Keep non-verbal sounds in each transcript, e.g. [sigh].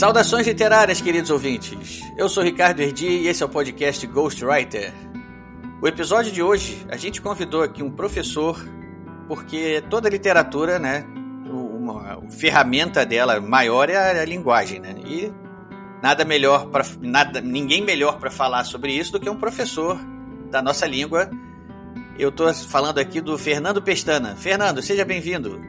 Saudações literárias, queridos ouvintes. Eu sou Ricardo Erdi e esse é o podcast Ghostwriter. O episódio de hoje, a gente convidou aqui um professor, porque toda literatura, né, uma ferramenta dela maior é a linguagem, né? E nada melhor para nada, ninguém melhor para falar sobre isso do que um professor da nossa língua. Eu estou falando aqui do Fernando Pestana. Fernando, seja bem-vindo.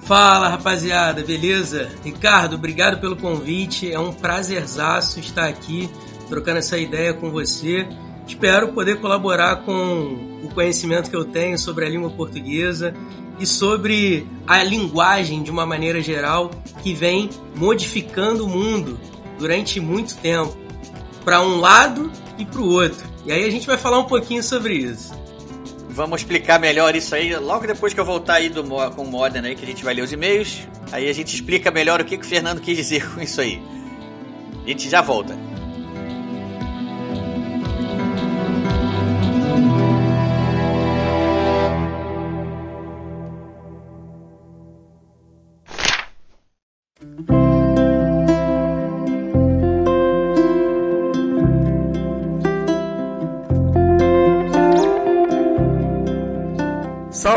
Fala rapaziada, beleza? Ricardo, obrigado pelo convite. É um prazerzaço estar aqui trocando essa ideia com você. Espero poder colaborar com o conhecimento que eu tenho sobre a língua portuguesa e sobre a linguagem de uma maneira geral que vem modificando o mundo durante muito tempo, para um lado e para o outro. E aí a gente vai falar um pouquinho sobre isso. Vamos explicar melhor isso aí logo depois que eu voltar aí do, com o Modern aí, que a gente vai ler os e-mails. Aí a gente explica melhor o que, que o Fernando quis dizer com isso aí. A gente já volta.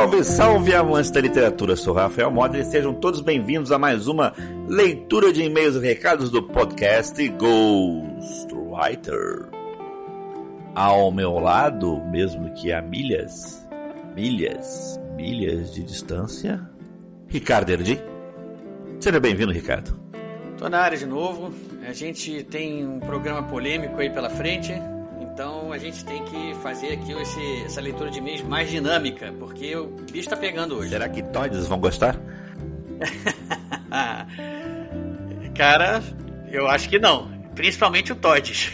Salve, salve amantes da literatura, sou Rafael Moda e sejam todos bem-vindos a mais uma leitura de e-mails e recados do podcast Ghostwriter. Ao meu lado, mesmo que a milhas, milhas, milhas de distância, Ricardo Erdi. Seja bem-vindo, Ricardo. Tô na área de novo, a gente tem um programa polêmico aí pela frente, então a gente tem que fazer aqui esse, essa leitura de e-mails mais dinâmica, porque o bicho tá pegando hoje. Será que todos vão gostar? [laughs] Cara, eu acho que não. Principalmente o Todes.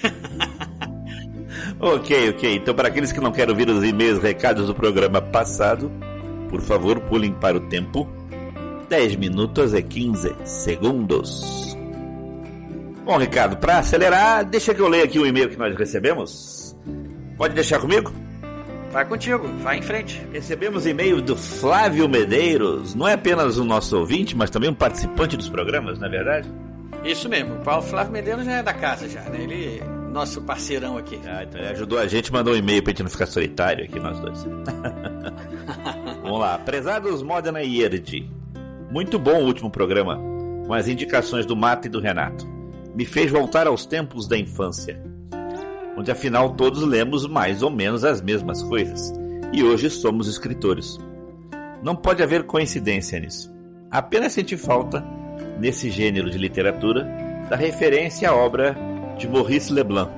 [laughs] ok, ok. Então, para aqueles que não querem ouvir os e-mails recados do programa passado, por favor, pulem para o tempo. 10 minutos e 15 segundos. Bom, Ricardo, para acelerar, deixa que eu leia aqui o e-mail que nós recebemos. Pode deixar comigo? Vai contigo, vai em frente. Recebemos e-mail do Flávio Medeiros, não é apenas o nosso ouvinte, mas também um participante dos programas, não é verdade? Isso mesmo, o Paulo Flávio Medeiros já é da casa já, né? Ele é nosso parceirão aqui. Ah, então ele ajudou a gente, mandou um e-mail pra gente não ficar solitário aqui, nós dois. [laughs] Vamos lá, prezados Modena e Erdi. Muito bom o último programa, com as indicações do Mata e do Renato me fez voltar aos tempos da infância, onde afinal todos lemos mais ou menos as mesmas coisas e hoje somos escritores. Não pode haver coincidência nisso. Apenas senti falta, nesse gênero de literatura, da referência à obra de Maurice Leblanc,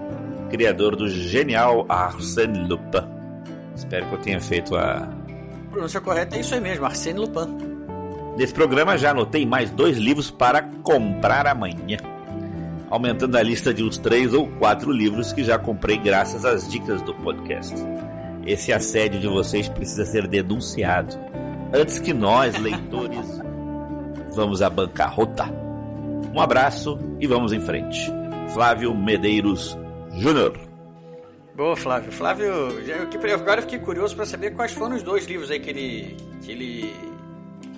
criador do genial Arsène Lupin. Espero que eu tenha feito a. A pronúncia correta é isso aí mesmo, Arsène Lupin. Nesse programa já anotei mais dois livros para comprar amanhã aumentando a lista de uns três ou quatro livros que já comprei graças às dicas do podcast. Esse assédio de vocês precisa ser denunciado antes que nós, leitores, vamos à bancarrota. Um abraço e vamos em frente. Flávio Medeiros Júnior. Boa, Flávio. Flávio, agora eu fiquei curioso para saber quais foram os dois livros aí que ele, que ele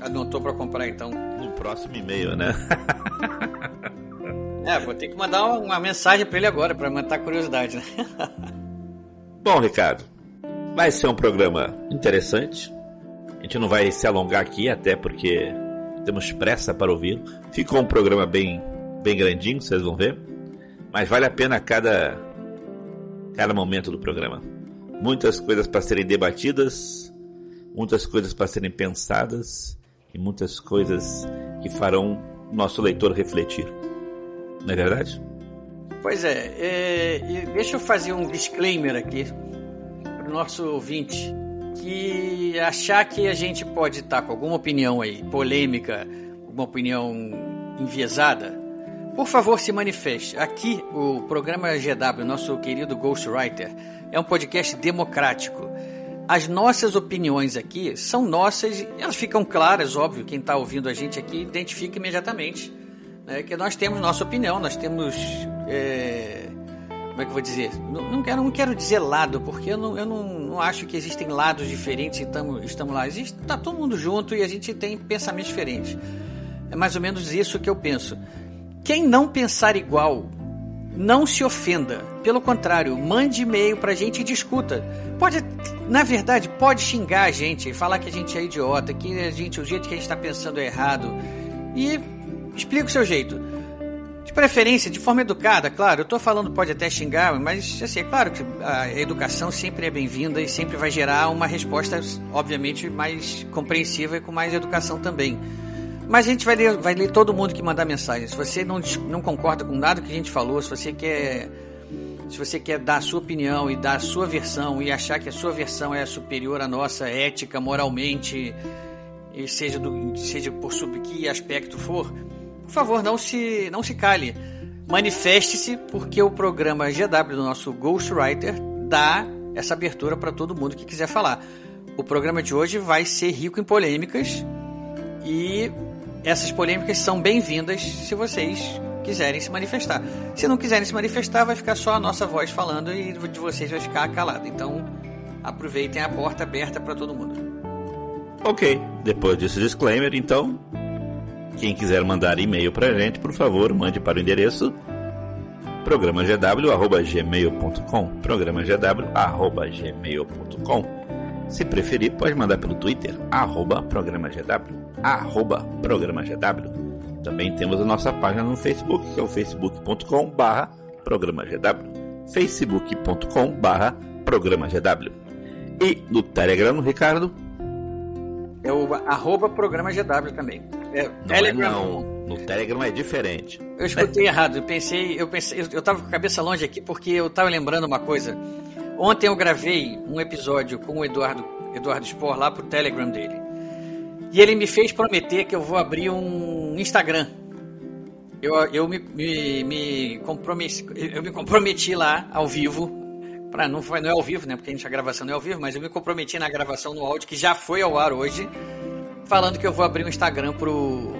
anotou para comprar então. No próximo e-mail, né? [laughs] É, vou ter que mandar uma mensagem para ele agora, para matar a curiosidade, né? [laughs] Bom, Ricardo, vai ser um programa interessante. A gente não vai se alongar aqui, até porque temos pressa para ouvir. Ficou um programa bem, bem grandinho, vocês vão ver. Mas vale a pena cada, cada momento do programa. Muitas coisas para serem debatidas, muitas coisas para serem pensadas e muitas coisas que farão nosso leitor refletir. Não é verdade? Pois é, é deixa eu fazer um disclaimer aqui para o nosso ouvinte que achar que a gente pode estar com alguma opinião aí polêmica, alguma opinião enviesada, por favor, se manifeste. Aqui, o programa GW, nosso querido Ghostwriter, é um podcast democrático. As nossas opiniões aqui são nossas, elas ficam claras, óbvio, quem está ouvindo a gente aqui identifica imediatamente né, que nós temos nossa opinião, nós temos. É, como é que eu vou dizer? Não, não, quero, não quero dizer lado, porque eu não, eu não, não acho que existem lados diferentes e tamo, estamos lá. Existe, tá todo mundo junto e a gente tem pensamentos diferentes. É mais ou menos isso que eu penso. Quem não pensar igual, não se ofenda. Pelo contrário, mande e-mail pra gente e discuta. Pode, na verdade, pode xingar a gente, falar que a gente é idiota, que a gente, o jeito que a gente está pensando é errado. E explica o seu jeito. De preferência, de forma educada, claro. Eu estou falando, pode até xingar, mas assim, é claro que a educação sempre é bem-vinda e sempre vai gerar uma resposta, obviamente, mais compreensiva e com mais educação também. Mas a gente vai ler, vai ler todo mundo que mandar mensagem. Se você não, não concorda com nada que a gente falou, se você quer. Se você quer dar a sua opinião e dar a sua versão e achar que a sua versão é superior à nossa ética, moralmente, e seja, do, seja por sub que aspecto for, por favor, não se, não se cale. Manifeste-se, porque o programa GW do nosso Ghostwriter dá essa abertura para todo mundo que quiser falar. O programa de hoje vai ser rico em polêmicas e essas polêmicas são bem-vindas se vocês quiserem se manifestar. Se não quiserem se manifestar, vai ficar só a nossa voz falando e de vocês vai ficar calado. Então, aproveitem a porta aberta para todo mundo. Ok, depois desse disclaimer, então, quem quiser mandar e-mail para a gente, por favor, mande para o endereço programagw.gmail.com programagw.gmail.com Se preferir, pode mandar pelo Twitter, arroba programagw, arroba programagw. Também temos a nossa página no Facebook, que é o facebook.com barra programagw, facebook.com barra programagw. E no Telegram, Ricardo? É o arroba programa GW também. É, não Telegram. É não. No Telegram é diferente. Eu escutei é. errado. Eu pensei, eu pensei, eu tava com a cabeça longe aqui porque eu tava lembrando uma coisa. Ontem eu gravei um episódio com o Eduardo, Eduardo Spor lá pro Telegram dele. E ele me fez prometer que eu vou abrir um Instagram. Eu, eu me, me, me comprometi, eu me comprometi lá ao vivo Pra, não, foi, não é ao vivo, né? Porque a gente a gravação não é ao vivo, mas eu me comprometi na gravação no áudio, que já foi ao ar hoje, falando que eu vou abrir um Instagram pro.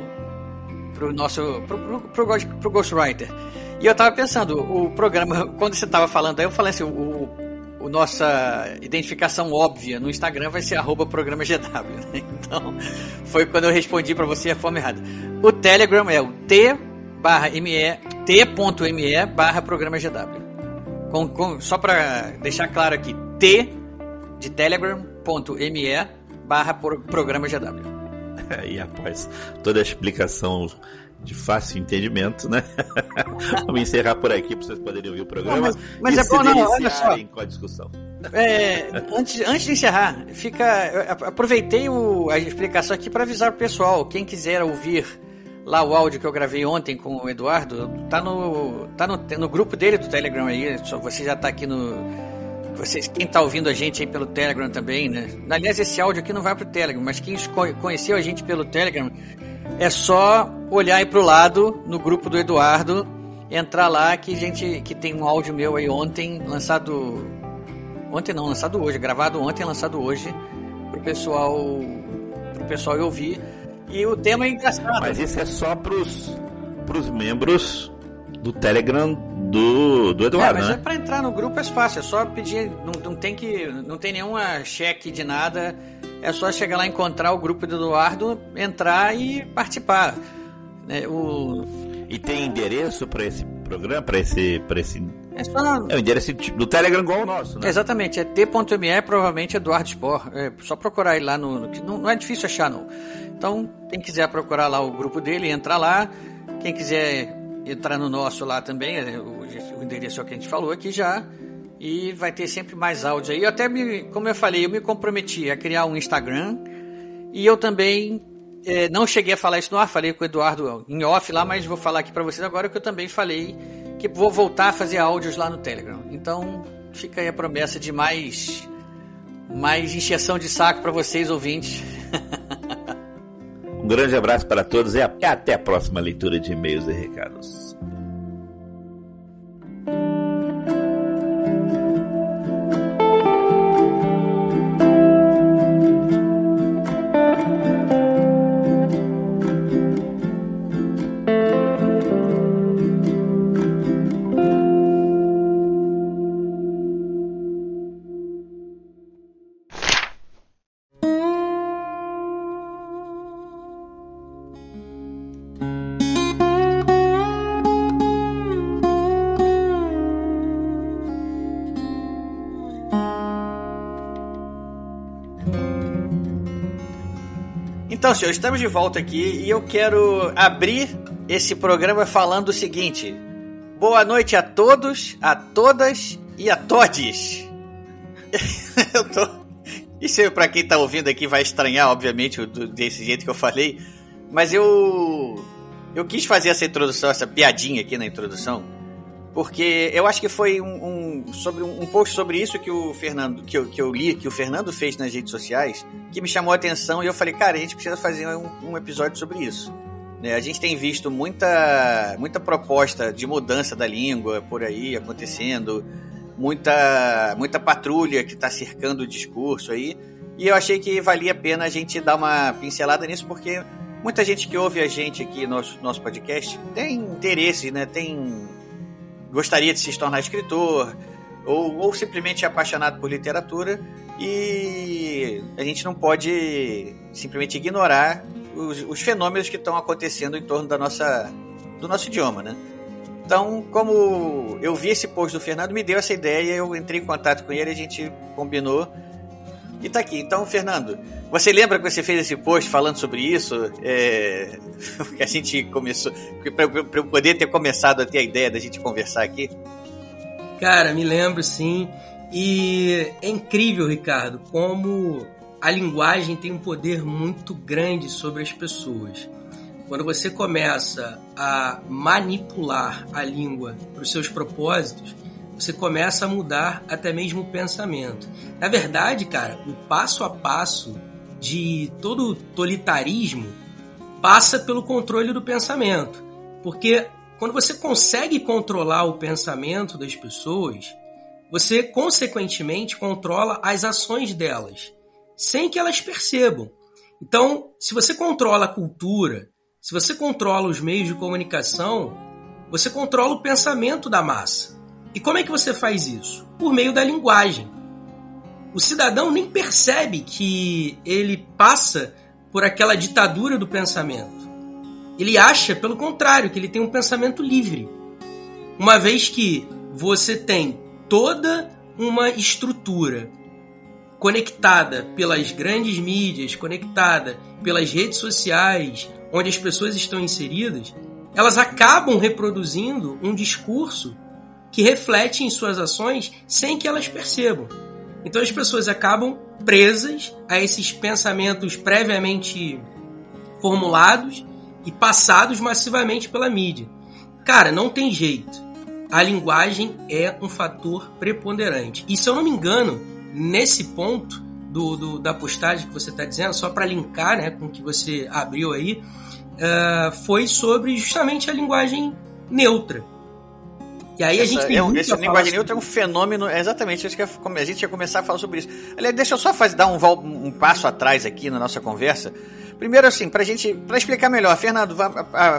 pro nosso. pro, pro, pro, pro Ghostwriter. E eu tava pensando, o programa, [laughs] quando você tava falando aí, eu falei assim, o, o nossa identificação óbvia no Instagram vai ser arroba programa GW. Né? Então, foi quando eu respondi para você a forma errada. O Telegram é o t barra me t.me barra programa GW. Com, com, só para deixar claro aqui, t de telegram.me barra programa GW. E [laughs] após toda a explicação de fácil entendimento, né? [laughs] Vamos encerrar por aqui para vocês poderem ouvir o programa. Não, mas, mas é bom, não, olha só. com a discussão. É, antes, antes de encerrar, fica, aproveitei o, a explicação aqui para avisar o pessoal, quem quiser ouvir lá o áudio que eu gravei ontem com o Eduardo, tá no, tá no, no grupo dele do Telegram aí, só você já tá aqui no. Vocês, quem tá ouvindo a gente aí pelo Telegram também, né? Aliás, esse áudio aqui não vai pro Telegram, mas quem conheceu a gente pelo Telegram, é só olhar aí pro lado no grupo do Eduardo, entrar lá que gente que tem um áudio meu aí ontem, lançado. Ontem não, lançado hoje, gravado ontem, lançado hoje, pro pessoal. pro pessoal ouvir e o tema é engraçado. Mas isso é só pros, pros membros do Telegram do, do Eduardo, é, mas né? é pra entrar no grupo é fácil, é só pedir, não, não tem que, não tem nenhuma cheque de nada, é só chegar lá, encontrar o grupo do Eduardo, entrar e participar. Né? O... E tem endereço para esse programa, para esse, pra esse é, só... é o endereço do Telegram igual o nosso, né? Exatamente, é t.me, provavelmente Eduardo Spor. É só procurar aí lá no. Não, não é difícil achar, não. Então, quem quiser procurar lá o grupo dele, entra lá. Quem quiser entrar no nosso lá também, é, o, endereço é que a gente falou aqui já. E vai ter sempre mais áudio aí. Eu até me, como eu falei, eu me comprometi a criar um Instagram. E eu também é, não cheguei a falar isso no ar, falei com o Eduardo em off lá, mas vou falar aqui para vocês agora que eu também falei que vou voltar a fazer áudios lá no Telegram. Então, fica aí a promessa de mais mais encheção de saco para vocês ouvintes. [laughs] Um grande abraço para todos e até a próxima leitura de e-mails e recados. Senhor, estamos de volta aqui e eu quero abrir esse programa falando o seguinte: boa noite a todos, a todas e a todes. [laughs] eu tô. Isso para quem tá ouvindo aqui vai estranhar, obviamente, desse jeito que eu falei, mas eu eu quis fazer essa introdução, essa piadinha aqui na introdução, porque eu acho que foi um, um sobre um, post sobre isso que o Fernando que eu, que eu li que o Fernando fez nas redes sociais que me chamou a atenção e eu falei cara a gente precisa fazer um, um episódio sobre isso né? a gente tem visto muita muita proposta de mudança da língua por aí acontecendo muita muita patrulha que está cercando o discurso aí e eu achei que valia a pena a gente dar uma pincelada nisso porque muita gente que ouve a gente aqui no nosso, nosso podcast tem interesse né tem gostaria de se tornar escritor, ou, ou simplesmente apaixonado por literatura, e a gente não pode simplesmente ignorar os, os fenômenos que estão acontecendo em torno da nossa, do nosso idioma, né? Então, como eu vi esse post do Fernando, me deu essa ideia, eu entrei em contato com ele, a gente combinou e tá aqui. Então, Fernando, você lembra que você fez esse post falando sobre isso? É, [laughs] que a gente começou. Para eu poder ter começado a ter a ideia da gente conversar aqui? Cara, me lembro sim. E é incrível, Ricardo, como a linguagem tem um poder muito grande sobre as pessoas. Quando você começa a manipular a língua para os seus propósitos, você começa a mudar até mesmo o pensamento. Na verdade, cara, o passo a passo de todo totalitarismo passa pelo controle do pensamento. Porque quando você consegue controlar o pensamento das pessoas, você consequentemente controla as ações delas, sem que elas percebam. Então, se você controla a cultura, se você controla os meios de comunicação, você controla o pensamento da massa. E como é que você faz isso? Por meio da linguagem. O cidadão nem percebe que ele passa por aquela ditadura do pensamento. Ele acha, pelo contrário, que ele tem um pensamento livre. Uma vez que você tem toda uma estrutura conectada pelas grandes mídias, conectada pelas redes sociais, onde as pessoas estão inseridas, elas acabam reproduzindo um discurso que refletem em suas ações sem que elas percebam. Então as pessoas acabam presas a esses pensamentos previamente formulados e passados massivamente pela mídia. Cara, não tem jeito. A linguagem é um fator preponderante. E se eu não me engano, nesse ponto do, do da postagem que você está dizendo, só para linkar né, com o que você abriu aí, uh, foi sobre justamente a linguagem neutra. E aí Essa, a gente tem é um, Esse linguagem neutra é um fenômeno, é exatamente isso que a gente ia começar a falar sobre isso. Aliás, deixa eu só fazer, dar um, um passo atrás aqui na nossa conversa. Primeiro, assim, pra gente, para explicar melhor, Fernando,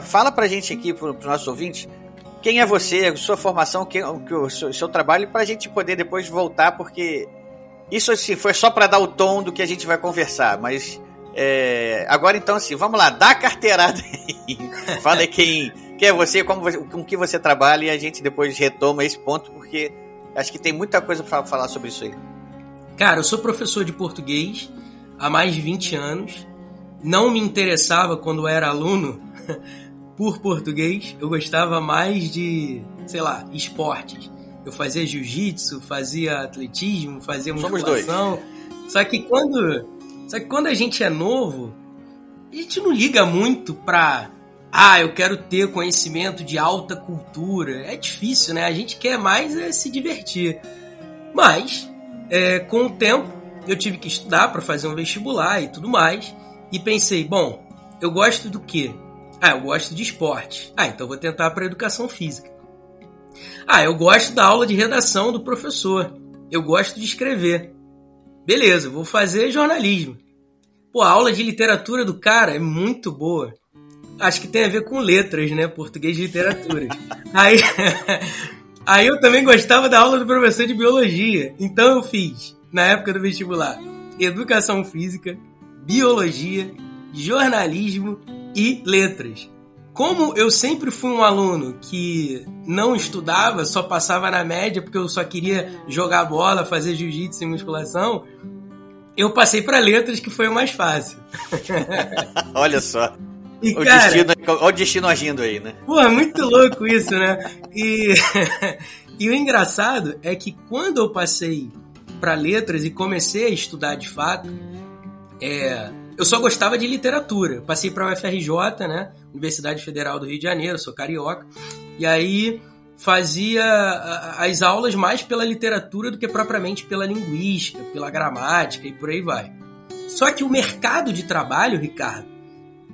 fala pra gente aqui, para os nossos ouvintes, quem é você, sua formação, que, que, o seu, seu trabalho, pra gente poder depois voltar, porque isso assim, foi só para dar o tom do que a gente vai conversar, mas é, agora então assim, vamos lá, dá a carteirada aí. [laughs] Fala quem quem é você, como você, com que você trabalha e a gente depois retoma esse ponto, porque acho que tem muita coisa para falar sobre isso aí. Cara, eu sou professor de português há mais de 20 anos. Não me interessava quando eu era aluno [laughs] por português. Eu gostava mais de, sei lá, esportes. Eu fazia jiu-jitsu, fazia atletismo, fazia musculação. Só que quando, só que quando a gente é novo, a gente não liga muito pra ah, eu quero ter conhecimento de alta cultura. É difícil, né? A gente quer mais é se divertir. Mas, é, com o tempo, eu tive que estudar para fazer um vestibular e tudo mais. E pensei, bom, eu gosto do quê? Ah, eu gosto de esporte. Ah, então vou tentar para educação física. Ah, eu gosto da aula de redação do professor. Eu gosto de escrever. Beleza, vou fazer jornalismo. Pô, a aula de literatura do cara é muito boa. Acho que tem a ver com letras, né? Português de literatura. aí, [laughs] aí eu também gostava da aula do professor de biologia. Então eu fiz, na época do vestibular, educação física, biologia, jornalismo e letras. Como eu sempre fui um aluno que não estudava, só passava na média porque eu só queria jogar bola, fazer jiu-jitsu e musculação, eu passei para letras que foi o mais fácil. [laughs] Olha só. E, o, cara, destino, olha o destino agindo aí, né? Pô, é muito louco isso, né? E, [laughs] e o engraçado é que quando eu passei para letras e comecei a estudar de fato, é, eu só gostava de literatura. Passei para a UFRJ, né? Universidade Federal do Rio de Janeiro, sou carioca. E aí fazia as aulas mais pela literatura do que propriamente pela linguística, pela gramática e por aí vai. Só que o mercado de trabalho, Ricardo,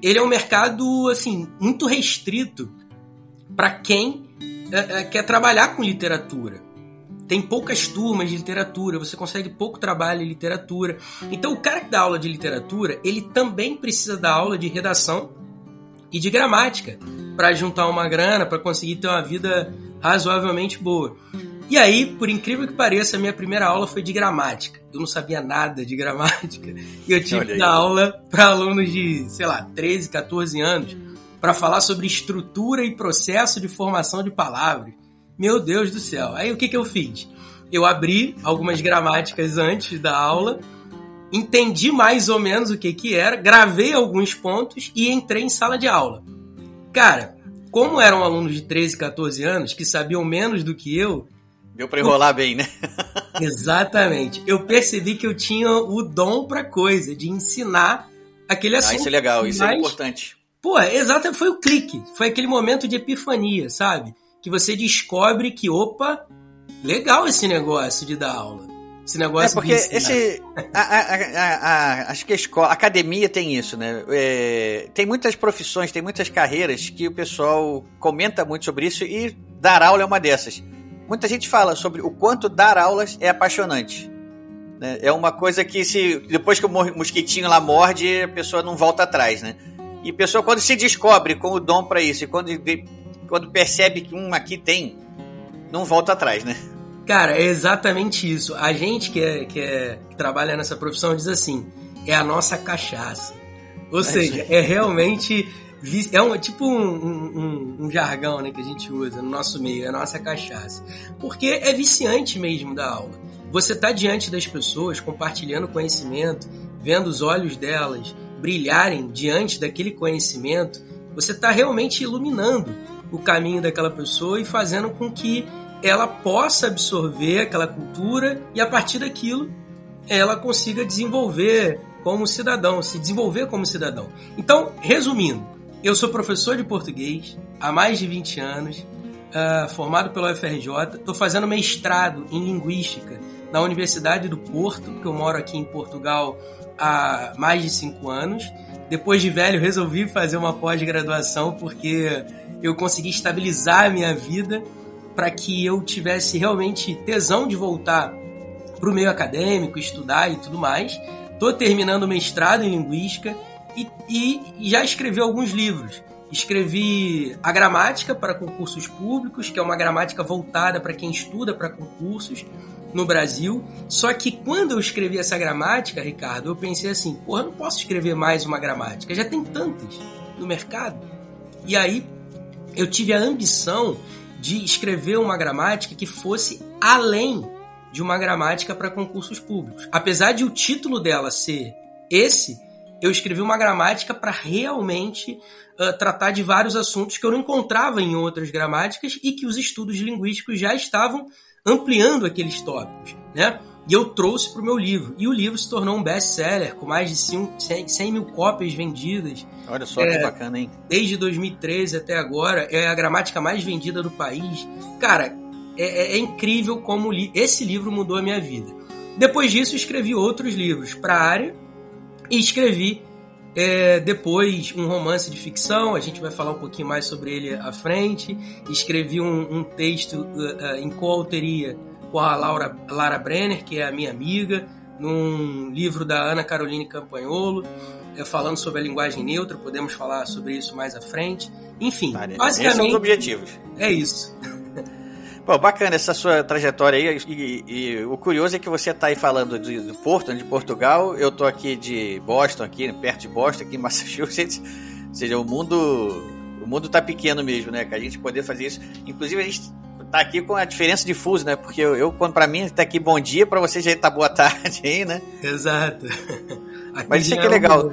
ele é um mercado assim muito restrito para quem é, é, quer trabalhar com literatura tem poucas turmas de literatura, você consegue pouco trabalho em literatura. Então, o cara que dá aula de literatura, ele também precisa dar aula de redação e de gramática para juntar uma grana, para conseguir ter uma vida razoavelmente boa. E aí, por incrível que pareça, a minha primeira aula foi de gramática. Eu não sabia nada de gramática. E eu tive que dar aula para alunos de, sei lá, 13, 14 anos, para falar sobre estrutura e processo de formação de palavras. Meu Deus do céu. Aí o que, que eu fiz? Eu abri algumas gramáticas antes da aula, entendi mais ou menos o que, que era, gravei alguns pontos e entrei em sala de aula. Cara, como eram alunos de 13, 14 anos que sabiam menos do que eu. Deu pra enrolar bem, né? [laughs] Exatamente. Eu percebi que eu tinha o dom pra coisa, de ensinar aquele assunto. Ah, isso é legal, isso é Mas, é importante. Pô, exato, foi o clique. Foi aquele momento de epifania, sabe? que você descobre que, opa, legal esse negócio de dar aula. Esse negócio é porque esse a, a, a, acho que a escola, a academia tem isso, né? É, tem muitas profissões, tem muitas carreiras que o pessoal comenta muito sobre isso e dar aula é uma dessas. Muita gente fala sobre o quanto dar aulas é apaixonante. Né? É uma coisa que se depois que o mosquitinho lá morde, a pessoa não volta atrás, né? E a pessoa quando se descobre com o dom para isso, e quando quando percebe que um aqui tem, não volta atrás, né? Cara, é exatamente isso. A gente que, é, que, é, que trabalha nessa profissão diz assim: é a nossa cachaça. Ou é seja, é realmente. É um, tipo um, um, um, jargão né, que a gente usa no nosso meio, é a nossa cachaça. Porque é viciante mesmo da aula. Você está diante das pessoas, compartilhando conhecimento, vendo os olhos delas brilharem diante daquele conhecimento, você está realmente iluminando o caminho daquela pessoa e fazendo com que ela possa absorver aquela cultura e a partir daquilo ela consiga desenvolver como cidadão, se desenvolver como cidadão. Então, resumindo, eu sou professor de português há mais de 20 anos, uh, formado pela UFRJ, estou fazendo mestrado em linguística na Universidade do Porto, porque eu moro aqui em Portugal há mais de 5 anos. Depois de velho, resolvi fazer uma pós-graduação porque eu consegui estabilizar a minha vida para que eu tivesse realmente tesão de voltar para o meio acadêmico, estudar e tudo mais. Estou terminando o mestrado em linguística e, e, já escrevi alguns livros. Escrevi a gramática para concursos públicos, que é uma gramática voltada para quem estuda para concursos no Brasil. Só que quando eu escrevi essa gramática, Ricardo, eu pensei assim: porra, eu não posso escrever mais uma gramática, já tem tantas no mercado. E aí eu tive a ambição de escrever uma gramática que fosse além de uma gramática para concursos públicos. Apesar de o título dela ser esse, eu escrevi uma gramática para realmente uh, tratar de vários assuntos que eu não encontrava em outras gramáticas e que os estudos linguísticos já estavam ampliando aqueles tópicos, né? E eu trouxe para o meu livro. E o livro se tornou um best-seller, com mais de 100 mil cópias vendidas. Olha só é, que bacana, hein? Desde 2013 até agora, é a gramática mais vendida do país. Cara, é, é, é incrível como li esse livro mudou a minha vida. Depois disso, escrevi outros livros para a área e escrevi É, depois, um romance de ficção, a gente vai falar um pouquinho mais sobre ele à frente. Escrevi um, um texto uh, uh, em coautoria com a Laura, Lara Brenner, que é a minha amiga, num livro da Ana Caroline Campanholo, é, falando sobre a linguagem neutra. Podemos falar sobre isso mais à frente. Enfim, basicamente. Esses são os objetivos. É isso. [laughs] Pô, bacana essa sua trajetória aí. E, e, o curioso é que você está aí falando de, do Porto, de Portugal. Eu tô aqui de Boston, aqui perto de Boston, aqui em [laughs] Massachusetts. Ou seja, o mundo, o mundo tá pequeno mesmo, né? Que a gente poder fazer isso. Inclusive a gente tá aqui com a diferença de fuso, né? Porque eu, eu quando para mim tá aqui bom dia, para você já tá boa tarde aí, né? Exato. [laughs] Aqui Mas isso aqui é, é legal.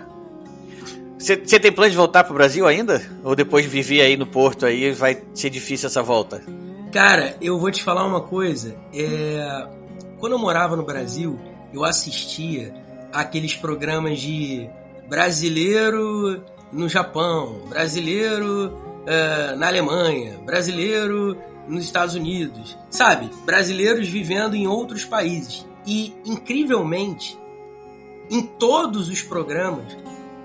Você, você tem plano de voltar pro Brasil ainda? Ou depois de viver aí no Porto aí vai ser difícil essa volta? Cara, eu vou te falar uma coisa. É... Quando eu morava no Brasil, eu assistia aqueles programas de brasileiro no Japão, brasileiro uh, na Alemanha, brasileiro nos Estados Unidos, sabe? Brasileiros vivendo em outros países. E, incrivelmente, em todos os programas,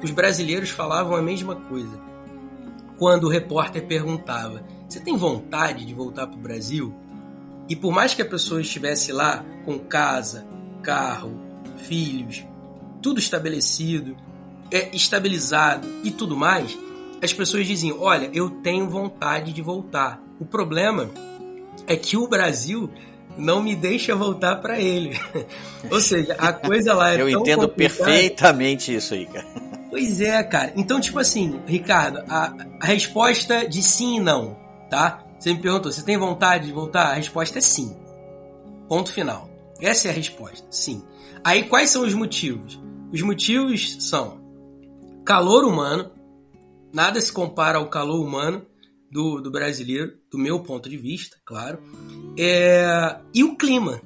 os brasileiros falavam a mesma coisa. Quando o repórter perguntava: você tem vontade de voltar para o Brasil? E por mais que a pessoa estivesse lá com casa, carro, filhos, tudo estabelecido, é, estabilizado e tudo mais, as pessoas diziam: Olha, eu tenho vontade de voltar. O problema é que o Brasil não me deixa voltar para ele. [laughs] Ou seja, a coisa lá é [laughs] Eu entendo complicada. perfeitamente isso aí, cara. Pois é, cara. Então, tipo assim, Ricardo, a, a resposta de sim e não tá? Você me perguntou, você tem vontade de voltar? A resposta é sim. Ponto final. Essa é a resposta, sim. Aí quais são os motivos? Os motivos são calor humano, nada se compara ao calor humano do, do brasileiro, do meu ponto de vista, claro, é, e o clima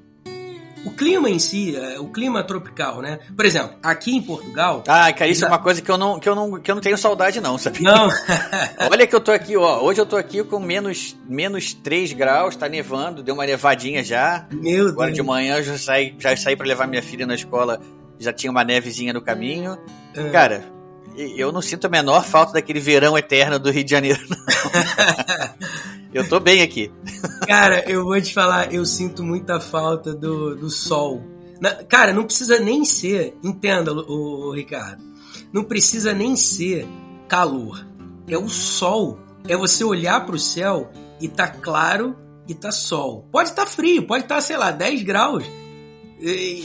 o clima em si, é, o clima tropical, né? Por exemplo, aqui em Portugal. Ah, cara, isso é uma coisa que eu não, que eu não, que eu não tenho saudade, não, sabe? Não. [laughs] Olha que eu tô aqui, ó. Hoje eu tô aqui com menos, menos 3 graus, tá nevando, deu uma nevadinha já. Meu Agora Deus. de manhã eu já saí, já saí pra levar minha filha na escola, já tinha uma nevezinha no caminho. É. Cara, eu não sinto a menor falta daquele verão eterno do Rio de Janeiro. [laughs] Eu tô bem aqui. Cara, eu vou te falar, eu sinto muita falta do, do sol. Na, cara, não precisa nem ser, entenda, o, o, Ricardo, não precisa nem ser calor. É o sol. É você olhar pro céu e tá claro e tá sol. Pode estar tá frio, pode estar, tá, sei lá, 10 graus.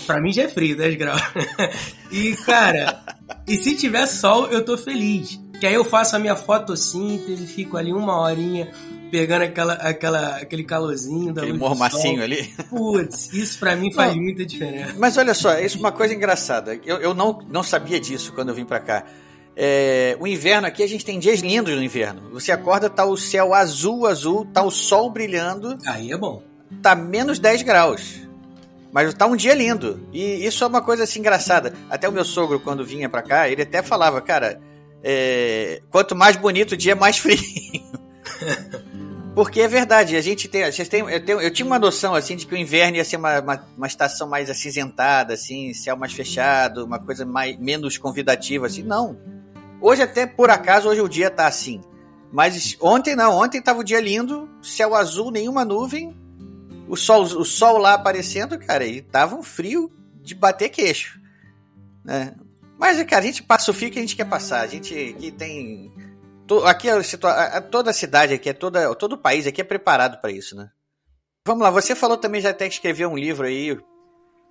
Pra mim já é frio, 10 graus. [laughs] e, cara, e se tiver sol, eu tô feliz. Que aí eu faço a minha fotossíntese, fico ali uma horinha pegando aquela, aquela, aquele calorzinho da Aquele mormacinho ali. Putz, isso pra mim faz não, muita diferença. Mas olha só, isso é uma coisa engraçada. Eu, eu não, não sabia disso quando eu vim pra cá. É, o inverno aqui, a gente tem dias lindos no inverno. Você acorda, tá o céu azul, azul, tá o sol brilhando. Aí é bom. Tá menos 10 graus. Mas tá um dia lindo. E isso é uma coisa assim engraçada. Até o meu sogro, quando vinha pra cá, ele até falava, cara, é, quanto mais bonito o dia, mais [laughs] frio. Porque é verdade, a gente tem. A gente tem eu, tenho, eu, tinha uma noção assim de que o inverno ia ser uma, uma, uma, estação mais acinzentada, assim, céu mais fechado, uma coisa mais, menos convidativa, assim. Não. Hoje, até por acaso, hoje o dia tá assim. Mas ontem não, ontem tava o dia lindo, céu azul, nenhuma nuvem, o sol, o sol lá aparecendo, cara, e tava um frio de bater queixo. Né? Mas, cara, a gente passa o fio que a gente quer passar. A gente que tem Aqui a, toda a cidade aqui, é toda, todo o país aqui é preparado para isso, né? Vamos lá, você falou também já até que escreveu um livro aí,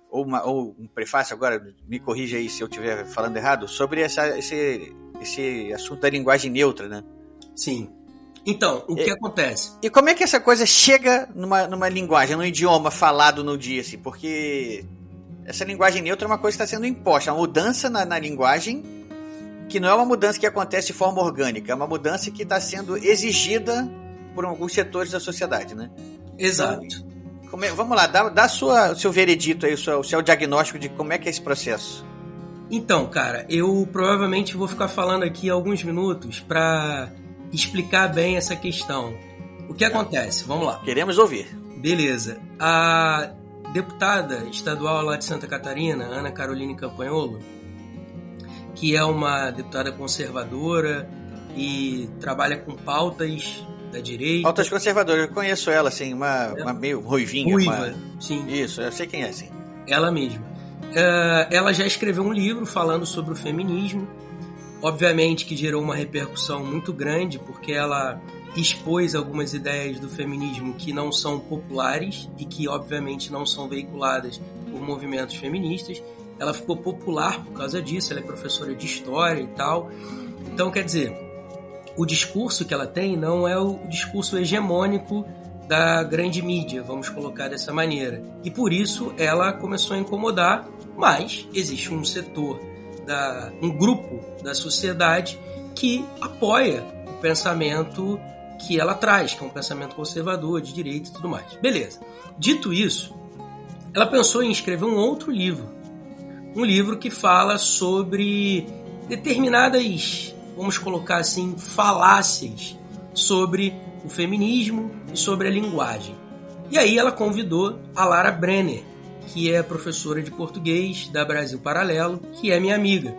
ou, uma, ou um prefácio agora, me corrija aí se eu estiver falando errado, sobre essa, esse, esse assunto da linguagem neutra, né? Sim. Então, o que acontece? E como é que essa coisa chega numa, numa linguagem, num idioma falado no dia, assim? Porque essa linguagem neutra é uma coisa que está sendo imposta, uma mudança na, na linguagem que não é uma mudança que acontece de forma orgânica, é uma mudança que está sendo exigida por alguns setores da sociedade, né? Exato. Então, é, vamos lá, dá, dá sua, o seu veredito aí, o seu, o seu diagnóstico de como é que é esse processo. Então, cara, eu provavelmente vou ficar falando aqui alguns minutos para explicar bem essa questão. O que acontece? Vamos lá. Queremos ouvir. Beleza. A deputada estadual lá de Santa Catarina, Ana Caroline Campanholo, que é uma deputada conservadora e trabalha com pautas da direita. Pautas conservadoras, eu conheço ela, assim, uma, uma meio ruivinha. Ruiva, uma... sim. Isso, eu sei quem é, sim. Ela mesma. Uh, ela já escreveu um livro falando sobre o feminismo. Obviamente que gerou uma repercussão muito grande, porque ela expôs algumas ideias do feminismo que não são populares e que, obviamente, não são veiculadas por movimentos feministas. Ela ficou popular por causa disso, ela é professora de história e tal. Então, quer dizer, o discurso que ela tem não é o discurso hegemônico da grande mídia, vamos colocar dessa maneira. E por isso ela começou a incomodar, mas existe um setor, da, um grupo da sociedade que apoia o pensamento que ela traz, que é um pensamento conservador, de direita e tudo mais. Beleza. Dito isso, ela pensou em escrever um outro livro. Um livro que fala sobre determinadas, vamos colocar assim, falácias sobre o feminismo e sobre a linguagem. E aí ela convidou a Lara Brenner, que é professora de português da Brasil Paralelo, que é minha amiga.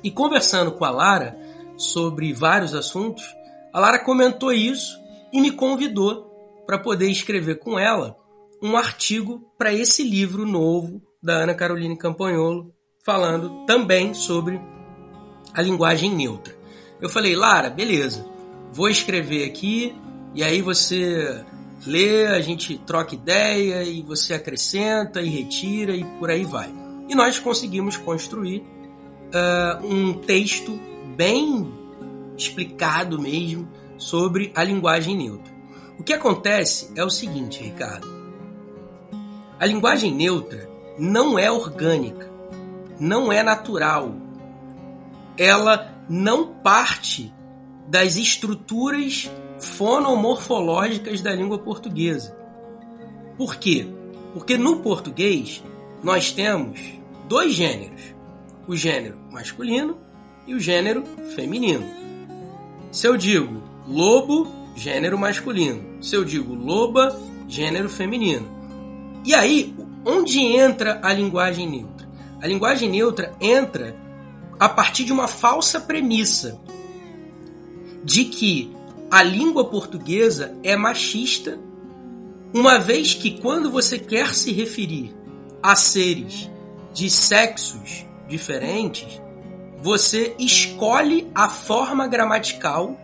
E conversando com a Lara sobre vários assuntos, a Lara comentou isso e me convidou para poder escrever com ela um artigo para esse livro novo da Ana Caroline Campanholo, falando também sobre a linguagem neutra. Eu falei, Lara, beleza, vou escrever aqui e aí você lê, a gente troca ideia e você acrescenta e retira e por aí vai. E nós conseguimos construir uh, um texto bem explicado mesmo sobre a linguagem neutra. O que acontece é o seguinte, Ricardo. A linguagem neutra não é orgânica, não é natural. Ela não parte das estruturas fonomorfológicas da língua portuguesa. Por quê? Porque no português nós temos dois gêneros: o gênero masculino e o gênero feminino. Se eu digo lobo, gênero masculino. Se eu digo loba, gênero feminino. E aí, onde entra a linguagem neutra? A linguagem neutra entra a partir de uma falsa premissa de que a língua portuguesa é machista, uma vez que quando você quer se referir a seres de sexos diferentes, você escolhe a forma gramatical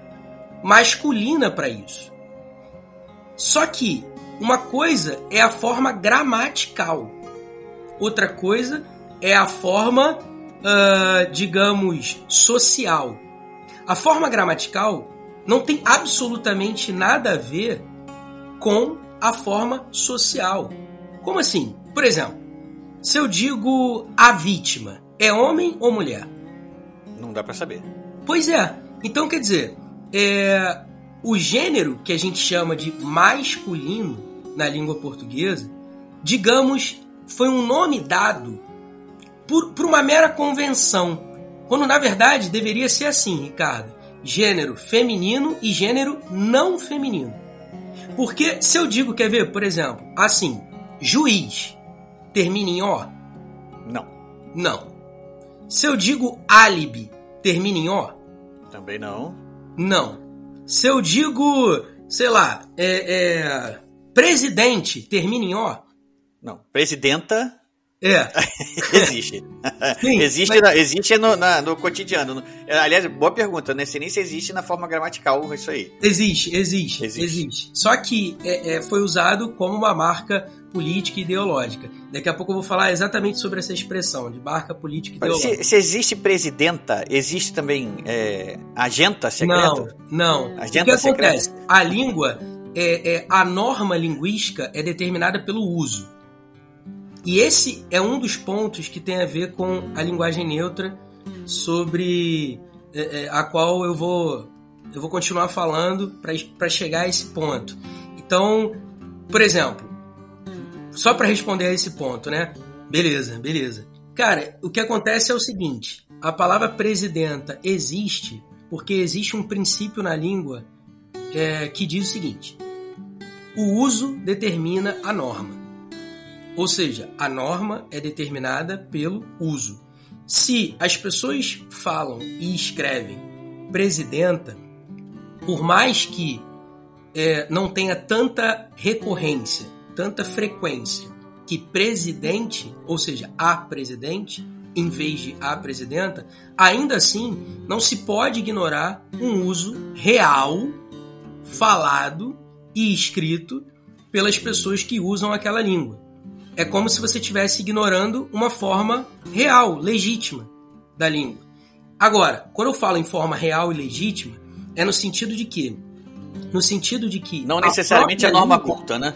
masculina para isso. Só que uma coisa é a forma gramatical, outra coisa é a forma, uh, digamos, social. A forma gramatical não tem absolutamente nada a ver com a forma social. Como assim? Por exemplo, se eu digo a vítima, é homem ou mulher? Não dá para saber. Pois é. Então, quer dizer, é, o gênero que a gente chama de masculino na língua portuguesa, digamos, foi um nome dado por, por uma mera convenção, quando na verdade deveria ser assim, Ricardo: gênero feminino e gênero não feminino. Porque se eu digo, quer ver, por exemplo, assim, juiz, termina em O? Não. Não. Se eu digo álibi, termina em O? Também não. Não. Se eu digo, sei lá, é, é presidente, termina em O? Não. Presidenta. É. [laughs] existe. Sim, existe mas... existe no, na, no cotidiano. No, aliás, boa pergunta. Não sei nem se existe na forma gramatical isso aí. Existe, existe, existe. existe. Só que é, é, foi usado como uma marca política e ideológica. Daqui a pouco eu vou falar exatamente sobre essa expressão de marca política e ideológica. Se, se existe presidenta, existe também é, agenta secreta? Não, não. Agenta o que secreta? acontece? A língua, é, é, a norma linguística é determinada pelo uso. E esse é um dos pontos que tem a ver com a linguagem neutra, sobre é, é, a qual eu vou eu vou continuar falando para chegar a esse ponto. Então, por exemplo, só para responder a esse ponto, né? Beleza, beleza. Cara, o que acontece é o seguinte: a palavra presidenta existe porque existe um princípio na língua é, que diz o seguinte: o uso determina a norma. Ou seja, a norma é determinada pelo uso. se as pessoas falam e escrevem presidenta, por mais que é, não tenha tanta recorrência, tanta frequência que presidente, ou seja, a presidente, em vez de a presidenta, ainda assim não se pode ignorar um uso real, falado e escrito pelas pessoas que usam aquela língua. É como se você estivesse ignorando uma forma real, legítima da língua. Agora, quando eu falo em forma real e legítima, é no sentido de que no sentido de que não necessariamente a norma língua, culta, né?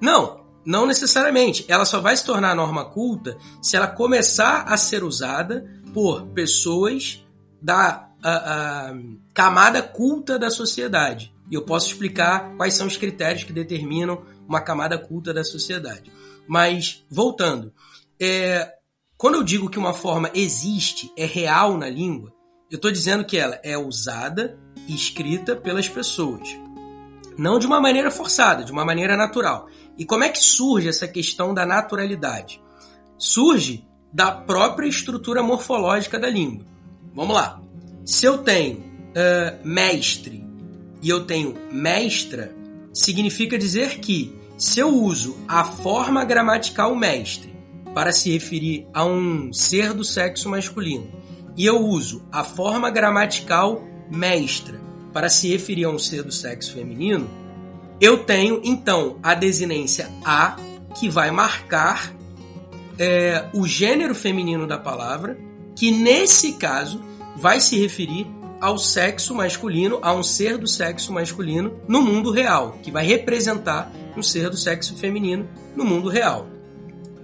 Não, não necessariamente. Ela só vai se tornar norma culta se ela começar a ser usada por pessoas da a, a, camada culta da sociedade. E eu posso explicar quais são os critérios que determinam uma camada culta da sociedade. Mas, voltando, é, quando eu digo que uma forma existe, é real na língua, eu estou dizendo que ela é usada e escrita pelas pessoas. Não de uma maneira forçada, de uma maneira natural. E como é que surge essa questão da naturalidade? Surge da própria estrutura morfológica da língua. Vamos lá. Se eu tenho uh, mestre e eu tenho mestra, significa dizer que se eu uso a forma gramatical mestre para se referir a um ser do sexo masculino e eu uso a forma gramatical mestra para se referir a um ser do sexo feminino, eu tenho então a desinência a que vai marcar é, o gênero feminino da palavra, que nesse caso vai se referir ao sexo masculino, a um ser do sexo masculino no mundo real, que vai representar um ser do sexo feminino no mundo real.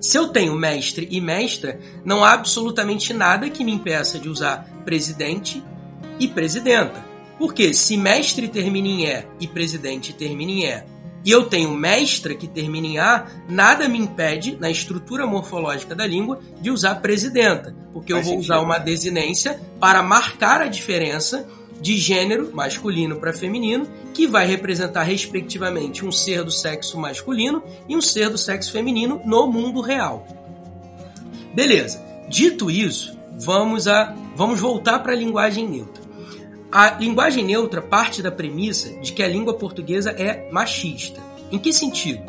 Se eu tenho mestre e mestra, não há absolutamente nada que me impeça de usar presidente e presidenta. Porque se mestre termina em E e presidente termina em E, e eu tenho mestra que termina em A, nada me impede, na estrutura morfológica da língua, de usar presidenta. Porque eu vou usar uma desinência para marcar a diferença de gênero masculino para feminino, que vai representar respectivamente um ser do sexo masculino e um ser do sexo feminino no mundo real. Beleza. Dito isso, vamos a vamos voltar para a linguagem neutra. A linguagem neutra parte da premissa de que a língua portuguesa é machista. Em que sentido?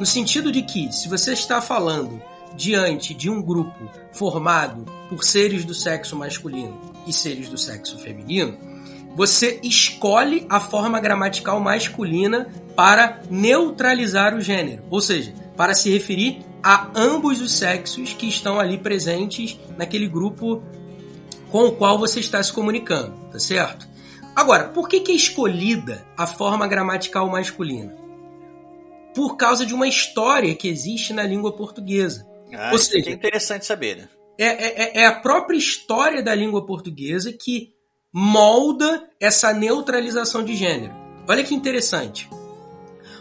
No sentido de que, se você está falando diante de um grupo formado por seres do sexo masculino e seres do sexo feminino, você escolhe a forma gramatical masculina para neutralizar o gênero, ou seja, para se referir a ambos os sexos que estão ali presentes naquele grupo com o qual você está se comunicando, tá certo? Agora, por que, que é escolhida a forma gramatical masculina? Por causa de uma história que existe na língua portuguesa. Ah, Ou seja, é interessante saber. Né? É, é, é a própria história da língua portuguesa que molda essa neutralização de gênero. Olha que interessante.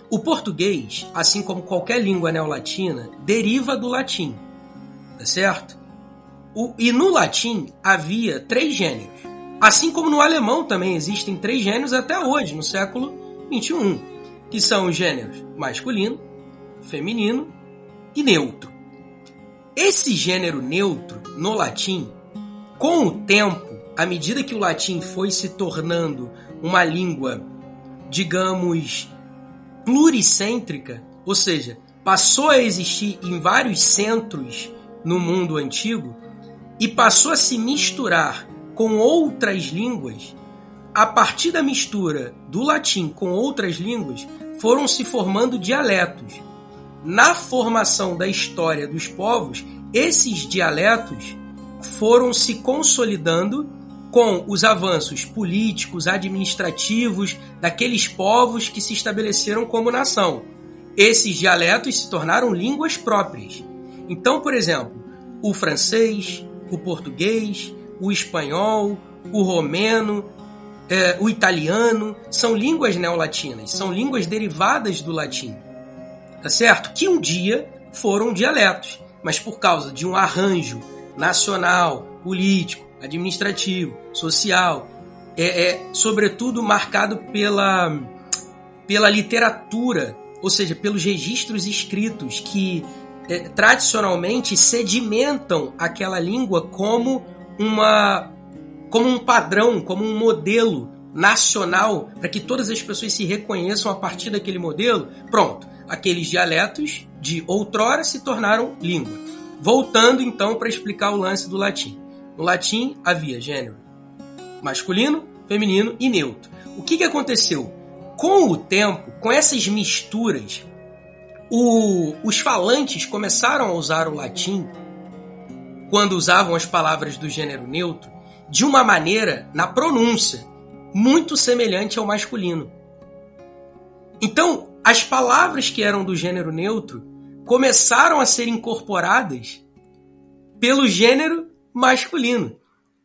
O português, assim como qualquer língua neolatina, deriva do latim, tá certo? O, e no latim havia três gêneros. Assim como no alemão também existem três gêneros até hoje, no século XXI, que são os gêneros masculino, feminino e neutro. Esse gênero neutro, no latim, com o tempo, à medida que o latim foi se tornando uma língua, digamos, pluricêntrica, ou seja, passou a existir em vários centros no mundo antigo, e passou a se misturar com outras línguas, a partir da mistura do latim com outras línguas, foram se formando dialetos. Na formação da história dos povos, esses dialetos foram se consolidando com os avanços políticos, administrativos daqueles povos que se estabeleceram como nação. Esses dialetos se tornaram línguas próprias. Então, por exemplo, o francês, o português, o espanhol, o romeno, é, o italiano, são línguas neolatinas, são línguas derivadas do latim, tá certo? Que um dia foram dialetos, mas por causa de um arranjo nacional, político, administrativo, social, é, é sobretudo marcado pela, pela literatura, ou seja, pelos registros escritos que é, tradicionalmente sedimentam aquela língua como uma como um padrão, como um modelo nacional para que todas as pessoas se reconheçam a partir daquele modelo. Pronto, aqueles dialetos de outrora se tornaram língua. Voltando então para explicar o lance do latim. No latim havia gênero masculino, feminino e neutro. O que, que aconteceu? Com o tempo, com essas misturas, o, os falantes começaram a usar o latim quando usavam as palavras do gênero neutro de uma maneira, na pronúncia, muito semelhante ao masculino. Então, as palavras que eram do gênero neutro começaram a ser incorporadas pelo gênero masculino.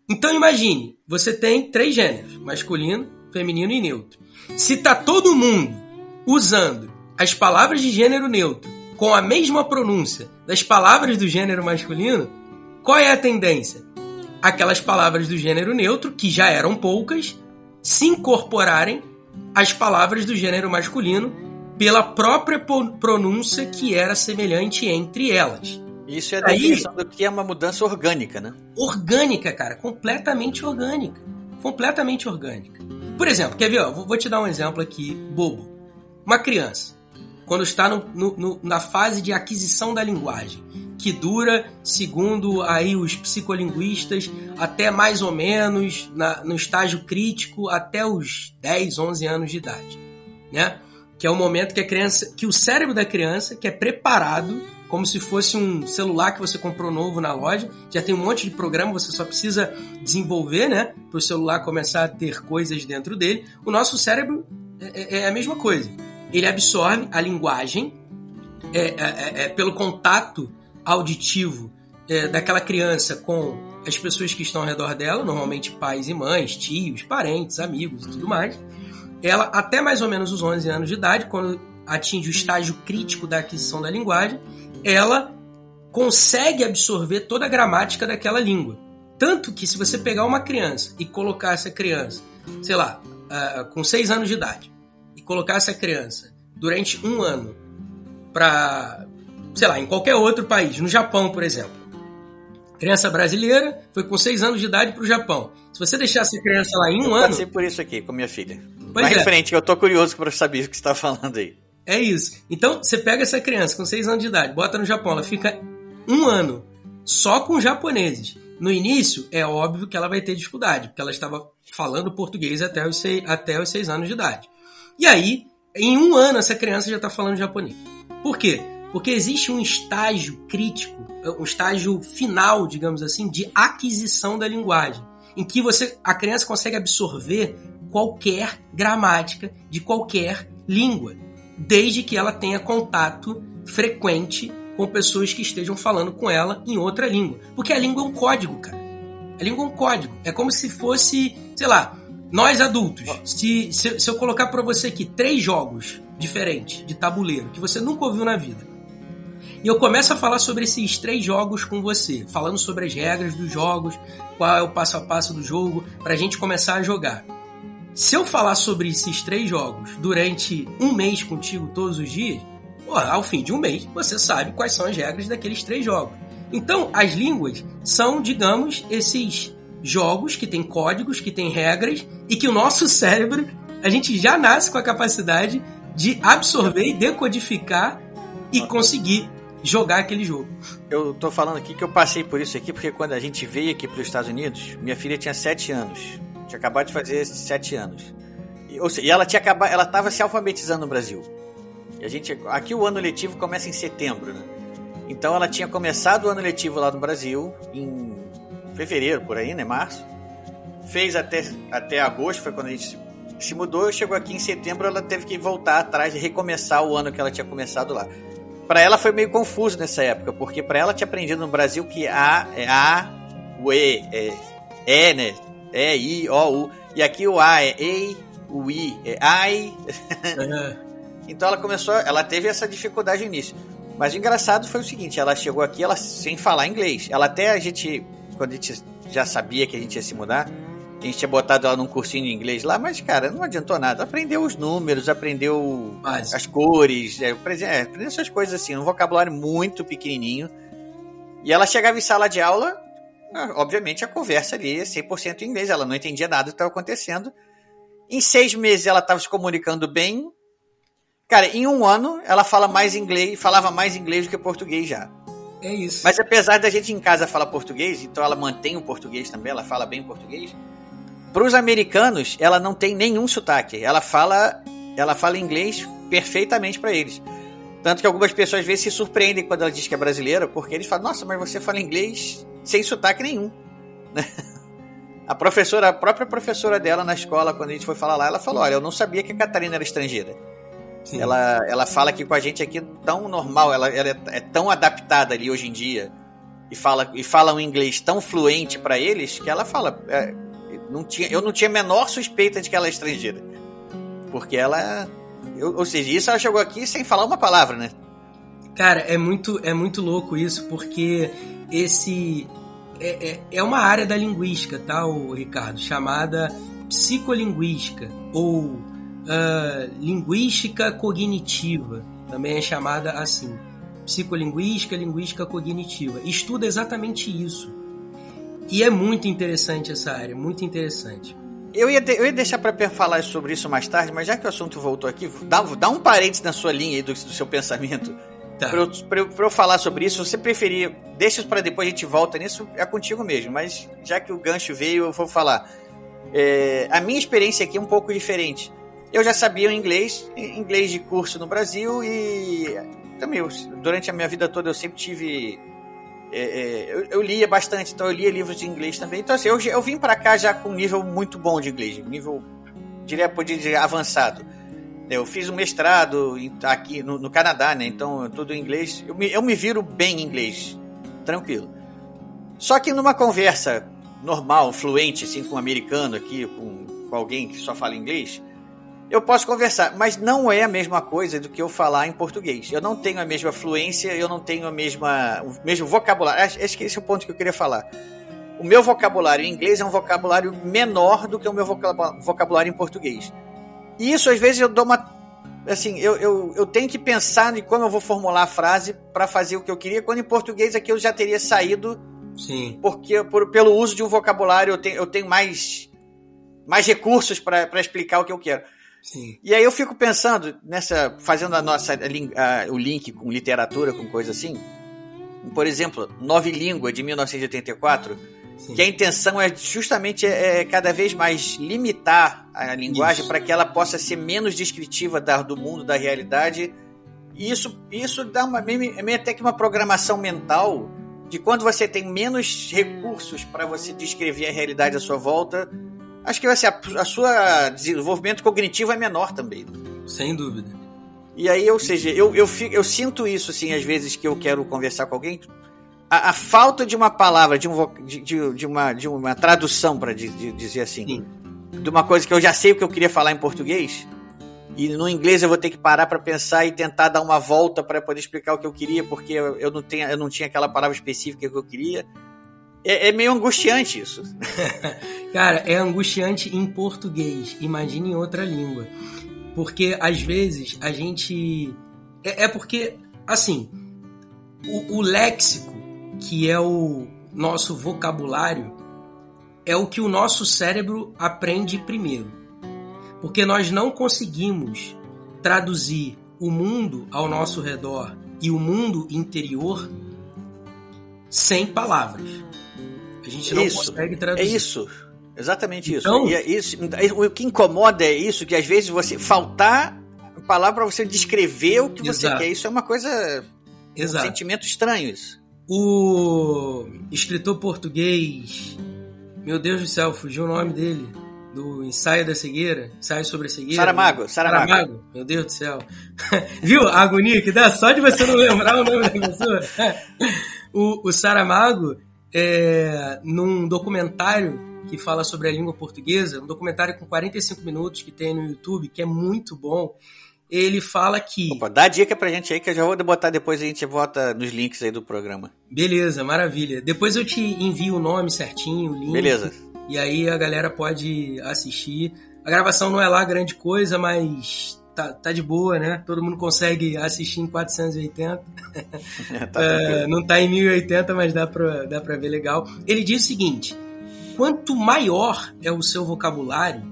Então imagine, você tem três gêneros: masculino, feminino e neutro. Se tá todo mundo usando as palavras de gênero neutro com a mesma pronúncia das palavras do gênero masculino, qual é a tendência? Aquelas palavras do gênero neutro, que já eram poucas, se incorporarem às palavras do gênero masculino pela própria pronúncia que era semelhante entre elas. Isso é a definição Aí, do que é uma mudança orgânica, né? Orgânica, cara, completamente orgânica. Completamente orgânica. Por exemplo, quer ver? Ó, vou te dar um exemplo aqui, bobo. Uma criança, quando está no, no, no, na fase de aquisição da linguagem, que dura, segundo aí os psicolinguistas, até mais ou menos na, no estágio crítico até os 10, 11 anos de idade, né? Que é o momento que a criança, que o cérebro da criança, que é preparado como se fosse um celular que você comprou novo na loja, já tem um monte de programa, você só precisa desenvolver, né, para o celular começar a ter coisas dentro dele. O nosso cérebro é, é, é a mesma coisa. Ele absorve a linguagem é, é, é, é pelo contato auditivo daquela criança com as pessoas que estão ao redor dela, normalmente pais e mães, tios, parentes, amigos e tudo mais. Ela, até mais ou menos os 11 anos de idade, quando atinge o estágio crítico da aquisição da linguagem, ela consegue absorver toda a gramática daquela língua. Tanto que se você pegar uma criança e colocar essa criança, sei lá, uh, com 6 anos de idade, e colocar essa criança durante um ano para sei lá, em qualquer outro país, no Japão, por exemplo. Criança brasileira foi com 6 anos de idade para o Japão. Se você deixar essa criança lá em um eu ano. Eu passei por isso aqui com minha filha. Pois Vai é. em frente, eu tô curioso para saber o que você está falando aí. É isso. Então, você pega essa criança com 6 anos de idade, bota no Japão, ela fica um ano só com japoneses. No início, é óbvio que ela vai ter dificuldade, porque ela estava falando português até os 6, até os anos de idade. E aí, em um ano, essa criança já está falando japonês. Por quê? Porque existe um estágio crítico, um estágio final, digamos assim, de aquisição da linguagem, em que você, a criança consegue absorver qualquer gramática de qualquer língua, desde que ela tenha contato frequente com pessoas que estejam falando com ela em outra língua. Porque a língua é um código, cara. A língua é um código. É como se fosse, sei lá, nós adultos. Se, se, se eu colocar para você aqui três jogos diferentes de tabuleiro que você nunca ouviu na vida, e eu começo a falar sobre esses três jogos com você, falando sobre as regras dos jogos, qual é o passo a passo do jogo, para a gente começar a jogar. Se eu falar sobre esses três jogos durante um mês contigo todos os dias, ao fim de um mês você sabe quais são as regras daqueles três jogos. Então, as línguas são, digamos, esses jogos que têm códigos, que têm regras e que o nosso [laughs] cérebro, a gente já nasce com a capacidade de absorver e decodificar e conseguir jogar aquele jogo. Eu tô falando aqui que eu passei por isso aqui porque quando a gente veio aqui para os Estados Unidos, minha filha tinha 7 anos. Tinha acabado de fazer 7 anos. E, ou seja, e ela tinha acabado, ela estava se alfabetizando no Brasil. E a gente, aqui o ano letivo começa em setembro, né? Então ela tinha começado o ano letivo lá no Brasil em fevereiro, por aí, né, março. Fez até até agosto, foi quando a gente se mudou, chegou aqui em setembro, ela teve que voltar atrás e recomeçar o ano que ela tinha começado lá para ela foi meio confuso nessa época, porque para ela tinha aprendido no Brasil que A é A, o E é E, né? E, I, O, U. E aqui o A é EI, o I é AI. Então ela começou, ela teve essa dificuldade no início. Mas o engraçado foi o seguinte, ela chegou aqui ela sem falar inglês. Ela até a gente, quando a gente já sabia que a gente ia se mudar, A gente tinha botado ela num cursinho de inglês lá, mas, cara, não adiantou nada. Aprendeu os números, aprendeu Básico. as cores, é, aprendeu, é, aprendeu essas coisas assim, um vocabulário muito pequenininho. E ela chegava em sala de aula, obviamente a conversa ali é 100% em inglês, ela não entendia nada do que estava acontecendo. Em seis meses ela estava se comunicando bem. Cara, em um ano ela fala mais inglês, falava mais inglês do que português já. É isso. Mas apesar da gente em casa falar português, então ela mantém o português também, ela fala bem português. Para os americanos, ela não tem nenhum sotaque. Ela fala, ela fala inglês perfeitamente para eles. Tanto que algumas pessoas às vezes se surpreendem quando ela diz que é brasileira, porque eles falam: "Nossa, mas você fala inglês sem sotaque nenhum". [laughs] A professora, a própria professora dela na escola, quando a gente foi falar lá, ela falou: "Olha, eu não sabia que a Catarina era estrangeira". Sim. Ela, ela fala aqui com a gente aqui tão normal, ela, ela é, é tão adaptada ali hoje em dia e fala, e fala um inglês tão fluente para eles que ela fala. é, não tinha, eu não tinha a menor suspeita de que ela é estrangeira. Porque ela. Eu- ou seja, isso ela chegou aqui sem falar uma palavra, né? Cara, é muito, é muito louco isso, porque esse é, é, é uma área da linguística, tá, Ricardo? Chamada psicolinguística ou ah, linguística cognitiva, também é chamada assim. Psicolinguística, linguística cognitiva. Estuda exatamente isso. E é muito interessante essa área, muito interessante. Eu ia, de- eu ia deixar para falar sobre isso mais tarde, mas já que o assunto voltou aqui, dá, dá um parênteses na sua linha aí do, do seu pensamento. Tá. Pra eu, pra eu- pra eu falar sobre isso, se você preferir, deixa isso pra depois, a gente volta nisso, é contigo mesmo. Mas já que o gancho veio, eu vou falar. É, a minha experiência aqui é um pouco diferente. Eu já sabia o inglês, inglês de curso no Brasil e também eu- durante a minha vida toda eu sempre tive. É, é, eu, eu lia bastante, então eu lia livros de inglês também. Então assim, eu, eu vim pra cá já com um nível muito bom de inglês, nível, diria, podia dizer, avançado. Eu fiz um mestrado aqui no, no Canadá, né? Então, tudo em inglês. Eu me, eu me viro bem em inglês, tranquilo. Só que numa conversa normal, fluente, assim, com um americano aqui, com, com alguém que só fala inglês, eu posso conversar, mas não é a mesma coisa do que eu falar em português. Eu não tenho a mesma fluência, eu não tenho a mesma, o mesmo vocabulário. Acho, acho que esse é o ponto que eu queria falar. O meu vocabulário em inglês é um vocabulário menor do que o meu vocab- vocabulário em português. E isso, às vezes, eu dou uma. Assim, eu, eu, eu tenho que pensar em como eu vou formular a frase para fazer o que eu queria, quando em português aqui eu já teria saído, Sim. porque por, pelo uso de um vocabulário eu tenho, eu tenho mais, mais recursos para explicar o que eu quero. Sim. E aí eu fico pensando nessa. fazendo a nossa, a o link com literatura, com coisa assim. Por exemplo, Nove Língua, de 1984 Sim. que a intenção é justamente é, é cada vez mais limitar a linguagem para que ela possa ser menos descritiva da- do mundo, da realidade. E isso, isso dá uma, meio, meio até que uma programação mental de quando você tem menos recursos para você descrever a realidade à sua volta. Acho que assim, a, a sua desenvolvimento cognitivo é menor também. Sem dúvida. E aí, ou seja, eu, eu, fico- eu sinto isso, assim, às vezes que eu quero conversar com alguém. A, a falta de uma palavra, de, um, de, de- uma, de uma tradução, para dizer assim, Sim. de uma coisa que eu já sei o que eu queria falar em português, e no inglês eu vou ter que parar para pensar e tentar dar uma volta para poder explicar o que eu queria, porque eu, eu, não tenho, eu não tinha aquela palavra específica que eu queria. É, é meio angustiante isso. [laughs] Cara, é angustiante em português. Imagine em outra língua. Porque às vezes a gente. É, é porque, assim, o, o léxico, que é o nosso vocabulário, é o que o nosso cérebro aprende primeiro. Porque nós não conseguimos traduzir o mundo ao nosso redor e o mundo interior sem palavras. A gente não Isso, consegue É traduzir. isso. Exatamente isso. Então- E é isso. O que incomoda é isso, que às vezes você faltar palavra para você descrever o que você Exato. quer. Isso é uma coisa. Um Exato. sentimento estranho isso. O escritor português, meu Deus do céu, fugiu o nome dele, do ensaio da cegueira, ensaio sobre a cegueira. Saramago, Saramago. Saramago, meu Deus do céu. [laughs] Viu a agonia que dá só de você não lembrar o nome da pessoa? [laughs] o, o Saramago, é, num documentário que fala sobre a língua portuguesa, um documentário com 45 minutos que tem no YouTube, que é muito bom, ele fala que. Opa, dá dica pra gente aí que eu já vou botar depois a gente volta nos links aí do programa. Beleza, maravilha. Depois eu te envio o nome certinho, o link. Beleza. E aí a galera pode assistir. A gravação não é lá grande coisa, mas tá, tá de boa, né? Todo mundo consegue assistir em 480. [laughs] tá É, não tá em 1080, mas dá pra, dá pra ver legal. Ele diz o seguinte: quanto maior é o seu vocabulário,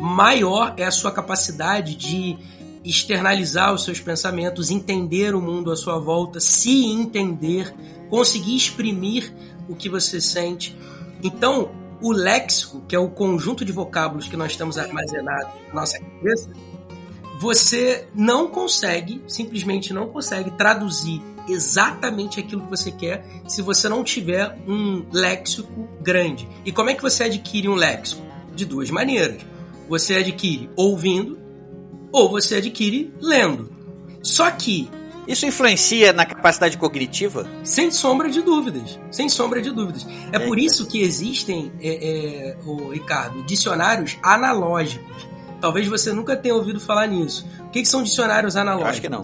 maior é a sua capacidade de externalizar os seus pensamentos, entender o mundo à sua volta, se entender, conseguir exprimir o que você sente. Então, o léxico, que é o conjunto de vocábulos que nós temos armazenados na nossa cabeça, você não consegue, simplesmente não consegue traduzir exatamente aquilo que você quer se você não tiver um léxico grande. E como é que você adquire um léxico? De duas maneiras. Você adquire ouvindo ou você adquire lendo. Só que Isso influencia na capacidade cognitiva? sem sombra de dúvidas. Sem sombra de dúvidas. É por Eita. isso que existem, é, é, o Ricardo, dicionários analógicos. Talvez você nunca tenha ouvido falar nisso. O que, que são dicionários Eu analógicos? acho que não.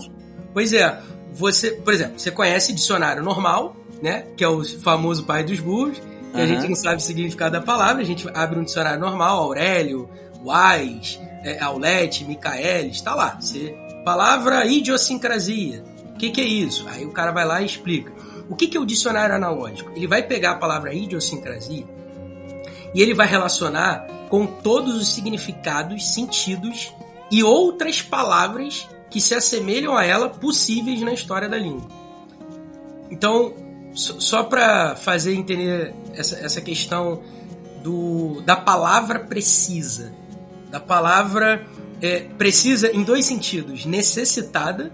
Pois é, você, por exemplo, você conhece dicionário normal, né? Que é o famoso pai dos burros, que a gente não sabe o significado da palavra, a gente abre um dicionário normal, Aurélio, Wise, é, Aulete, Micaelis, tá lá. Você, palavra idiosincrasia. O que, que é isso? Aí o cara vai lá e explica. O que, que é o dicionário analógico? Ele vai pegar a palavra idiosincrasia e ele vai relacionar com todos os significados, sentidos e outras palavras que se assemelham a ela possíveis na história da língua. Então, só para fazer entender essa, essa questão do, da palavra precisa, da palavra é, precisa em dois sentidos: necessitada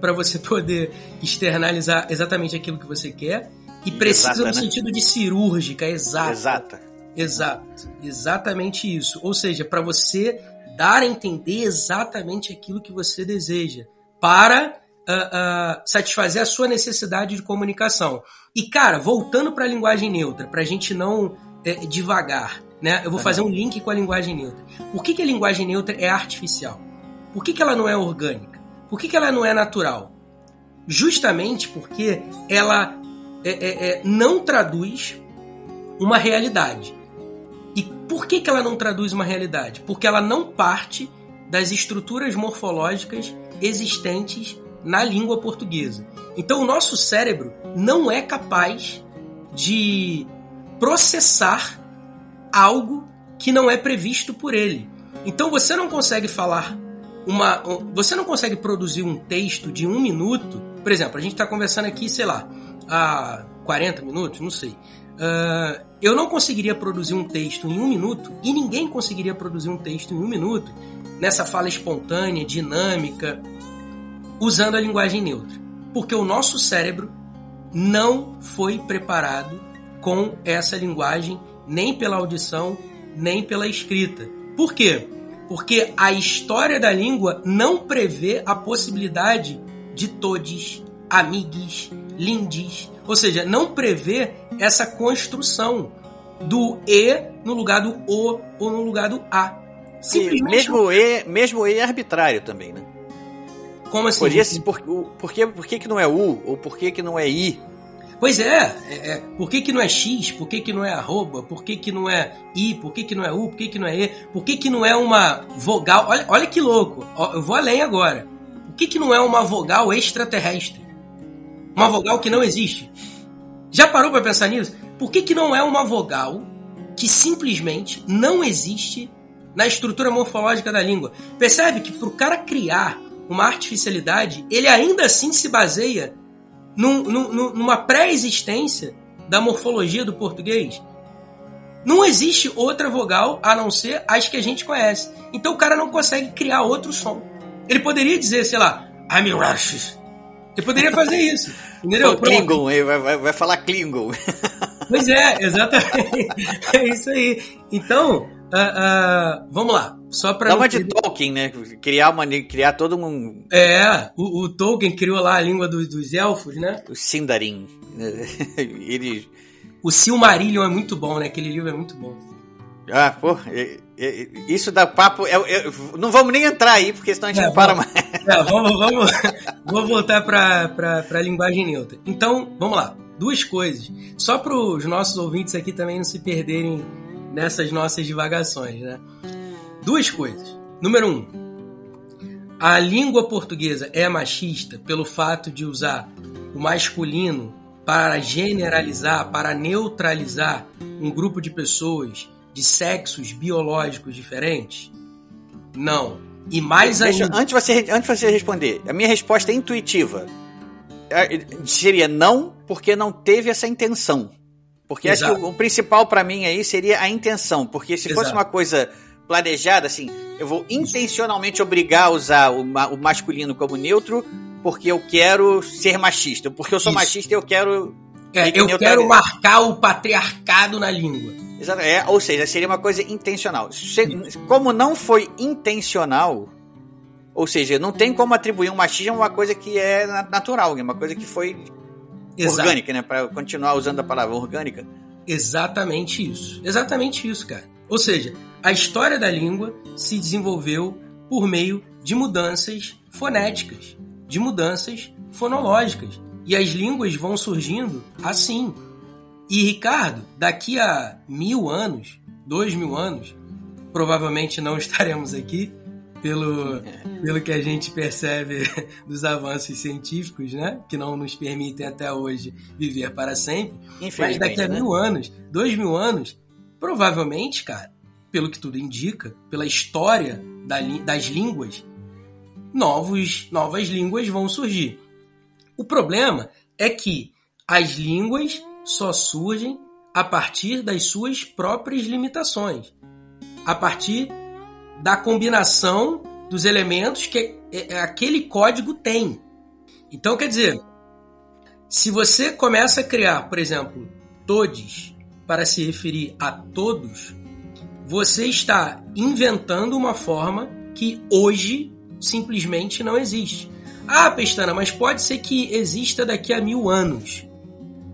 para você [laughs] poder externalizar exatamente aquilo que você quer e precisa Exata, no né? sentido de cirúrgica, exata. Exata. Exato, exatamente isso. Ou seja, para você dar a entender exatamente aquilo que você deseja, para ah, ah, satisfazer a sua necessidade de comunicação. E cara, voltando para a linguagem neutra, para a gente não eh, devagar, né? Eu vou fazer um link com a linguagem neutra. Por que, que a linguagem neutra é artificial? Por que, que ela não é orgânica? Por que, que ela não é natural? Justamente porque ela é, é, é, não traduz uma realidade. E por que, que ela não traduz uma realidade? Porque ela não parte das estruturas morfológicas existentes na língua portuguesa. Então o nosso cérebro não é capaz de processar algo que não é previsto por ele. Então você não consegue falar uma. Você não consegue produzir um texto de um minuto. Por exemplo, a gente está conversando aqui, sei lá, há 40 minutos, não sei. Ah, eu não conseguiria produzir um texto em um minuto e ninguém conseguiria produzir um texto em um minuto nessa fala espontânea, dinâmica, usando a linguagem neutra. Porque o nosso cérebro não foi preparado com essa linguagem, nem pela audição, nem pela escrita. Por quê? Porque a história da língua não prevê a possibilidade de todes, amigues, lindes. Ou seja, não prevê essa construção do E no lugar do O ou no lugar do A. E Simplesmente mesmo o E, mesmo E é arbitrário também, né? como assim? Podia por, por, que, por que, que não é U? Ou por que, que não é I? Pois é, é, é, por que, que não é X? Por que, que não é arroba? Por que, que não é I? Por que, que não é U? Por que, que não é E? Por que, que não é uma vogal? Olha, olha que louco, eu vou além agora. Por que, que não é uma vogal extraterrestre? Uma vogal que não existe? Já parou para pensar nisso? Por que, que não é uma vogal que simplesmente não existe na estrutura morfológica da língua? Percebe que para o cara criar uma artificialidade, ele ainda assim se baseia num- num- num- numa pré-existência da morfologia do português. Não existe outra vogal a não ser as que a gente conhece. Então o cara não consegue criar outro som. Ele poderia dizer, sei lá, I'm Ele poderia fazer isso. Entendeu? O Klingon, vai, vai, vai falar Klingon. [laughs] Pois é, exatamente. é isso aí. Então, ah, ah, vamos lá. Só para Dá uma de Tolkien, né? Criar, uma, criar todo um. É, o, o Tolkien criou lá a língua dos, dos elfos, né? O Sindarin. [laughs] Ele. O Silmarillion é muito bom, né? Aquele livro é muito bom. Ah, pô, Isso dá papo. Eu, eu, não vamos nem entrar aí, porque senão a gente é, não para vamos, mais. É, vamos, vamos, [laughs] vamos voltar para a linguagem neutra. Então, vamos lá. Duas coisas. Só para os nossos ouvintes aqui também não se perderem nessas nossas divagações, né? Duas coisas. Número um, a língua portuguesa é machista pelo fato de usar o masculino para generalizar, para neutralizar um grupo de pessoas de sexos biológicos diferentes? Não. E mais Deixa, ainda. Antes você, antes você responder, a minha resposta é intuitiva. É, seria não, porque não teve essa intenção. Porque Exato. acho que o, o principal para mim aí seria a intenção. Porque se Exato. fosse uma coisa planejada, assim, eu vou intencionalmente obrigar a usar o, o masculino como neutro, porque eu quero ser machista. Porque eu sou Isso. machista e eu quero. É, eu quero marcar o patriarcado na língua. É, ou seja, seria uma coisa intencional. Como não foi intencional, ou seja, não tem como atribuir um machismo a uma coisa que é natural, é uma coisa que foi Exato. orgânica, né? Para continuar usando a palavra orgânica. Exatamente isso. Exatamente isso, cara. Ou seja, a história da língua se desenvolveu por meio de mudanças fonéticas, de mudanças fonológicas. E as línguas vão surgindo assim. E Ricardo, daqui a mil anos, dois mil anos, provavelmente não [laughs] estaremos aqui, pelo, [laughs] pelo que a gente percebe [laughs] dos avanços científicos, né? Que não nos permitem até hoje viver para sempre. Mas daqui a né? mil anos, dois mil anos, provavelmente, cara, pelo que tudo indica, pela história das línguas, novos, novas línguas vão surgir. O problema é que as línguas só surgem a partir das suas próprias limitações, a partir da combinação dos elementos que é, é, aquele código tem. Então, quer dizer, se você começa a criar, por exemplo, todes para se referir a todos, você está inventando uma forma que hoje simplesmente não existe. Ah, Pestana, mas pode ser que exista daqui a mil anos.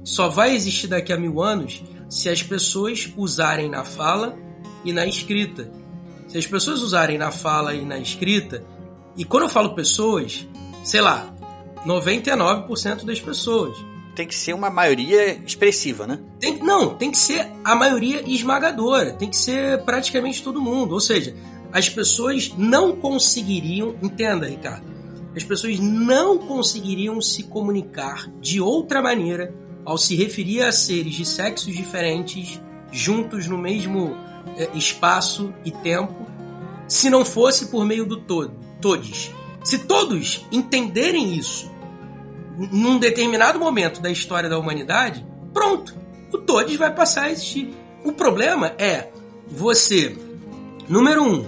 Só vai existir daqui a mil anos se as pessoas usarem na fala e na escrita. Se as pessoas usarem na fala e na escrita, e quando eu falo pessoas, sei lá, 99% das pessoas. Tem que ser uma maioria expressiva, né? Tem, não, tem que ser a maioria esmagadora. Tem que ser praticamente todo mundo. Ou seja, as pessoas não conseguiriam, entenda, Ricardo, as pessoas não conseguiriam se comunicar de outra maneira ao se referir a seres de sexos diferentes juntos no mesmo é, espaço e tempo se não fosse por meio do todo, todos. Se todos entenderem isso num determinado momento da história da humanidade, pronto, o todos vai passar a existir. O problema é você, número um,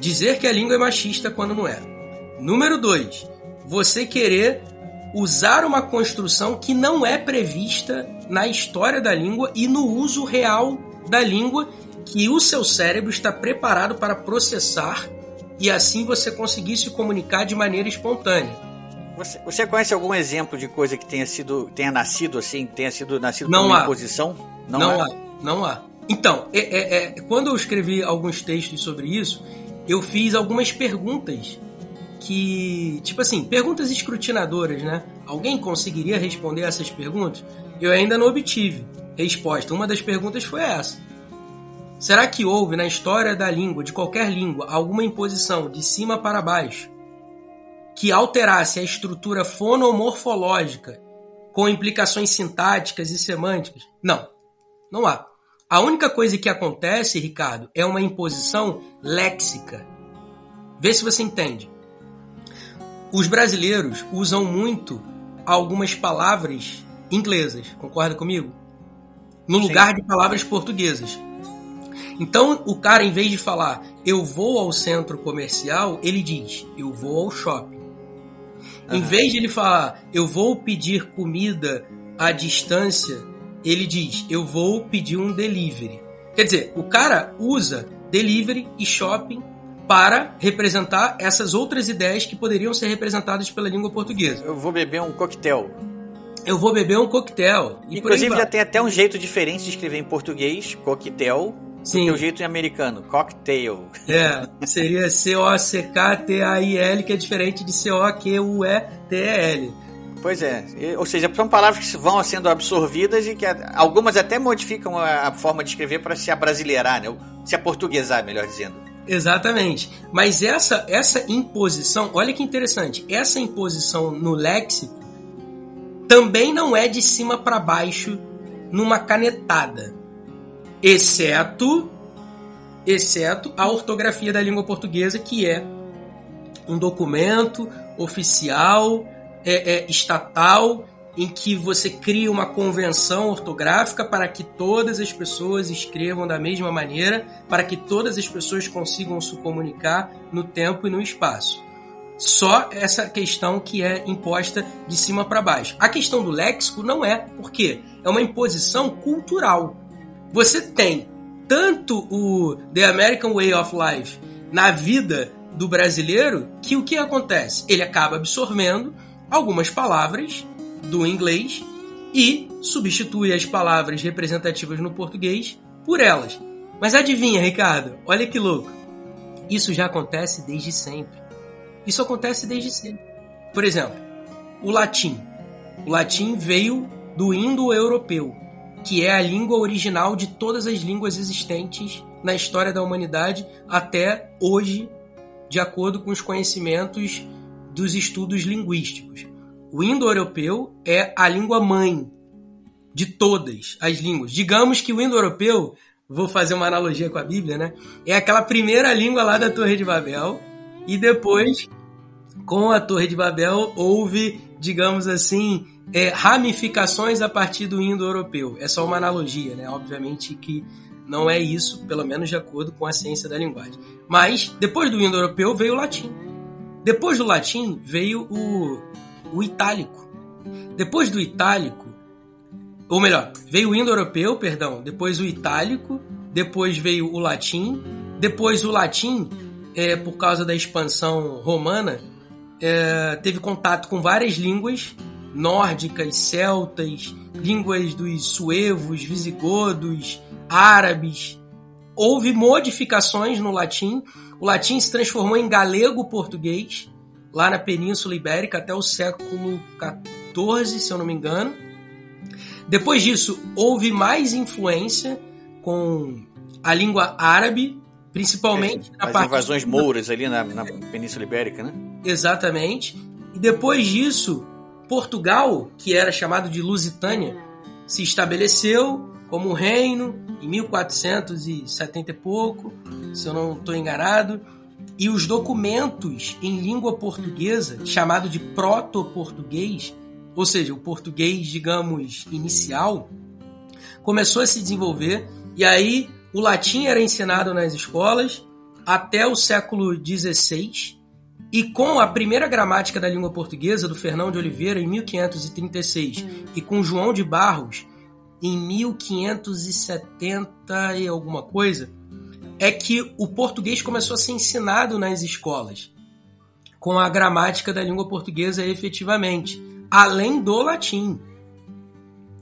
dizer que a língua é machista quando não é. Número dois, você querer usar uma construção que não é prevista na história da língua e no uso real da língua que o seu cérebro está preparado para processar e assim você conseguir se comunicar de maneira espontânea. Você, você conhece algum exemplo de coisa que tenha sido tenha nascido assim, tenha sido nascido não por uma imposição? Não, não há. há. Não há. Então, é, é, é, quando eu escrevi alguns textos sobre isso, eu fiz algumas perguntas que, tipo assim, perguntas escrutinadoras, né? Alguém conseguiria responder essas perguntas? Eu ainda não obtive resposta. Uma das perguntas foi essa. Será que houve na história da língua, de qualquer língua, alguma imposição de cima para baixo que alterasse a estrutura fonomorfológica com implicações sintáticas e semânticas? Não, não há. A única coisa que acontece, Ricardo, é uma imposição léxica. Vê se você entende. Os brasileiros usam muito algumas palavras inglesas, concorda comigo? No lugar de palavras portuguesas. Então, o cara, em vez de falar eu vou ao centro comercial, ele diz eu vou ao shopping. Uhum. Em vez de ele falar eu vou pedir comida à distância, ele diz eu vou pedir um delivery. Quer dizer, o cara usa delivery e shopping para representar essas outras ideias que poderiam ser representadas pela língua portuguesa. Eu vou beber um coquetel. Eu vou beber um coquetel. Inclusive já tem até um jeito diferente de escrever em português, coquetel, Sim. Do o jeito em americano, cocktail. É, seria C-O-C-K-T-A-I-L, que é diferente de C-O-Q-U-E-T-E-L. Pois é, ou seja, são palavras que vão sendo absorvidas e que algumas até modificam a forma de escrever para se abrasileirar, né? se aportuguesar, melhor dizendo. Exatamente. Mas essa, essa imposição, olha que interessante, essa imposição no léxico também não é de cima para baixo numa canetada, exceto exceto a ortografia da língua portuguesa, que é um documento oficial é, é, estatal em que você cria uma convenção ortográfica para que todas as pessoas escrevam da mesma maneira, para que todas as pessoas consigam se comunicar no tempo e no espaço. Só essa questão que é imposta de cima para baixo. A questão do léxico não é, porque é uma imposição cultural. Você tem tanto o The American Way of Life na vida do brasileiro que o que acontece? Ele acaba absorvendo algumas palavras do inglês e substitui as palavras representativas no português por elas. Mas adivinha, Ricardo? Olha que louco. Isso já acontece desde sempre. Isso acontece desde sempre. Por exemplo, o latim. O latim veio do indo-europeu, que é a língua original de todas as línguas existentes na história da humanidade até hoje, de acordo com os conhecimentos dos estudos linguísticos. O indo-europeu é a língua mãe de todas as línguas. Digamos que o indo-europeu, vou fazer uma analogia com a Bíblia, né? É aquela primeira língua lá da Torre de Babel e depois com a Torre de Babel houve, digamos assim, é, ramificações a partir do indo-europeu. É só uma analogia, né? Obviamente que não é isso, pelo menos de acordo com a ciência da linguagem. Mas depois do indo-europeu veio o latim. Depois do latim veio o, o itálico. Depois do itálico, ou melhor, veio o indo-europeu, perdão, depois o itálico, depois veio o latim, depois o latim, é, por causa da expansão romana, é, teve contato com várias línguas nórdicas, celtas, línguas dos suevos, visigodos, árabes. Houve modificações no latim o latim se transformou em galego-português lá na Península Ibérica até o século XIV, se eu não me engano. Depois disso, houve mais influência com a língua árabe, principalmente é, na as parte invasões mouras ali na, na Península Ibérica, né? Exatamente. E depois disso, Portugal, que era chamado de Lusitânia, se estabeleceu como um reino em 1470 e pouco, se eu não estou enganado. E os documentos em língua portuguesa, chamado de proto-português, ou seja, o português, digamos, inicial, começou a se desenvolver. E aí o latim era ensinado nas escolas até o século XVI. E com a primeira gramática da língua portuguesa, do Fernão de Oliveira, em 1536, e com João de Barros, em 1570 e alguma coisa, é que o português começou a ser ensinado nas escolas, com a gramática da língua portuguesa efetivamente, além do latim.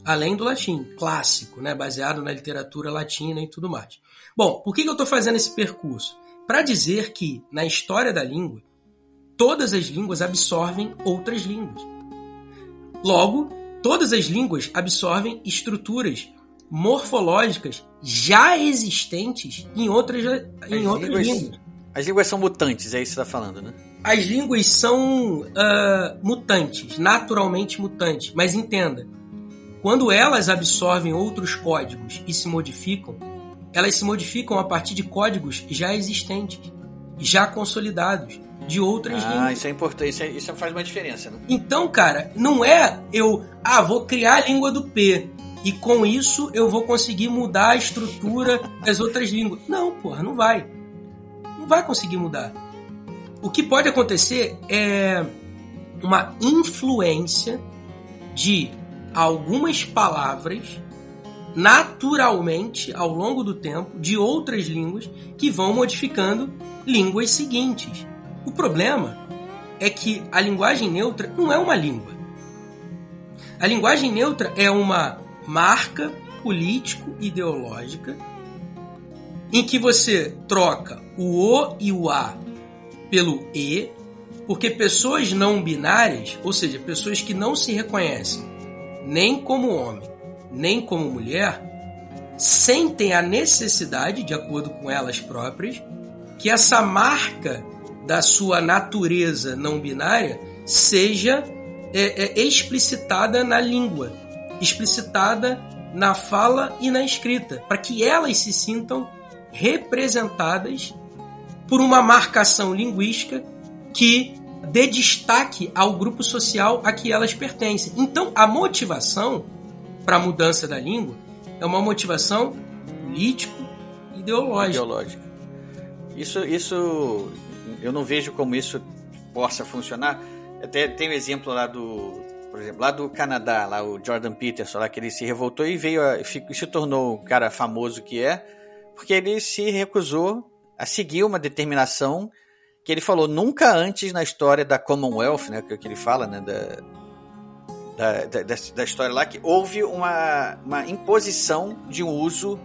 Além do latim clássico, né, baseado na literatura latina e tudo mais. Bom, por que eu estou fazendo esse percurso? Para dizer que, na história da língua, todas as línguas absorvem outras línguas. Logo, todas as línguas absorvem estruturas morfológicas já existentes em outras, em outras línguas, línguas. As línguas são mutantes, é isso que você está falando, né? As línguas são uh, mutantes, naturalmente mutantes. Mas entenda, quando elas absorvem outros códigos e se modificam, elas se modificam a partir de códigos já existentes, já consolidados de outras ah, línguas. isso é importante, isso, é, isso faz uma diferença, né? Então, cara, não é eu, ah, vou criar a língua do P e com isso eu vou conseguir mudar a estrutura das outras línguas. Não, porra, não vai. Não vai conseguir mudar. O que pode acontecer é uma influência de algumas palavras naturalmente ao longo do tempo de outras línguas que vão modificando línguas seguintes. O problema é que a linguagem neutra não é uma língua. A linguagem neutra é uma marca político-ideológica em que você troca o O e o A pelo E, porque pessoas não binárias, ou seja, pessoas que não se reconhecem nem como homem, nem como mulher, sentem a necessidade, de acordo com elas próprias, que essa marca da sua natureza não binária seja é, é, explicitada na língua, explicitada na fala e na escrita, para que elas se sintam representadas por uma marcação linguística que dê destaque ao grupo social a que elas pertencem. Então, a motivação para a mudança da língua é uma motivação político-ideológica. Ideológica. Isso, isso, eu não vejo como isso possa funcionar. Até tem um exemplo lá do, por exemplo, lá do Canadá, lá o Jordan Peterson, lá que ele se revoltou e veio, a, se tornou o cara famoso que é, porque ele se recusou a seguir uma determinação que ele falou nunca antes na história da Commonwealth, né, que ele fala, né, da, da, da, da história lá, que houve uma, uma imposição de um uso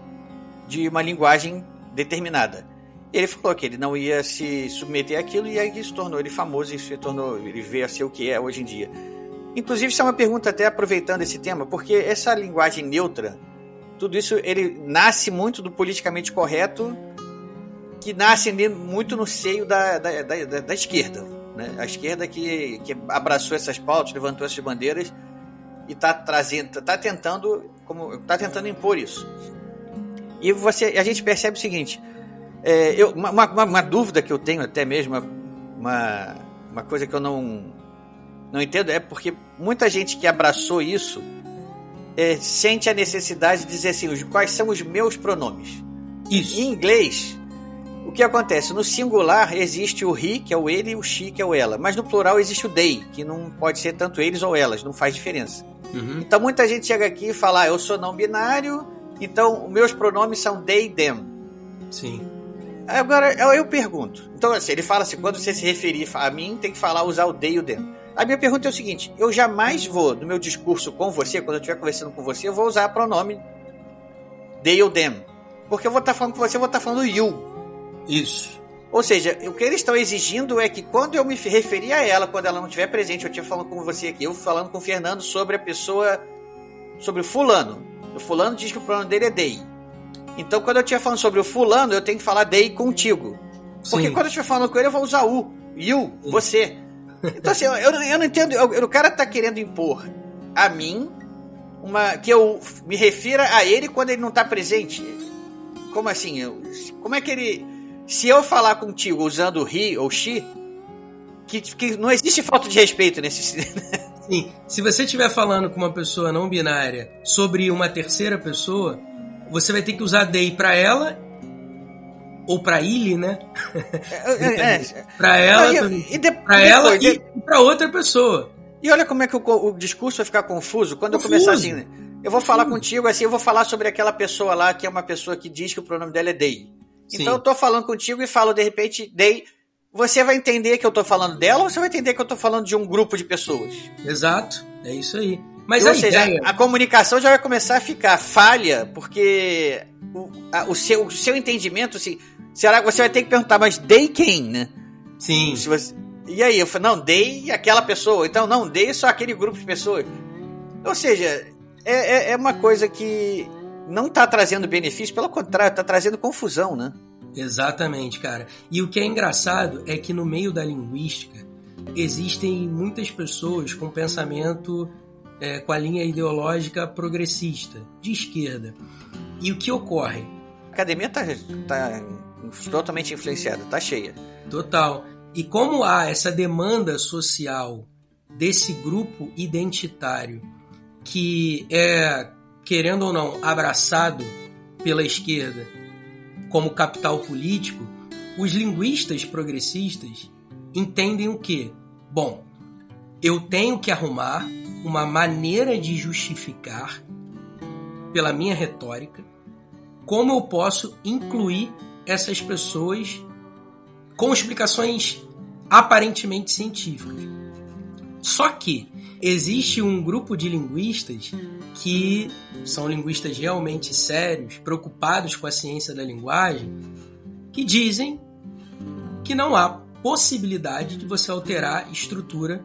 de uma linguagem determinada. Ele falou que ele não ia se submeter àquilo e aí se tornou ele famoso e se tornou, ele veio a ser o que é hoje em dia. Inclusive, isso é uma pergunta até aproveitando esse tema, porque essa linguagem neutra, tudo isso ele nasce muito do politicamente correto, que nasce muito no seio da, da, da, da esquerda. Né? A esquerda que, que abraçou essas pautas, levantou essas bandeiras e está trazendo, está tentando, como, tá tentando impor isso. E você, a gente percebe o seguinte: é, eu, uma, uma, uma, dúvida que eu tenho até mesmo, uma, uma coisa que eu não não entendo é porque muita gente que abraçou isso é, sente a necessidade de dizer assim, os, quais são os meus pronomes. Isso. Em inglês, o que acontece? No singular existe o he, que é o ele, e o she, que é o ela. Mas no plural existe o they, que não pode ser tanto eles ou elas, não faz diferença. Uhum. Então muita gente chega aqui e fala, ah, eu sou não binário, então os meus pronomes são they, them. Sim. Agora, eu pergunto. Então, assim, ele fala assim, quando você se referir a mim, tem que falar, usar o they e o them. A minha pergunta é o seguinte: eu jamais vou, no meu discurso com você, quando eu estiver conversando com você, eu vou usar pronome they ou them. Porque eu vou estar falando com você, eu vou estar falando you. Isso. Ou seja, o que eles estão exigindo é que quando eu me referir a ela, quando ela não estiver presente, eu estiver falando com você aqui, eu falando com o Fernando sobre a pessoa, sobre o fulano. O fulano diz que o pronome dele é they. Então, quando eu estiver falando sobre o fulano, eu tenho que falar they contigo. Porque Sim. quando eu estiver falando com ele, eu vou usar o. You, Sim. você. Então, assim, eu, eu não entendo. O cara tá querendo impor a mim uma que eu me refira a ele quando ele não tá presente. Como assim? Eu, como é que ele. Se eu falar contigo usando he ou she, que, que não existe falta de respeito nesse. [laughs] Sim. Se você estiver falando com uma pessoa não binária sobre uma terceira pessoa, você vai ter que usar they para ela ou para ele, né? É, é, é. [laughs] para ela, e, de, pra ela de... e para outra pessoa. E olha como é que o, o discurso vai ficar confuso quando confuso. eu começar assim. Né? Eu vou falar contigo assim, eu vou falar sobre aquela pessoa lá que é uma pessoa que diz que o pronome dela é they. Sim. Então eu tô falando contigo e falo de repente they. Você vai entender que eu tô falando dela ou você vai entender que eu tô falando de um grupo de pessoas? Exato, é isso aí. Mas ou seja, ideia... a comunicação já vai começar a ficar falha, porque o, a, o, seu, o seu entendimento, assim, será que você vai ter que perguntar, mas dei quem, né? Sim. Você, e aí, eu falei, não, dei aquela pessoa. Então, não, dei só aquele grupo de pessoas. Ou seja, é, é, é uma coisa que não está trazendo benefício, pelo contrário, está trazendo confusão, né? Exatamente, cara. E o que é engraçado é que no meio da linguística existem muitas pessoas com pensamento é, com a linha ideológica progressista, de esquerda. E o que ocorre? A academia está tá totalmente influenciada, está cheia. Total. E como há essa demanda social desse grupo identitário que é, querendo ou não, abraçado pela esquerda como capital político, os linguistas progressistas entendem o que? Bom, eu tenho que arrumar uma maneira de justificar, pela minha retórica, como eu posso incluir essas pessoas com explicações aparentemente científicas. Só que existe um grupo de linguistas que são linguistas realmente sérios, preocupados com a ciência da linguagem, que dizem que não há possibilidade de você alterar estrutura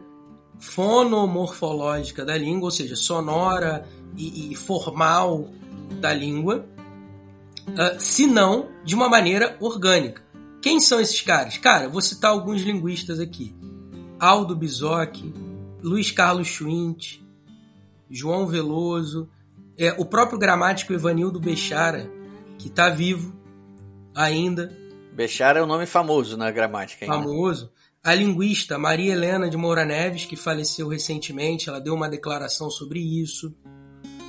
fonomorfológica da língua, ou seja, sonora e, e formal da língua, uh, se não de uma maneira orgânica. Quem são esses caras? Cara, vou citar alguns linguistas aqui. Aldo Bizoc, Luiz Carlos Schwint, João Veloso, é, o próprio gramático Evanildo Bechara, que está vivo ainda. Bechara é um nome famoso na gramática. Ainda. Famoso. A linguista Maria Helena de Moura Neves, que faleceu recentemente, ela deu uma declaração sobre isso.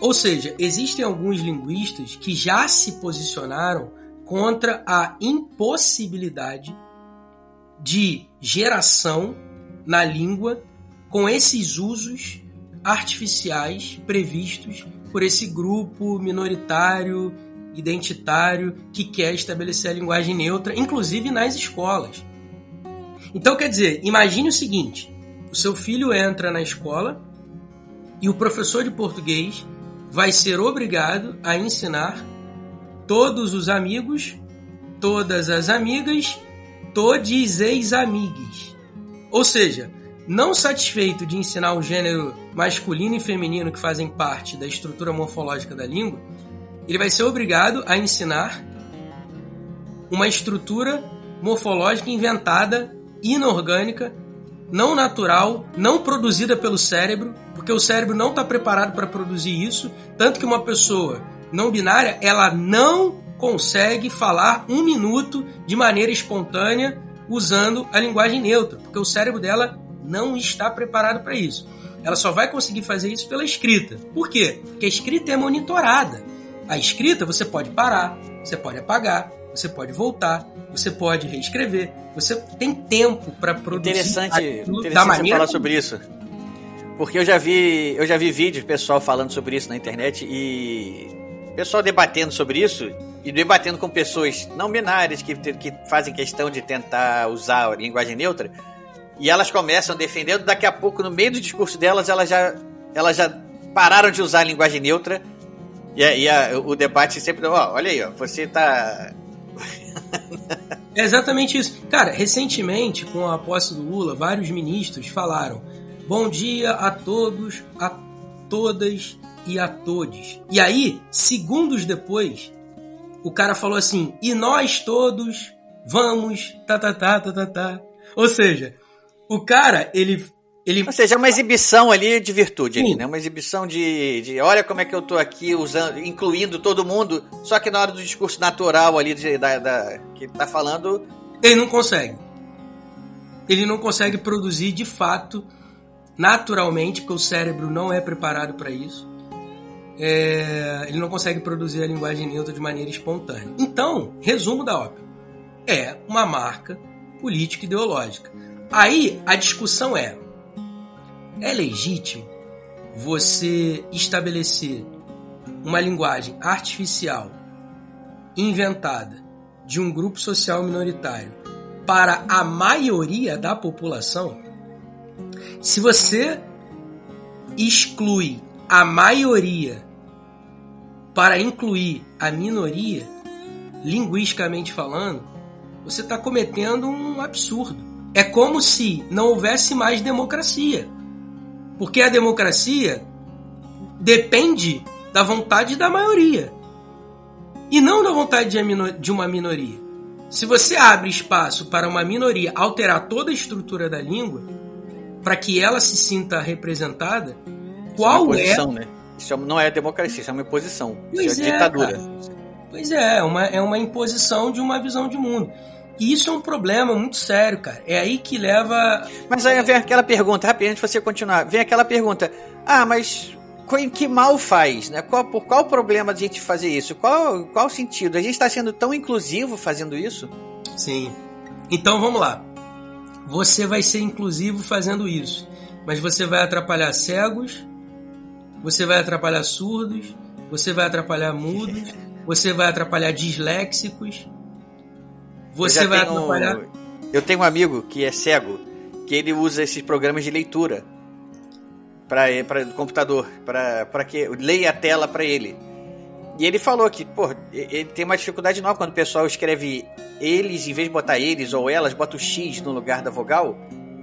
Ou seja, existem alguns linguistas que já se posicionaram contra a impossibilidade de geração na língua com esses usos artificiais previstos por esse grupo minoritário, identitário, que quer estabelecer a linguagem neutra, inclusive nas escolas. Então, quer dizer, imagine o seguinte: o seu filho entra na escola e o professor de português vai ser obrigado a ensinar todos os amigos, todas as amigas, todos ex-amigues. Ou seja, não satisfeito de ensinar o gênero masculino e feminino que fazem parte da estrutura morfológica da língua, ele vai ser obrigado a ensinar uma estrutura morfológica inventada inorgânica, não natural, não produzida pelo cérebro, porque o cérebro não está preparado para produzir isso, tanto que uma pessoa não binária ela não consegue falar um minuto de maneira espontânea usando a linguagem neutra, porque o cérebro dela não está preparado para isso. Ela só vai conseguir fazer isso pela escrita. Por quê? Porque a escrita é monitorada. A escrita você pode parar, você pode apagar, você pode voltar, você pode reescrever, você tem tempo para produzir. Interessante, interessante da maneira falar sobre isso. Porque eu já vi, eu já vi vídeos pessoal falando sobre isso na internet e pessoal debatendo sobre isso e debatendo com pessoas não binárias que, que fazem questão de tentar usar a linguagem neutra e elas começam defendendo, daqui a pouco, no meio do discurso delas, elas já, elas já pararam de usar a linguagem neutra e, e a, o debate sempre, ó, olha aí, ó, você tá é exatamente isso. Cara, recentemente, com a posse do Lula, vários ministros falaram: bom dia a todos, a todas e a todos. E aí, segundos depois, o cara falou assim: e nós todos vamos, tá, tá, tá, tá, tá, tá. Ou seja, o cara, ele ele... Ou seja, é uma exibição ali de virtude, ali, né? Uma exibição de, de olha como é que eu tô aqui usando, incluindo todo mundo, só que na hora do discurso natural ali de, da, da, que tá falando. Ele não consegue. Ele não consegue produzir de fato, naturalmente, porque o cérebro não é preparado para isso. É, ele não consegue produzir a linguagem neutra de maneira espontânea. Então, resumo da ópera: é uma marca política ideológica. Aí a discussão é é legítimo você estabelecer uma linguagem artificial inventada de um grupo social minoritário para a maioria da população? Se você exclui a maioria para incluir a minoria, linguisticamente falando, você está cometendo um absurdo. É como se não houvesse mais democracia. Porque a democracia depende da vontade da maioria e não da vontade de uma minoria. Se você abre espaço para uma minoria alterar toda a estrutura da língua para que ela se sinta representada, qual isso é? Posição, é? Né? Isso não é democracia, isso é uma imposição. Pois isso é, é ditadura. Cara. Pois é, é, uma, é uma imposição de uma visão de mundo. E isso é um problema muito sério, cara. É aí que leva. Mas aí vem aquela pergunta, rapidinho antes de você continuar. Vem aquela pergunta: ah, mas que mal faz, né? Qual, por qual o problema de a gente fazer isso? Qual, qual o sentido? A gente está sendo tão inclusivo fazendo isso? Sim. Então vamos lá. Você vai ser inclusivo fazendo isso, mas você vai atrapalhar cegos, você vai atrapalhar surdos, você vai atrapalhar mudos, [laughs] você vai atrapalhar disléxicos, você vai tenho, atrapalhar. Eu tenho um amigo que é cego, que ele usa esses programas de leitura para do computador, para que leia a tela para ele. E ele falou que, pô, ele tem uma dificuldade enorme quando o pessoal escreve eles, em vez de botar eles ou elas, bota o X no lugar da vogal.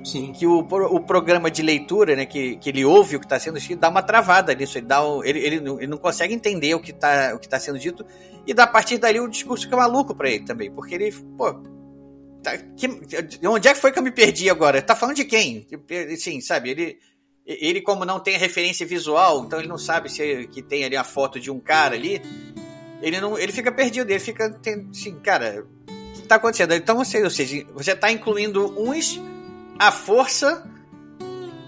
Sim. Que o, o programa de leitura, né, que, que ele ouve o que está sendo escrito, dá uma travada nisso. Ele, dá ele, ele, ele, não consegue entender o que está tá sendo dito. E da partir dali o discurso fica maluco para ele também. Porque ele, pô, tá, que, onde é que foi que eu me perdi agora? Tá falando de quem? Sim, sabe? Ele, ele como não tem referência visual, então ele não sabe se que tem ali a foto de um cara ali. Ele não, ele fica perdido, ele fica tem, assim, cara, o que está acontecendo? Então você, ou seja, você está incluindo uns a força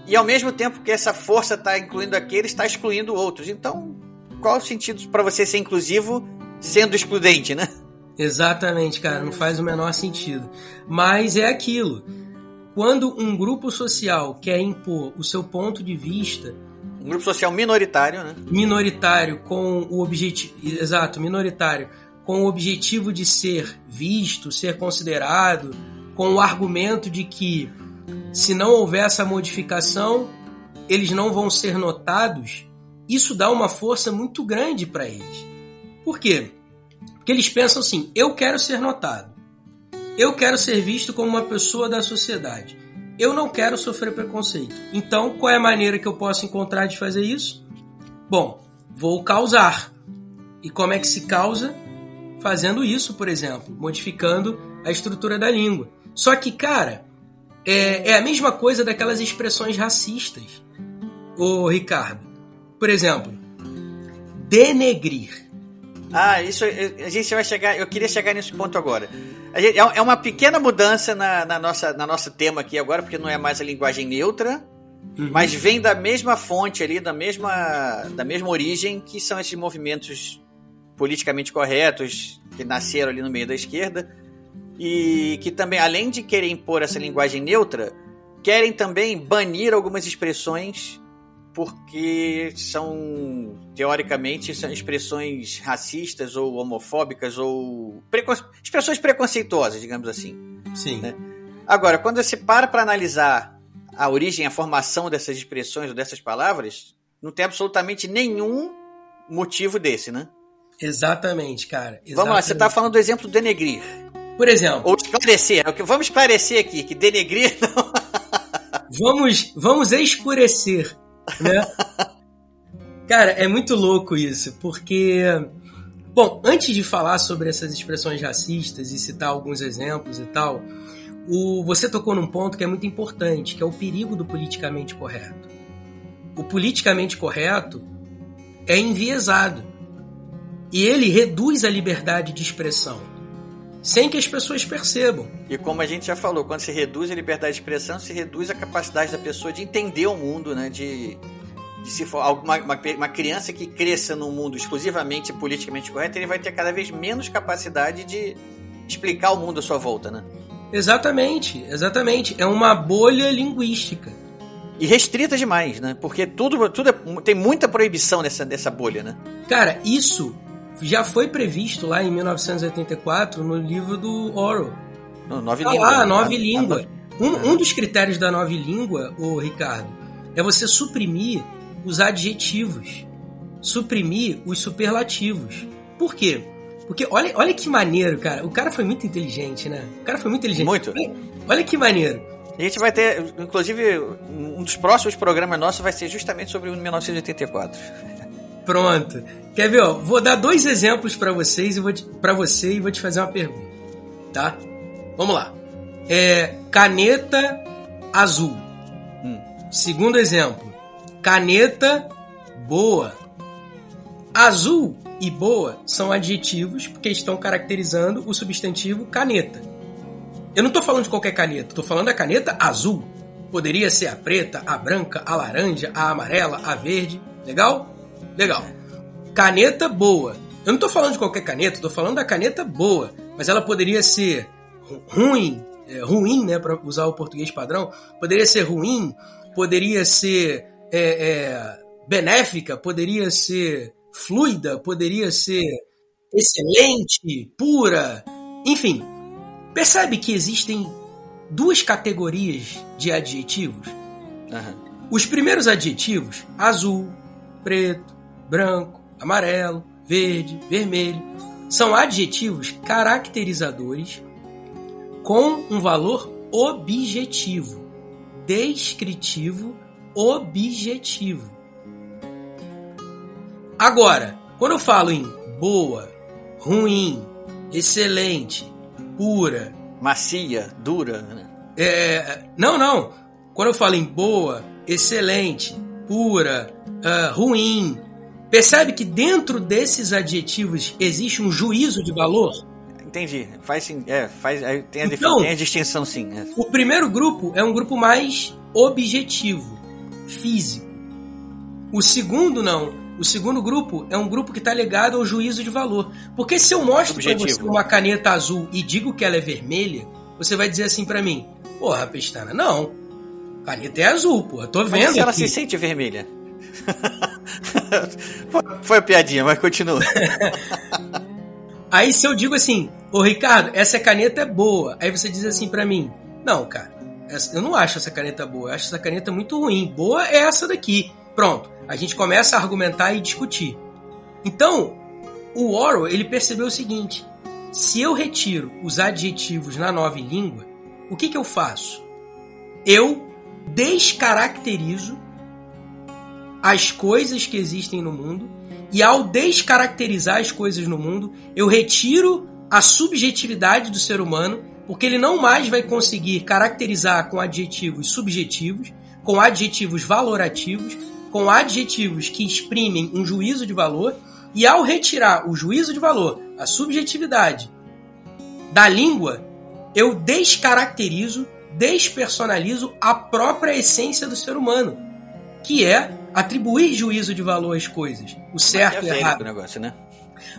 e ao mesmo tempo que essa força está incluindo aqueles, está excluindo outros. Então, qual o sentido para você ser inclusivo sendo excludente, né? Exatamente, cara, não faz o menor sentido. Mas é aquilo. Quando um grupo social quer impor o seu ponto de vista, um grupo social minoritário, né? Minoritário com o objetivo, exato, minoritário, com o objetivo de ser visto, ser considerado, com o argumento de que se não houver essa modificação, eles não vão ser notados. Isso dá uma força muito grande para eles. Por quê? Porque eles pensam assim: eu quero ser notado. Eu quero ser visto como uma pessoa da sociedade. Eu não quero sofrer preconceito. Então, qual é a maneira que eu posso encontrar de fazer isso? Bom, vou causar. E como é que se causa? Fazendo isso, por exemplo, modificando a estrutura da língua. Só que, cara, é, é a mesma coisa daquelas expressões racistas, ô Ricardo. Por exemplo, denegrir. Ah, isso a gente vai chegar. Eu queria chegar nesse ponto agora. Gente, é, é uma pequena mudança na, na, nossa, na nosso tema aqui agora, porque não é mais a linguagem neutra, uhum. mas vem da mesma fonte ali, da mesma, da mesma origem, que são esses movimentos politicamente corretos que nasceram ali no meio da esquerda e que também, além de querer impor essa linguagem neutra, querem também banir algumas expressões porque são, teoricamente, são expressões racistas ou homofóbicas ou precon... expressões preconceituosas, digamos assim. Sim. Né? Agora, quando você para para analisar a origem, a formação dessas expressões ou dessas palavras, não tem absolutamente nenhum motivo desse, né? Exatamente, cara. Exatamente. Vamos lá, você está falando do exemplo denegrir. Por exemplo. Ou esclarecer. É vamos esclarecer aqui que denegrir [laughs] não. vamos, vamos escurecer né? Cara, é muito louco isso, porque. Bom, antes de falar sobre essas expressões racistas e citar alguns exemplos e tal, o, você tocou num ponto que é muito importante, que é o perigo do politicamente correto. O politicamente correto é enviesado. E ele reduz a liberdade de expressão, sem que as pessoas percebam. E como a gente já falou, quando se reduz a liberdade de expressão, se reduz a capacidade da pessoa de entender o mundo, né? De, de se for uma, uma, uma, criança que cresça num mundo exclusivamente politicamente correto, ele vai ter cada vez menos capacidade de explicar o mundo à sua volta, né? Exatamente, exatamente. É uma bolha linguística. E restrita demais, né? Porque tudo, tudo é, tem muita proibição nessa, nessa bolha, né? Cara, isso já foi previsto lá em 1984 no livro do Orwell. Não, nove ah, língua. Ah, nove a, língua. A, um, um dos critérios da nove língua, o Ricardo, é você suprimir os adjetivos, suprimir os superlativos. Por quê? Porque olha, olha que maneiro, cara. O cara foi muito inteligente, né? O cara foi muito inteligente. Muito. Olha, olha que maneiro. A gente vai ter, inclusive, um dos próximos programas nossos vai ser justamente sobre o 1984. Pronto. Quer ver? Ó, vou dar dois exemplos para vocês e vou para você e vou te fazer uma pergunta, tá? Vamos lá. É, caneta azul. Hum. Segundo exemplo, Caneta boa. Azul e boa são adjetivos porque estão caracterizando o substantivo caneta. Eu não estou falando de qualquer caneta, estou falando da caneta azul. Poderia ser a preta, a branca, a laranja, a amarela, a verde. Legal? Legal. Caneta boa. Eu não estou falando de qualquer caneta, estou falando da caneta boa. Mas ela poderia ser ruim, é, ruim, né, para usar o português padrão. Poderia ser ruim, poderia ser é, é, benéfica, poderia ser fluida, poderia ser excelente, pura, enfim. Percebe que existem duas categorias de adjetivos? Uhum. Os primeiros adjetivos, azul, preto, branco, amarelo, verde, vermelho, são adjetivos caracterizadores com um valor objetivo, descritivo, objetivo. Agora, quando eu falo em boa, ruim, excelente, pura, Macia, dura. né? é, não, não. Quando eu falo em boa, excelente, pura, ah, ruim, percebe que dentro desses adjetivos existe um juízo de valor? Entendi. Faz sim. É, faz. Tem a, Então- tem a distinção, sim. é. O primeiro grupo é um grupo mais objetivo, físico. O segundo não. O segundo grupo é um grupo que está ligado ao juízo de valor. Porque se eu mostro para você uma caneta azul e digo que ela é vermelha, você vai dizer assim para mim: Porra, Pestana, não. Caneta é azul, porra. Tô Mas vendo. se ela aqui." se sente vermelha? [laughs] [laughs] Foi- piadinha, mas continua. [laughs] Aí se eu digo assim, ô Ricardo, essa caneta é boa. Aí você diz assim pra mim, não, cara, eu não acho essa caneta boa, eu acho essa caneta muito ruim. Boa é essa daqui. Pronto, a gente começa a argumentar e discutir. Então, o Orwell, ele percebeu o seguinte, se eu retiro os adjetivos na nova língua, o que que eu faço? Eu descaracterizo as coisas que existem no mundo e ao descaracterizar as coisas no mundo, eu retiro a subjetividade do ser humano, porque ele não mais vai conseguir caracterizar com adjetivos subjetivos, com adjetivos valorativos, com adjetivos que exprimem um juízo de valor, e ao retirar o juízo de valor, a subjetividade da língua, eu descaracterizo, despersonalizo a própria essência do ser humano, que é atribuir juízo de valor às coisas, o certo e o É errado. negócio, né?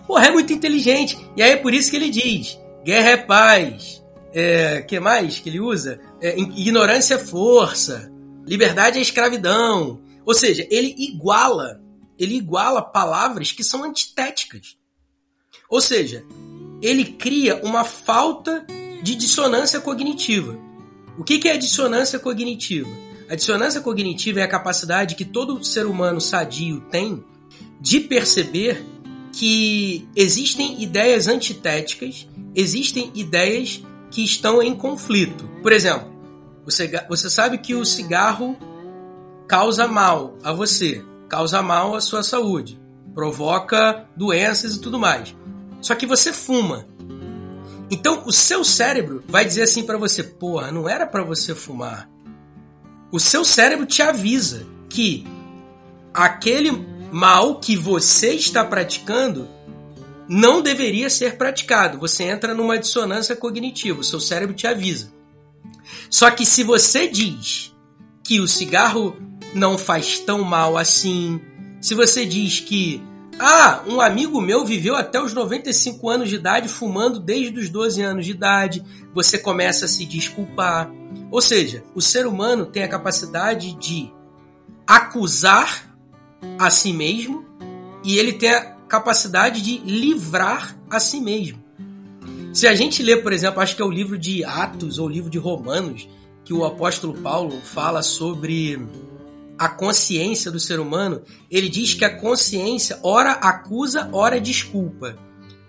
Porra, é muito inteligente. E aí é por isso que ele diz: guerra é paz. É, que mais que ele usa? É, ignorância é força. Liberdade é escravidão. Ou seja, ele iguala, ele iguala palavras que são antitéticas. Ou seja, ele cria uma falta de dissonância cognitiva. O que que é dissonância cognitiva? A dissonância cognitiva é a capacidade que todo ser humano sadio tem de perceber que existem ideias antitéticas, existem ideias que estão em conflito. Por exemplo, você, você sabe que o cigarro causa mal a você, causa mal à sua saúde, provoca doenças e tudo mais. Só que você fuma. Então o seu cérebro vai dizer assim pra você: porra, não era pra você fumar. O seu cérebro te avisa que aquele mal que você está praticando não deveria ser praticado. Você entra numa dissonância cognitiva, o seu cérebro te avisa. Só que se você diz que o cigarro não faz tão mal assim, se você diz que ah, um amigo meu viveu até os 95 anos de idade fumando desde os 12 anos de idade, você começa a se desculpar. Ou seja, o ser humano tem a capacidade de acusar a si mesmo e ele tem a capacidade de livrar a si mesmo. Se a gente lê, por exemplo, acho que é o livro de Atos ou o livro de Romanos, que o apóstolo Paulo fala sobre a consciência do ser humano, ele diz que a consciência ora acusa, ora desculpa.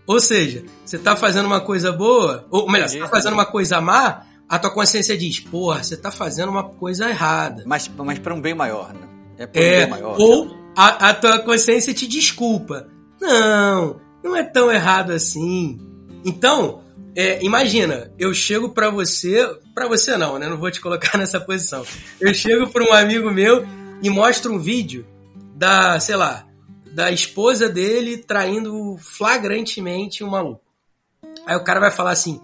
Ou seja, você está fazendo uma coisa boa, ou melhor, você está fazendo uma coisa má, a tua consciência diz, porra, você está fazendo uma coisa errada. Mas, mas para um bem maior, né? É para um É, bem maior. ou a, a tua consciência te desculpa. Não, não é tão errado assim. Então, é, imagina, eu chego pra você, pra você não, né? Não vou te colocar [laughs] nessa posição. Eu chego pra um amigo meu e mostro um vídeo da, sei lá, da esposa dele traindo flagrantemente um maluco. Aí o cara vai falar assim: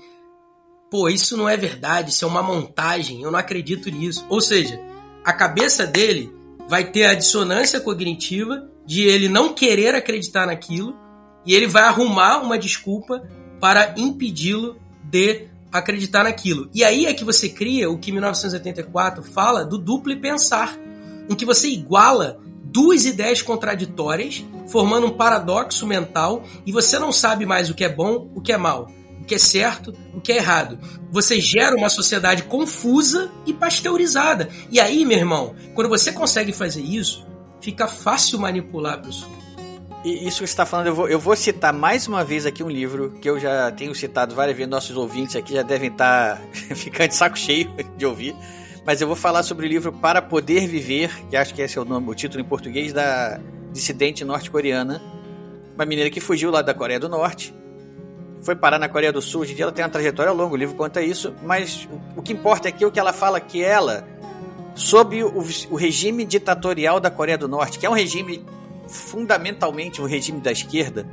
pô, isso não é verdade, isso é uma montagem, eu não acredito nisso. Ou seja, a cabeça dele vai ter a dissonância cognitiva de ele não querer acreditar naquilo e ele vai arrumar uma desculpa para impedi-lo de acreditar naquilo. E aí é que você cria o que 1984 fala do duplo pensar, em que você iguala duas ideias contraditórias, formando um paradoxo mental, e você não sabe mais o que é bom, o que é mal. que é certo, o que é errado. Você gera uma sociedade confusa e pasteurizada. E aí, meu irmão, quando você consegue fazer isso, fica fácil manipular a pessoa. Isso que você está falando, eu vou, eu vou citar mais uma vez aqui um livro que eu já tenho citado várias vezes, nossos ouvintes aqui já devem estar [laughs] ficando de saco cheio de ouvir. Mas eu vou falar sobre o livro Para Poder Viver, que acho que esse é o, nome, o título em português, da dissidente norte-coreana. Uma menina que fugiu lá da Coreia do Norte, foi parar na Coreia do Sul. Hoje em dia ela tem uma trajetória longa, o livro conta isso. Mas o, que importa aqui é o que ela fala que ela, sob o, o regime ditatorial da Coreia do Norte, que é um regime fundamentalmente um regime da esquerda,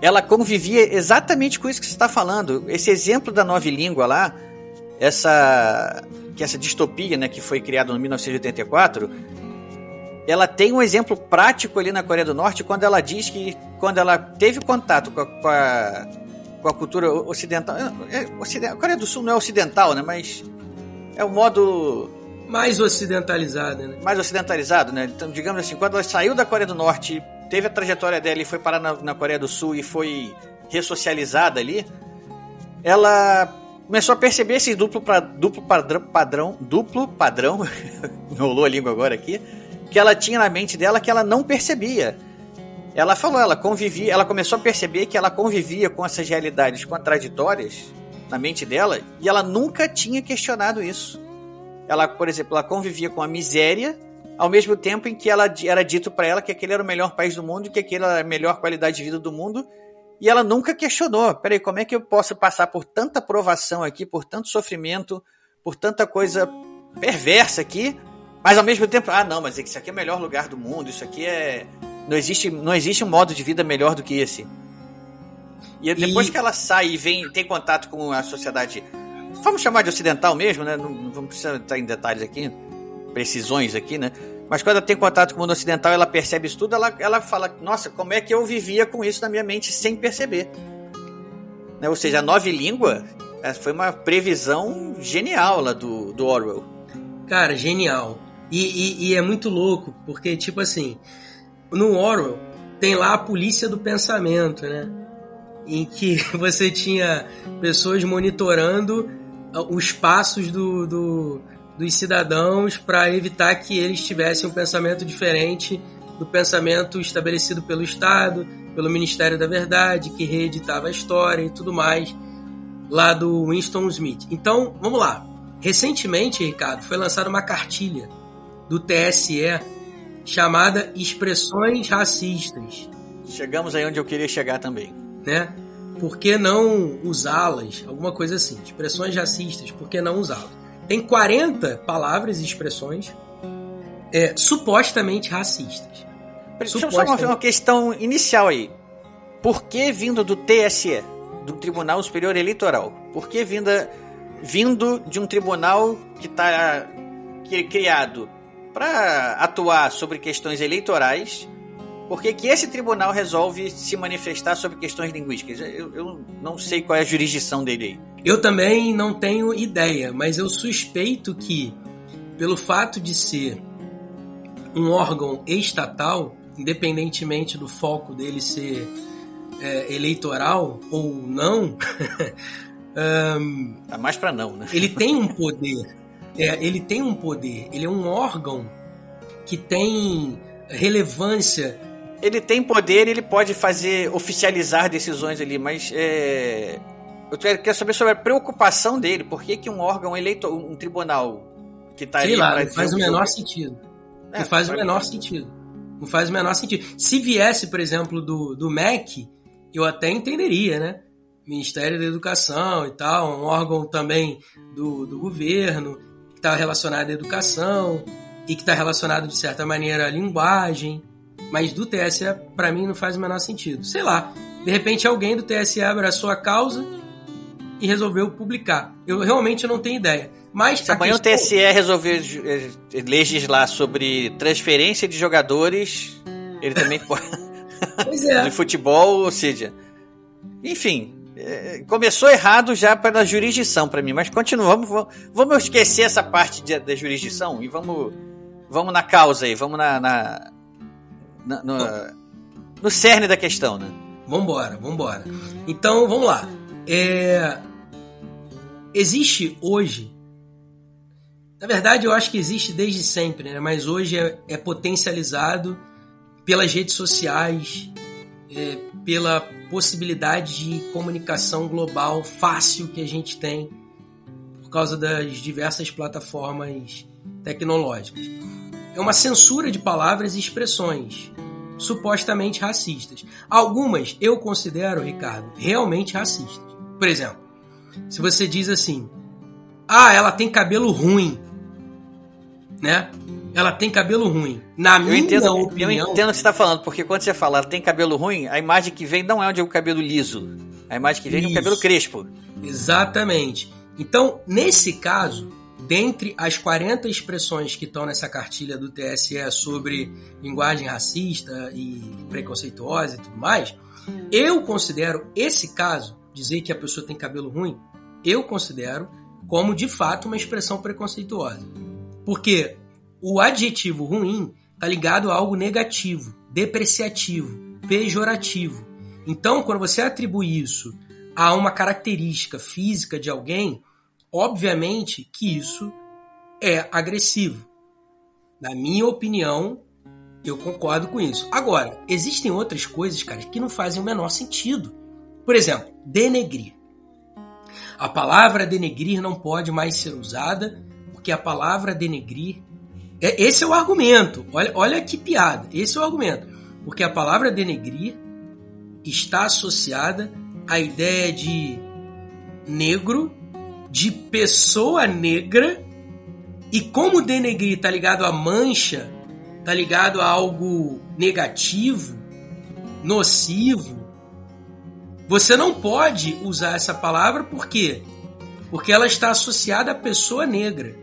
ela convivia exatamente com isso que você está falando. Esse exemplo da nova língua lá, essa que essa distopia, né, que foi criada em 1984, ela tem um exemplo prático ali na Coreia do Norte quando ela diz que quando ela teve contato com a, com a, com a cultura ocidental, é, é, a Coreia do Sul não é ocidental, né, mas é o modo mais ocidentalizada, né? Mais ocidentalizado, né? Então, digamos assim, quando ela saiu da Coreia do Norte, teve a trajetória dela e foi parar na, na Coreia do Sul e foi ressocializada ali, ela começou a perceber esse duplo, pra, duplo padrão, padrão, duplo padrão, [laughs] rolou a língua agora aqui, que ela tinha na mente dela que ela não percebia. Ela falou, ela convivia, ela começou a perceber que ela convivia com essas realidades contraditórias na mente dela e ela nunca tinha questionado isso ela, por exemplo, ela convivia com a miséria, ao mesmo tempo em que ela era dito para ela que aquele era o melhor país do mundo, que aquele era a melhor qualidade de vida do mundo, e ela nunca questionou. Peraí, como é que eu posso passar por tanta provação aqui, por tanto sofrimento, por tanta coisa perversa aqui, mas ao mesmo tempo, ah, não, mas isso aqui é o melhor lugar do mundo, isso aqui é. Não existe, não existe um modo de vida melhor do que esse. E depois e... que ela sai e vem tem contato com a sociedade vamos chamar de ocidental mesmo, né? Não, não vamos precisar entrar em detalhes aqui, precisões aqui, né? Mas quando ela tem contato com o mundo ocidental, ela percebe isso tudo, ela, ela fala, nossa, como é que eu vivia com isso na minha mente sem perceber? Né? Ou seja, a nova língua foi uma previsão genial lá do, do Orwell. Cara, genial. E, e, e é muito louco, porque, tipo assim, no Orwell tem lá a polícia do pensamento, né? Em que [laughs] você tinha pessoas monitorando os passos do, do, dos cidadãos para evitar que eles tivessem um pensamento diferente do pensamento estabelecido pelo Estado, pelo Ministério da Verdade, que reeditava a história e tudo mais, lá do Winston Smith. Então, vamos lá. Recentemente, Ricardo, foi lançada uma cartilha do TSE chamada Expressões Racistas. Chegamos aí onde eu queria chegar também. Né? por que não usá-las? Alguma coisa assim. Expressões racistas, por que não usá-las? Tem 40 palavras e expressões é, supostamente racistas. Deixa eu só uma, uma questão inicial aí. Por que vindo do TSE, do Tribunal Superior Eleitoral? Por que vinda, vindo de um tribunal que está criado para atuar sobre questões eleitorais por que, que esse tribunal resolve se manifestar sobre questões linguísticas? Eu, eu não sei qual é a jurisdição dele aí. Eu também não tenho ideia, mas eu suspeito que, pelo fato de ser um órgão estatal, independentemente do foco dele ser é, eleitoral ou não, [laughs] um, tá mais para não, né? Ele tem um [laughs] poder. É, ele tem um poder. Ele é um órgão que tem relevância ele tem poder e ele pode fazer oficializar decisões ali, mas é, eu quero saber sobre a preocupação dele. Por que, que um órgão eleito, um tribunal que está ali. Lá, não faz o menor sentido. É, não faz o menor mim. sentido. Não faz o menor sentido. Se viesse, por exemplo, do, do MEC, eu até entenderia, né? Ministério da Educação e tal, um órgão também do, do governo, que está relacionado à educação e que está relacionado, de certa maneira, à linguagem mas do TSE, para mim, não faz o menor sentido. Sei lá, de repente alguém do TSE abraçou a causa e resolveu publicar. Eu realmente não tenho ideia. Mas Se amanhã questão... o TSE resolver legislar sobre transferência de jogadores, ele também [laughs] pode. Pois é. de futebol, ou seja. Enfim, eh, começou errado já pela jurisdição para mim, mas continuamos. Vamos, vamos esquecer essa parte da jurisdição e vamos, vamos na causa aí, vamos na, na no, no cerne da questão, né? Vambora, vambora. Então, vamos lá. É, existe hoje, na verdade eu acho que existe desde sempre, né? mas hoje é, é potencializado pelas redes sociais, é, pela possibilidade de comunicação global fácil que a gente tem por causa das diversas plataformas tecnológicas. É uma censura de palavras e expressões supostamente racistas. Algumas eu considero, Ricardo, realmente racistas. Por exemplo, se você diz assim: "Ah, ela tem cabelo ruim", né? ela tem cabelo ruim. Na eu minha entendo, opinião. Eu entendo o que você está falando, porque quando você fala ela tem cabelo ruim, a imagem que vem não é de um cabelo liso. A imagem que vem é de um cabelo crespo. Exatamente. Então, nesse caso, dentre as 40 expressões que estão nessa cartilha do TSE sobre linguagem racista e preconceituosa e tudo mais, eu considero esse caso, dizer que a pessoa tem cabelo ruim, eu considero como de fato uma expressão preconceituosa. Porque o adjetivo ruim está ligado a algo negativo, depreciativo, pejorativo. Então, quando você atribui isso a uma característica física de alguém, obviamente que isso é agressivo. Na minha opinião, eu concordo com isso. Agora, existem outras coisas, cara, que não fazem o menor sentido. Por exemplo, denegrir. A palavra denegrir não pode mais ser usada porque a palavra denegrir é, esse é o argumento. Olha, olha que piada. Esse é o argumento. Porque a palavra denegrir está associada à ideia de negro, de pessoa negra, e como denegrir está ligado a mancha, está ligado a algo negativo, nocivo, você não pode usar essa palavra por quê? Porque ela está associada à pessoa negra.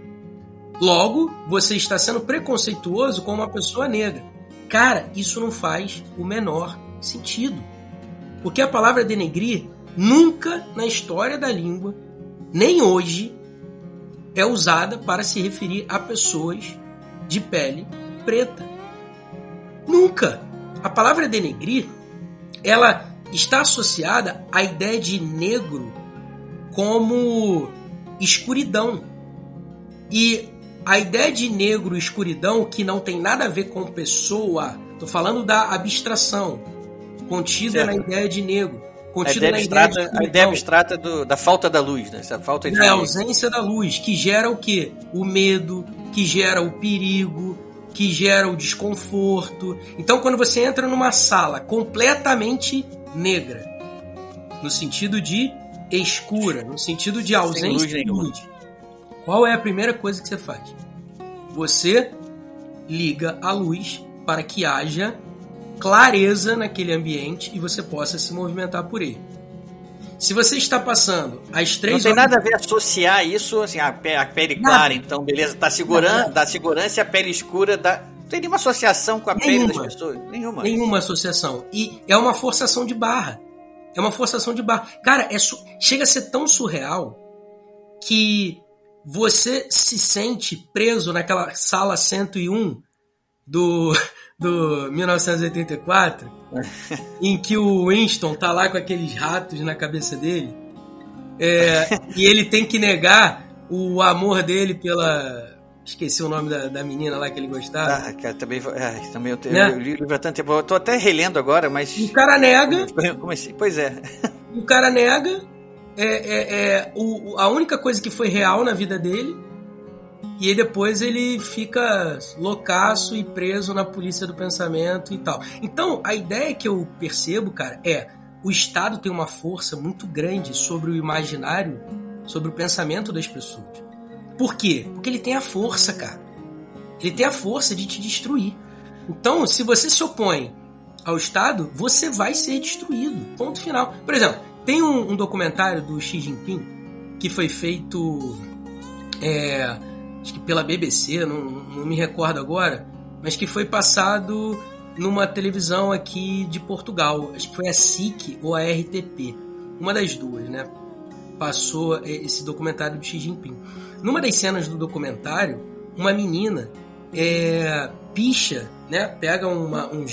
Logo, você está sendo preconceituoso com uma pessoa negra. Cara, isso não faz o menor sentido. Porque a palavra denegrir nunca na história da língua, nem hoje, é usada para se referir a pessoas de pele preta. Nunca. A palavra denegrir, ela está associada à ideia de negro como escuridão. E a ideia de negro escuridão que não tem nada a ver com pessoa, tô falando da abstração contida certo. na ideia de negro, contida a ideia abstrata, ideia de a ideia abstrata do, da falta da luz, né? Essa falta de a ausência da luz, que gera o quê? O medo, que gera o perigo, que gera o desconforto. Então, quando você entra numa sala completamente negra, no sentido de escura, no sentido de ausência de luz, qual é a primeira coisa que você faz? Você liga a luz para que haja clareza naquele ambiente e você possa se movimentar por ele. Se você está passando às três Não tem nada a ver associar isso, assim, a, pele, a pele clara, então, beleza, tá segurando, dá segurança e a pele escura dá. Não tem nenhuma associação com a nenhuma, pele das pessoas? Nenhuma. Nenhuma associação. E é uma forçação de barra. É uma forçação de barra. Cara, é chega a ser tão surreal que você se sente preso naquela sala 101 do, do 1984, [laughs] em que o Winston tá lá com aqueles ratos na cabeça dele, é, [laughs] e ele tem que negar o amor dele pela. Esqueci o nome da, da menina lá que ele gostava. Ah, cara, também, ah, também eu, né? eu li o livro há tanto tempo. Eu tô até relendo agora, mas. O cara nega. Comecei, pois é. O cara nega é, é, é o, a única coisa que foi real na vida dele. E aí depois ele fica loucaço e preso na polícia do pensamento e tal. Então, a ideia que eu percebo, cara, é o Estado tem uma força muito grande sobre o imaginário, sobre o pensamento das pessoas. Por quê? Porque ele tem a força, cara. Ele tem a força de te destruir. Então, se você se opõe ao Estado, você vai ser destruído. Ponto final. Por exemplo, tem um, um documentário do Xi Jinping que foi feito é, acho que pela BBC, não, não me recordo agora, mas que foi passado numa televisão aqui de Portugal. Acho que foi a SIC ou a RTP. Uma das duas, né? Passou esse documentário do Xi Jinping. Numa das cenas do documentário, uma menina é, picha, né? Pega uma, um,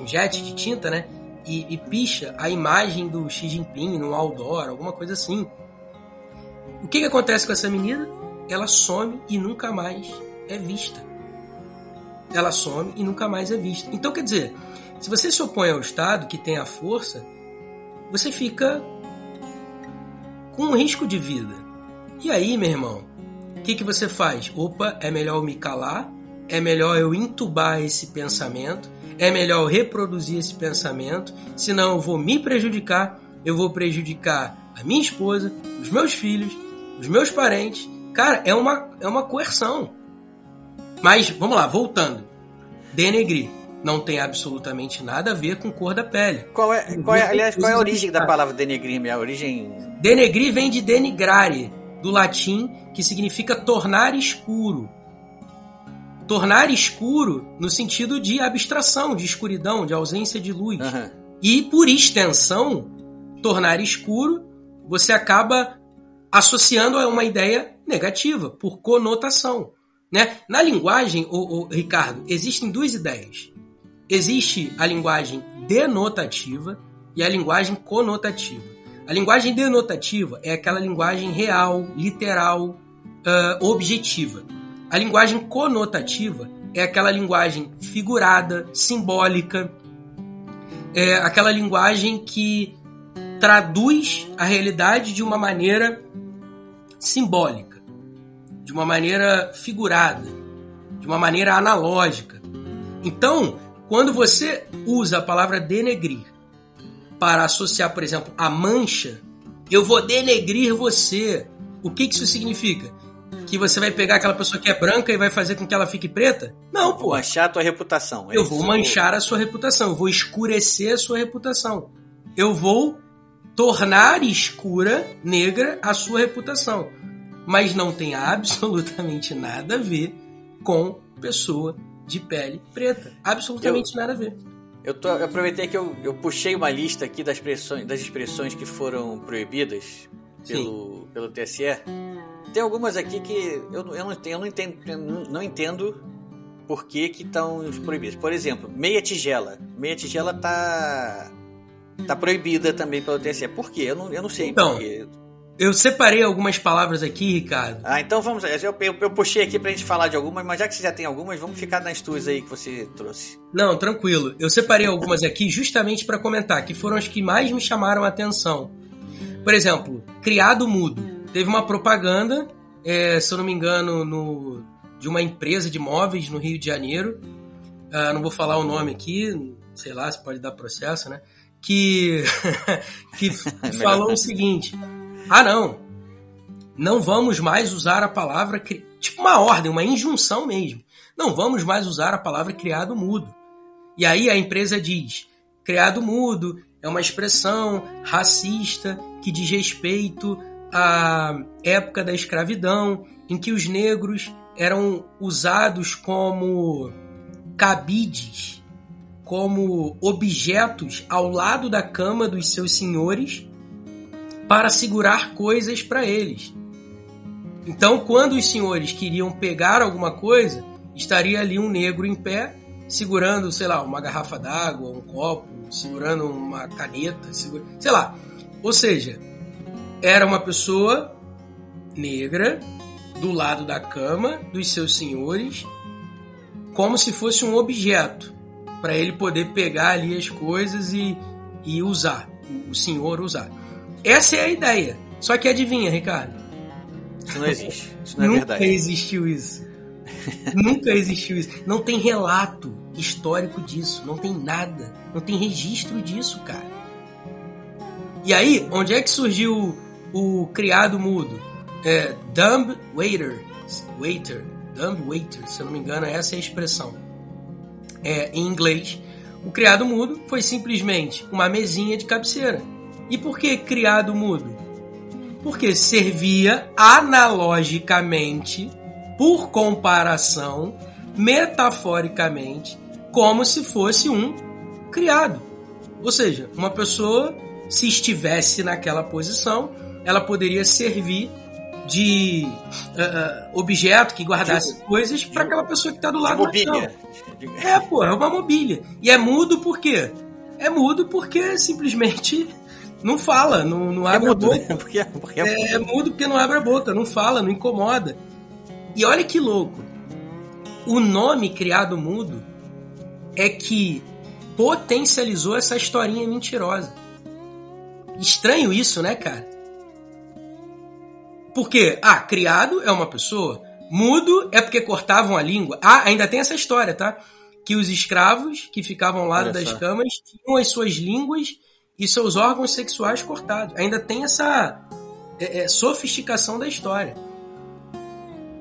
um jet de tinta, né? e, e picha a imagem do Xi Jinping no outdoor, alguma coisa assim. O que, que acontece com essa menina? Ela some e nunca mais é vista. Ela some e nunca mais é vista. Então, quer dizer, se você se opõe ao Estado, que tem a força, você fica com um risco de vida. E aí, meu irmão, o que, que você faz? Opa, é melhor eu me calar, é melhor eu entubar esse pensamento, é melhor eu reproduzir esse pensamento, senão eu vou me prejudicar, eu vou prejudicar a minha esposa, os meus filhos, os meus parentes. Cara, é uma, é uma coerção. Mas, vamos lá, voltando. Denegrir não tem absolutamente nada a ver com cor da pele. Qual é, qual é aliás, qual é a origem da palavra denegrir? A origem... Denegrir vem de denigrare, do latim, que significa tornar escuro. Tornar escuro no sentido de abstração, de escuridão, de ausência de luz. Aham. E, por extensão, tornar escuro, você acaba associando a uma ideia negativa, por conotação. Né? Na linguagem, ô, Ricardo, existem duas ideias. Existe a linguagem denotativa e a linguagem conotativa. A linguagem denotativa é aquela linguagem real, literal, ah, objetiva. A linguagem conotativa é aquela linguagem figurada, simbólica, é aquela linguagem que traduz a realidade de uma maneira simbólica, de uma maneira figurada, de uma maneira analógica. Então, quando você usa a palavra denegrir para associar, por exemplo, a mancha, eu vou denegrir você. O que que isso significa? Que você vai pegar aquela pessoa que é branca e vai fazer com que ela fique preta? Não, pô. Manchar a tua reputação. é Eu vou manchar a sua reputação, eu vou escurecer a sua reputação. Eu vou tornar escura, negra, a sua reputação. Mas não tem absolutamente nada a ver com pessoa de pele preta. Absolutamente nada a ver. Eu, tô, eu aproveitei que eu, eu puxei uma lista aqui das expressões, das expressões que foram proibidas pelo, pelo TSE. Tem algumas aqui que eu, não- eu, não, entendo, eu não entendo, eu não entendo por que que estão proibidas. Por exemplo, meia tigela. Meia tigela tá tá proibida também pelo TSE. Por quê? Eu não, eu não sei Então, por quê. Eu separei algumas palavras aqui, Ricardo. Ah, então vamos. Eu, eu, eu puxei aqui pra gente falar de algumas, mas já que você já tem algumas, vamos ficar nas tuas aí que você trouxe. Não, tranquilo. Eu separei algumas aqui justamente para comentar, que foram as que mais me chamaram a atenção. Por exemplo, criado mudo. Teve uma propaganda, é, se eu não me engano, no, de uma empresa de móveis no Rio de Janeiro. Ah, não vou falar o nome aqui, sei lá, se pode dar processo, né? Que, [laughs] que [laughs] falou o seguinte: ah, não, não vamos mais usar a palavra. cri-" Tipo uma ordem, uma injunção mesmo. Não vamos mais usar a palavra criado mudo. E aí a empresa diz: criado mudo é uma expressão racista que diz respeito à época da escravidão, em que os negros eram usados como cabides, como objetos ao lado da cama dos seus senhores para segurar coisas para eles. Então, quando os senhores queriam pegar alguma coisa, estaria ali um negro em pé, segurando, sei lá, uma garrafa d'água, um copo, segurando uma caneta, segura... sei lá. Ou seja, era uma pessoa negra do lado da cama dos seus senhores, como se fosse um objeto, para ele poder pegar ali as coisas e, e usar, o senhor usar. Essa é a ideia. Só que adivinha, Ricardo? Isso não existe. Isso não é Nunca verdade. existiu isso. [laughs] Nunca existiu isso. Não tem relato histórico disso. Não tem nada. Não tem registro disso, cara. E aí, onde é que surgiu o, o criado mudo? É, dumb waiter. Waiter. Dumb waiter, se eu não me engano, essa é a expressão. É, em inglês, o criado mudo foi simplesmente uma mesinha de cabeceira. E por que criado mudo? Porque servia analogicamente, por comparação, metaforicamente, como se fosse um criado. Ou seja, uma pessoa, se estivesse naquela posição, ela poderia servir de ah, objeto que guardasse coisas para aquela pessoa que está do lado da mobília. É, pô, é uma mobília. E é mudo por quê? é mudo porque simplesmente não fala, não, não abre [laughs] é mudo, a boca. Né? Porque, porque é, é mudo porque não abre a boca, não fala, não incomoda. E olha que louco. O nome criado mudo é que potencializou essa historinha mentirosa. Estranho isso, né, cara? Porque, ah, criado é uma pessoa, mudo é porque cortavam a língua. Ah, ainda tem essa história, tá? Que os escravos que ficavam ao lado das camas tinham as suas línguas e seus órgãos sexuais cortados. Ainda tem essa é, é, sofisticação da história.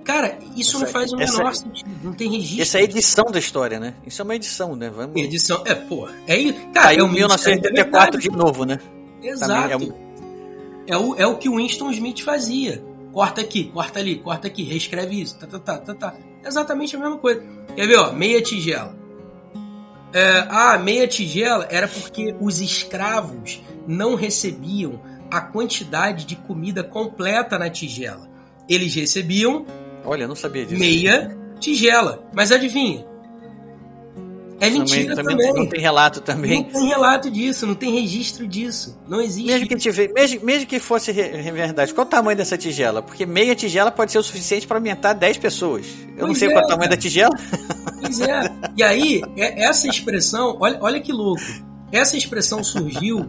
Cara, isso Essa- não faz o essa- menor sentido. Não tem registro. Essa é a edição da história, né? Isso é uma edição, né? Vamos. Edição. É, pô. É. Cara, Aí é um 1984 de novo, né? Exato. Também É, o, é o que o Winston Smith fazia. Corta aqui, corta ali, corta aqui, reescreve isso. Tá, tá, tá, tá, tá. Exatamente a mesma coisa. Quer ver, ó? Meia tigela. É, ah, meia tigela era porque os escravos não recebiam a quantidade de comida completa na tigela. Eles recebiam Olha, não sabia disso. meia tigela. Mas adivinha? É mentira também, também. Não tem relato Não também. tem relato disso, não tem registro disso. Não existe. Mesmo que, tive, mesmo, mesmo que fosse verdade, qual o tamanho dessa tigela? Porque meia tigela pode ser o suficiente para alimentar 10 pessoas. Eu não Pois sei é, qual é o tamanho cara. da tigela. Pois é. E aí, é- essa expressão, olha, olha que louco. Essa expressão surgiu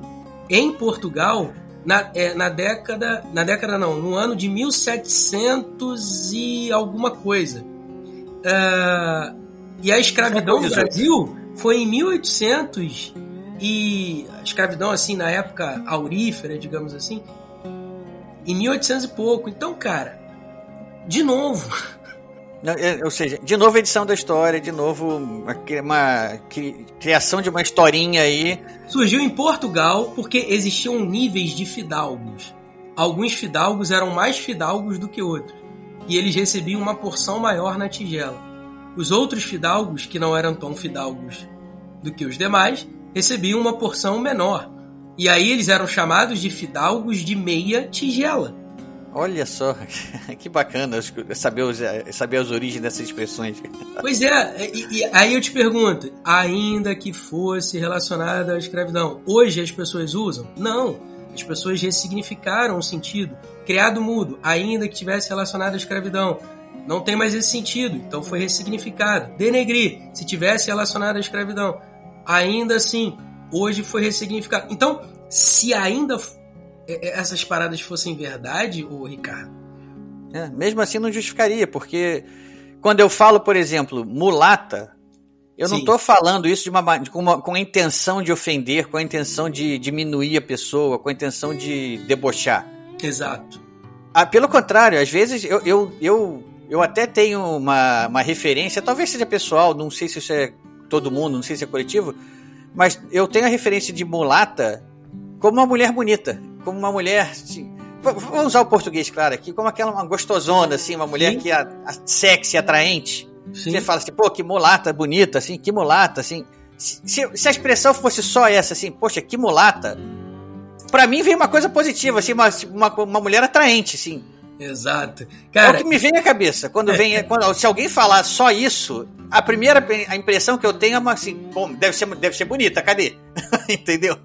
em Portugal na, é, na década. Na década não, no ano de 1700 e alguma coisa. Ah, e a escravidão no Brasil foi em 1800 e a escravidão assim na época aurífera, digamos assim, em 1800 e pouco. Então, cara, de novo, [laughs] é, Ou seja, de novo a edição da história, de novo uma, cri- uma cri- criação de uma historinha aí. Surgiu em Portugal porque existiam níveis de fidalgos. Alguns fidalgos eram mais fidalgos do que outros, e eles recebiam uma porção maior na tigela. Os outros fidalgos, que não eram tão fidalgos do que os demais, recebiam uma porção menor. E aí eles eram chamados de fidalgos de meia tigela. Olha só, [laughs] que bacana saber, os, saber as origens dessas expressões. [laughs] Pois é, e, e aí eu te pergunto, ainda que fosse relacionada à escravidão, hoje as pessoas usam? Não, as pessoas ressignificaram o sentido. Criado mudo, ainda que tivesse relacionado à escravidão, não tem mais esse sentido, então foi ressignificado. Denegrir, se tivesse relacionado à escravidão, ainda assim, hoje foi ressignificado. Então, se ainda é- é- essas paradas fossem verdade, o Ricardo, É, mesmo assim não justificaria, porque quando eu falo, por exemplo, mulata, eu não Sim. estou falando isso de uma, ma- com, uma- com a intenção de ofender, com a intenção de diminuir a pessoa, com a intenção de debochar. exato. Ah, pelo contrário, às vezes eu, eu, eu, eu até tenho uma, uma referência, talvez seja pessoal, não sei se isso é todo mundo, não sei se é coletivo, mas eu tenho a referência de mulata como uma mulher bonita, como uma mulher. Assim, vamos usar o português, claro, aqui, como aquela uma gostosona, assim, uma mulher Sim. que é a, a sexy, atraente. Sim. Você fala assim, pô, que mulata bonita, assim, que mulata, assim. Se, se- se a expressão fosse só essa, assim, poxa, que mulata. Pra mim vem uma coisa positiva, assim, uma, uma, uma mulher atraente, assim. Exato. é o Cara, que me vem à cabeça. Quando vem, quando, se alguém falar só isso, a primeira a impressão que eu tenho é uma assim, bom, deve ser, deve ser bonita, cadê? [laughs] Entendeu?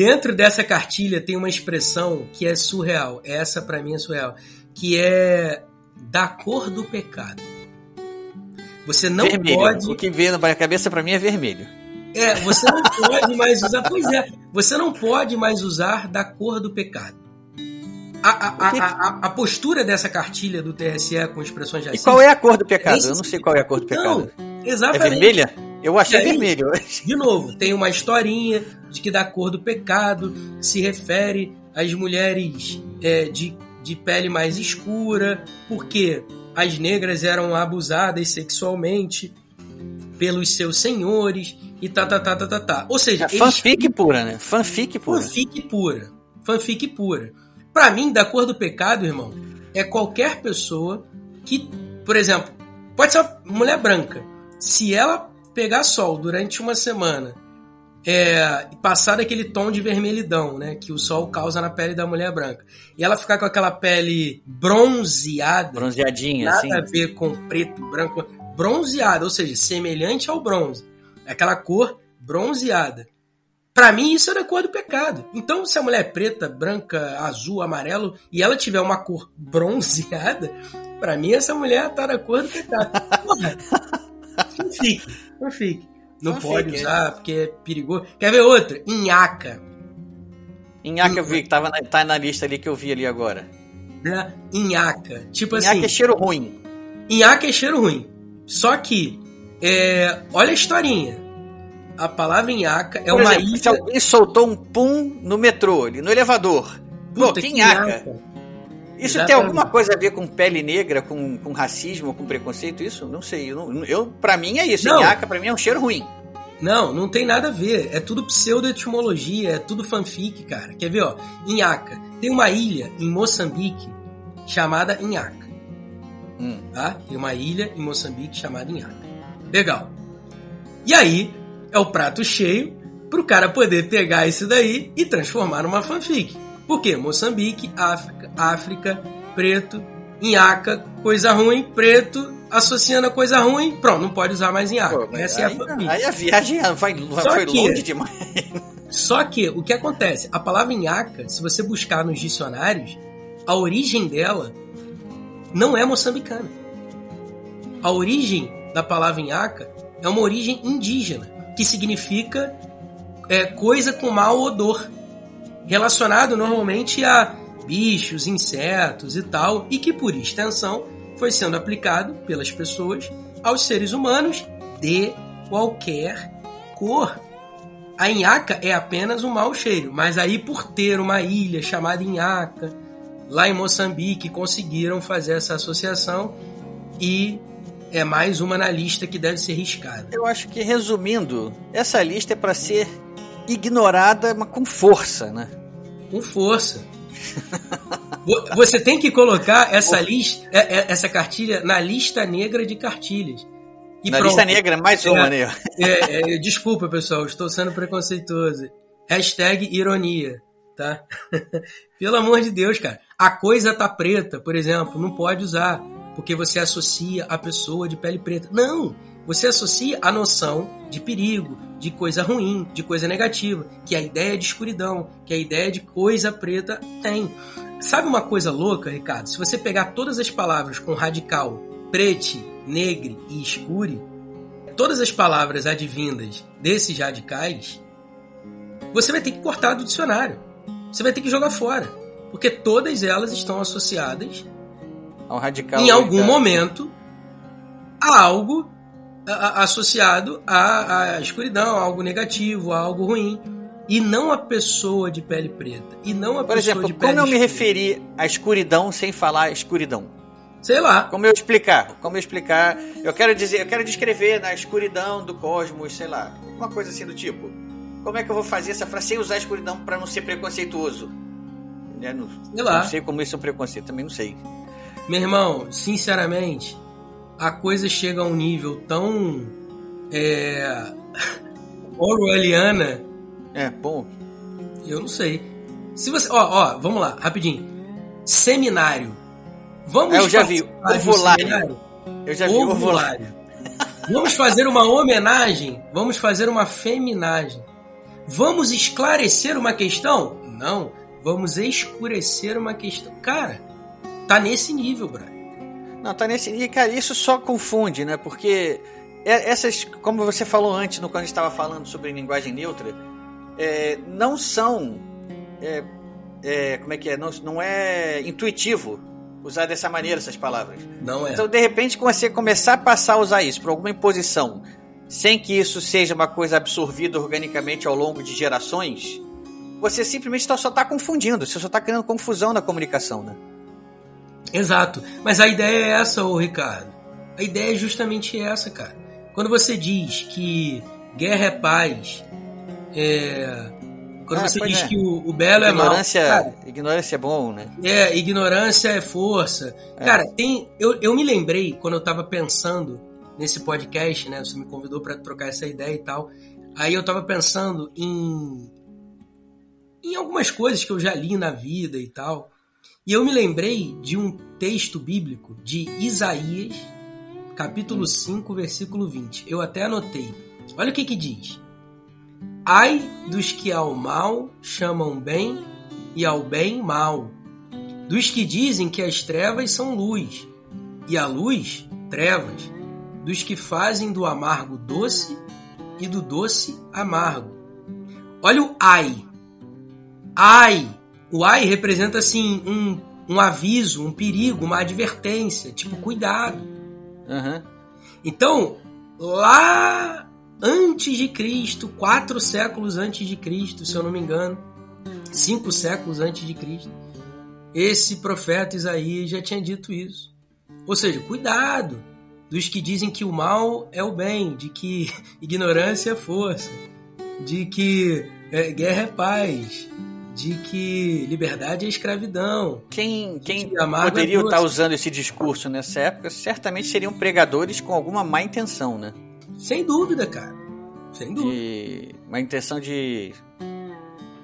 dentro dessa cartilha tem uma expressão que é surreal. Essa pra mim é surreal, que é da cor do pecado. Você não vermelho. pode, O que vem na minha cabeça pra mim é vermelho. é, você não pode mais usar, pois é, você não pode mais usar da cor do pecado. A, a, a, a, a postura dessa cartilha do TSE com expressões E racistas. qual é a cor do pecado? Esse- Eu não sei qual é a cor do Não, pecado. É exatamente. vermelha? Eu achei E aí? vermelho. De novo, tem uma historinha de que da cor do pecado se refere às mulheres é, de, de pele mais escura, porque as negras eram abusadas sexualmente pelos seus senhores e tá, tá, tá, tá, tá, tá. Ou seja, É eles fanfic pura, né? Fanfic pura. Fanfic pura. Fanfic pura. Pra mim, da cor do pecado, irmão, é qualquer pessoa que, por exemplo, pode ser uma mulher branca. Se ela pegar sol durante uma semana é, e passar daquele tom de vermelhidão, né, que o sol causa na pele da mulher branca, e ela ficar com aquela pele bronzeada, Bronzeadinha, nada assim. a ver com preto, branco, bronzeada, ou seja, semelhante ao bronze. É Aquela cor bronzeada. Pra mim, isso é da cor do pecado. Então, se a mulher é preta, branca, azul, amarelo e ela tiver uma cor bronzeada, pra mim essa mulher tá da cor do pecado. Porra. Fanfic. Fanfic. Não Fanfic, pode é. usar porque é perigoso. Quer ver outra? Inhaca. Inhaca eu vi, que tava na, tá na lista ali que eu vi ali agora. Né? Inhaca. Tipo Inhaca assim. é cheiro ruim. Inhaca é cheiro ruim. Só que, é, olha a historinha. A palavra inhaca é Por uma exemplo, se ilha. alguém soltou um pum no metrô, no elevador. Pô, Puta, que que nhaca. Isso tem Exatamente. alguma coisa a ver com pele negra, com, com racismo, com preconceito? Isso? Não sei. Eu, eu, pra mim é isso. Não. Inhaca pra mim é um cheiro ruim. Não, não tem nada a ver. É tudo pseudo-etimologia, é tudo fanfic, cara. Quer ver, ó? Inhaca. Tem uma ilha em Moçambique chamada Inhaca. Hum. Tá? Tem uma ilha em Moçambique chamada Inhaca. Legal. E aí, é o prato cheio pro cara poder pegar isso daí e transformar numa fanfic. Por quê? Moçambique, África, África, preto, Inhaca, coisa ruim, preto, associando a coisa ruim, pronto, não pode usar mais Inhaca. Pô, Essa é a aí, fanfic. aí a viagem vai, vai, Só foi que- longe demais. Só que o que acontece? A palavra inhaca, se você buscar nos dicionários, a origem dela não é moçambicana. A origem da palavra inhaca é uma origem indígena, que significa é, coisa com mau odor, relacionado normalmente a bichos, insetos e tal, e que por extensão foi sendo aplicado pelas pessoas aos seres humanos de qualquer cor. A Inhaca é apenas um mau cheiro, mas aí por ter uma ilha chamada Inhaca, lá em Moçambique, conseguiram fazer essa associação e é mais uma na lista que deve ser riscada. Eu acho que, resumindo, essa lista é pra ser ignorada, mas com força, né? Com força. Vo- Você tem que colocar essa lista, é- é- essa cartilha na lista negra de cartilhas. E Na pronto. lista negra, mais uma, É. né? É, é, desculpa, pessoal, estou sendo preconceituoso. Hashtag ironia, tá? [laughs] Pelo amor de Deus, cara. A coisa tá preta, por exemplo, não pode usar, porque você associa a pessoa de pele preta. Não! Você associa a noção de perigo, de coisa ruim, de coisa negativa, que a ideia de escuridão, que a ideia de coisa preta tem. Sabe uma coisa louca, Ricardo? Se você pegar todas as palavras com radical, prete, negre e escure, todas as palavras advindas desses radicais, você vai ter que cortar do dicionário. Você vai ter que jogar fora. Porque todas elas estão associadas, É um radical. em algum cara. momento, a algo a- a- associado à, à escuridão, a algo negativo, a algo ruim. E não a pessoa de pele preta. E não a Por pessoa exemplo, de pele como eu me referi à escuridão sem falar escuridão? Sei lá. Como eu explicar? Como eu explicar? Eu quero dizer, eu quero descrever na escuridão do cosmos, sei lá, uma coisa assim do tipo. Como é que eu vou fazer essa frase sem usar a escuridão pra não ser preconceituoso? Né, Não, Sei lá. não sei como isso é um preconceito, também não sei. Meu irmão, sinceramente, a coisa chega a um nível tão. É. [laughs] Orwelliana, É, bom. eu não sei. Se você. Ó, ó, vamos lá, rapidinho. Seminário. Vamos É, eu já vi. um Ovulário. seminário? Eu já vi o ovulário. Vamos fazer uma homenagem? Vamos fazer uma feminagem. Vamos esclarecer uma questão? Não. Vamos escurecer uma questão. Cara, tá nesse nível, bro. Não, tá nesse. E, cara, isso só confunde, né? Porque é- essas, como você falou antes, no quando a gente estava falando sobre linguagem neutra, é, não são. é, é, como é que é? Não, não é intuitivo usar dessa maneira essas palavras. Não é. Então, de repente, quando você começar a passar a usar isso por alguma imposição, sem que isso seja uma coisa absorvida organicamente ao longo de gerações, você simplesmente tá- só está confundindo, você só está criando confusão na comunicação, né? Exato. Mas a ideia é essa, ô Ricardo. A ideia é justamente essa, cara. Quando você diz que guerra é paz, é... quando Ah, você diz é. que o, o belo é mal, Ignorância, cara, ignorância é bom, né? é, ignorância é força. É. Cara, tem, eu, eu me lembrei quando eu tava pensando nesse podcast, né? Você me convidou pra trocar essa ideia e tal. Aí eu tava pensando em em algumas coisas que eu já li na vida e tal. E eu me lembrei de um texto bíblico de Isaías, capítulo 5, versículo 20. Eu até anotei. Olha o que que diz. Ai dos que ao mal chamam bem e ao bem mal, dos que dizem que as trevas são luz e a luz trevas, dos que fazem do amargo doce e do doce amargo. Olha o ai. Ai. O ai representa assim um, um aviso, um perigo, uma advertência, tipo cuidado. Uhum. Então, lá antes de Cristo, quatro séculos antes de Cristo, se eu não me engano, cinco séculos antes de Cristo, esse profeta Isaías já tinha dito isso. Ou seja, cuidado dos que dizem que o mal é o bem, de que [laughs] ignorância é força, de que é, guerra é paz, de que liberdade é escravidão. Quem, quem Que amarga poderia estar usando esse discurso nessa época certamente seriam pregadores com alguma má intenção, né? Sem dúvida, cara. Sem dúvida. De uma intenção de,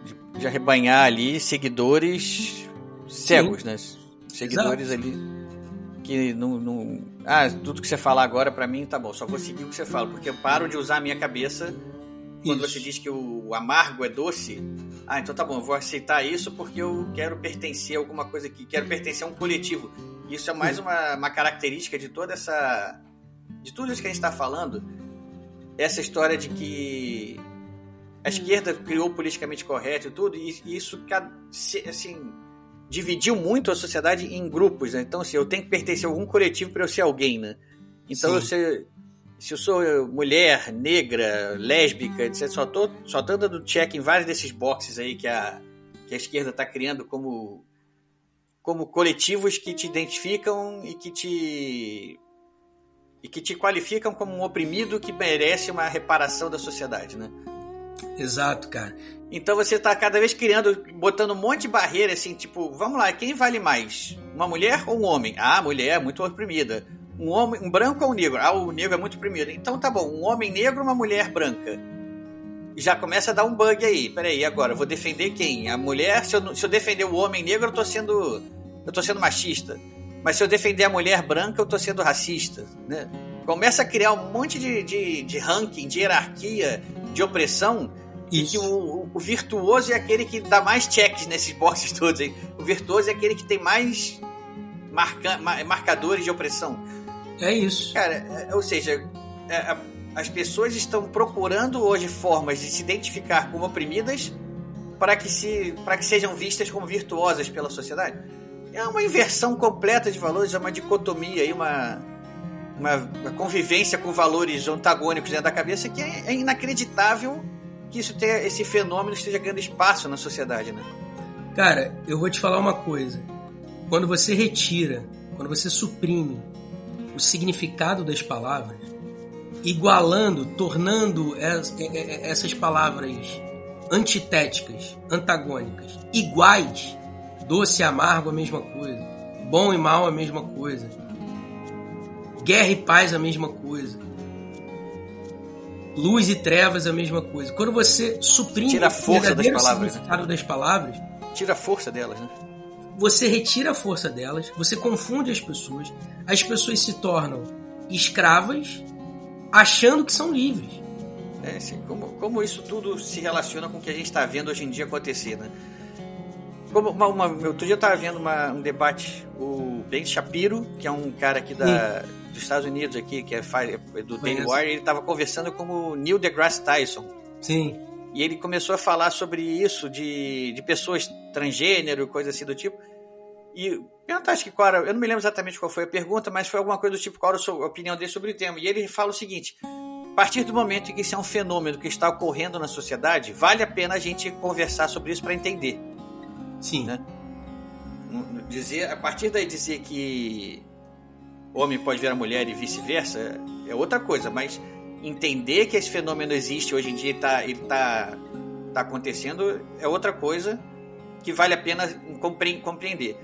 de, de arrebanhar ali seguidores cegos, né? Seguidores ali que não, não. Ah, tudo que você falar agora pra mim tá bom, só vou seguir o que você fala, porque eu paro de usar a minha cabeça quando Isso. você diz que o amargo é doce. Ah, então tá bom, eu vou aceitar isso porque eu quero pertencer a alguma coisa aqui, quero pertencer a um coletivo. Isso é mais uma, uma característica de toda essa. de tudo isso que a gente está falando. Essa história de que a esquerda criou o politicamente correto e tudo, e isso assim, dividiu muito a sociedade em grupos. Né? Então, assim, eu tenho que pertencer a algum coletivo para eu ser alguém, né? Então, Sim. eu ser, se eu sou mulher, negra, lésbica, etc., só tô, só tô dando check em vários desses boxes aí que a, que a esquerda está criando como, como coletivos que te identificam e que te e que te qualificam como um oprimido que merece uma reparação da sociedade, né? Exato, cara. Então você tá cada vez criando, botando um monte de barreira, assim, tipo, vamos lá, quem vale mais? Uma mulher ou um homem? Ah, mulher muito oprimida. Um homem, um branco ou um negro? Ah, o negro é muito oprimido. Então tá bom, um homem negro ou uma mulher branca? Já começa a dar um bug aí. Peraí, agora, vou defender quem? A mulher? Se eu, se eu defender o homem negro, eu tô sendo. Eu tô sendo machista. Mas se eu defender a mulher branca, eu tô sendo racista, né? Começa a criar um monte de, de, de ranking, de hierarquia, de opressão, e que o, o- virtuoso é aquele que dá mais checks nesses boxes [laughs] todos aí. O virtuoso é aquele que tem mais marca, ma- marcadores de opressão. É isso. Cara, é- ou seja, é, as pessoas estão procurando hoje formas de se identificar como oprimidas para que, se, para que sejam vistas como virtuosas pela sociedade. É uma inversão completa de valores, é uma dicotomia aí, uma, uma, uma convivência com valores antagônicos dentro da cabeça que é, é inacreditável que isso tenha, esse fenômeno esteja ganhando espaço na sociedade, né? Cara, eu vou te falar uma coisa. Quando você retira, quando você suprime o significado das palavras, igualando, tornando es- e- e- essas palavras antitéticas, antagônicas, iguais, doce e amargo a mesma coisa, bom e mal a mesma coisa, guerra e paz a mesma coisa, luz e trevas a mesma coisa. Quando você suprime Tira a o força das verdadeiro palavras, né? significado das palavras, Tira a força delas, né? Você retira a força delas, você confunde as pessoas, as pessoas se tornam escravas, achando que são livres. É, assim, como, como isso tudo se relaciona com o que a gente está vendo hoje em dia acontecer, né? Como uma, uma, outro dia eu estava vendo uma- um debate, o Ben Shapiro, que é um cara aqui da, dos Estados Unidos, aqui, que é, é do Daily. Wire, ele estava conversando com o Neil deGrasse Tyson. Sim, E ele começou a falar sobre isso, de, de pessoas transgênero, coisa assim do tipo. E perguntar, acho que qual era, eu não me lembro exatamente qual foi a pergunta, mas foi alguma coisa do tipo, qual era a sua opinião dele sobre o tema. E ele fala o seguinte: a partir do momento em que isso é um fenômeno que está ocorrendo na sociedade, vale a pena a gente conversar sobre isso para entender. sim, Né? Dizer, a partir daí dizer que homem pode ver a mulher e vice-versa é outra coisa, mas entender que esse fenômeno existe hoje em dia e está ele tá, tá acontecendo é outra coisa que vale a pena compre- compreender.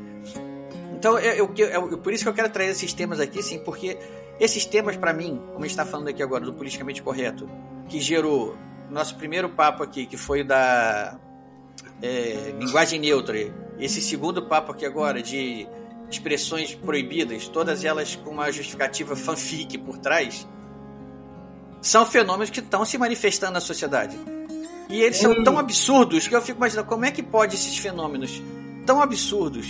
Então, eu, eu- eu- por isso que eu quero trazer esses temas aqui, sim, porque esses temas, para mim, como a gente está falando aqui agora, do politicamente correto, que gerou nosso primeiro papo aqui, que foi da é, linguagem neutra, esse segundo papo aqui agora de expressões proibidas, todas elas com uma justificativa fanfic por trás, são fenômenos que estão se manifestando na sociedade. E eles são tão absurdos que eu fico imaginando como é que pode esses fenômenos tão absurdos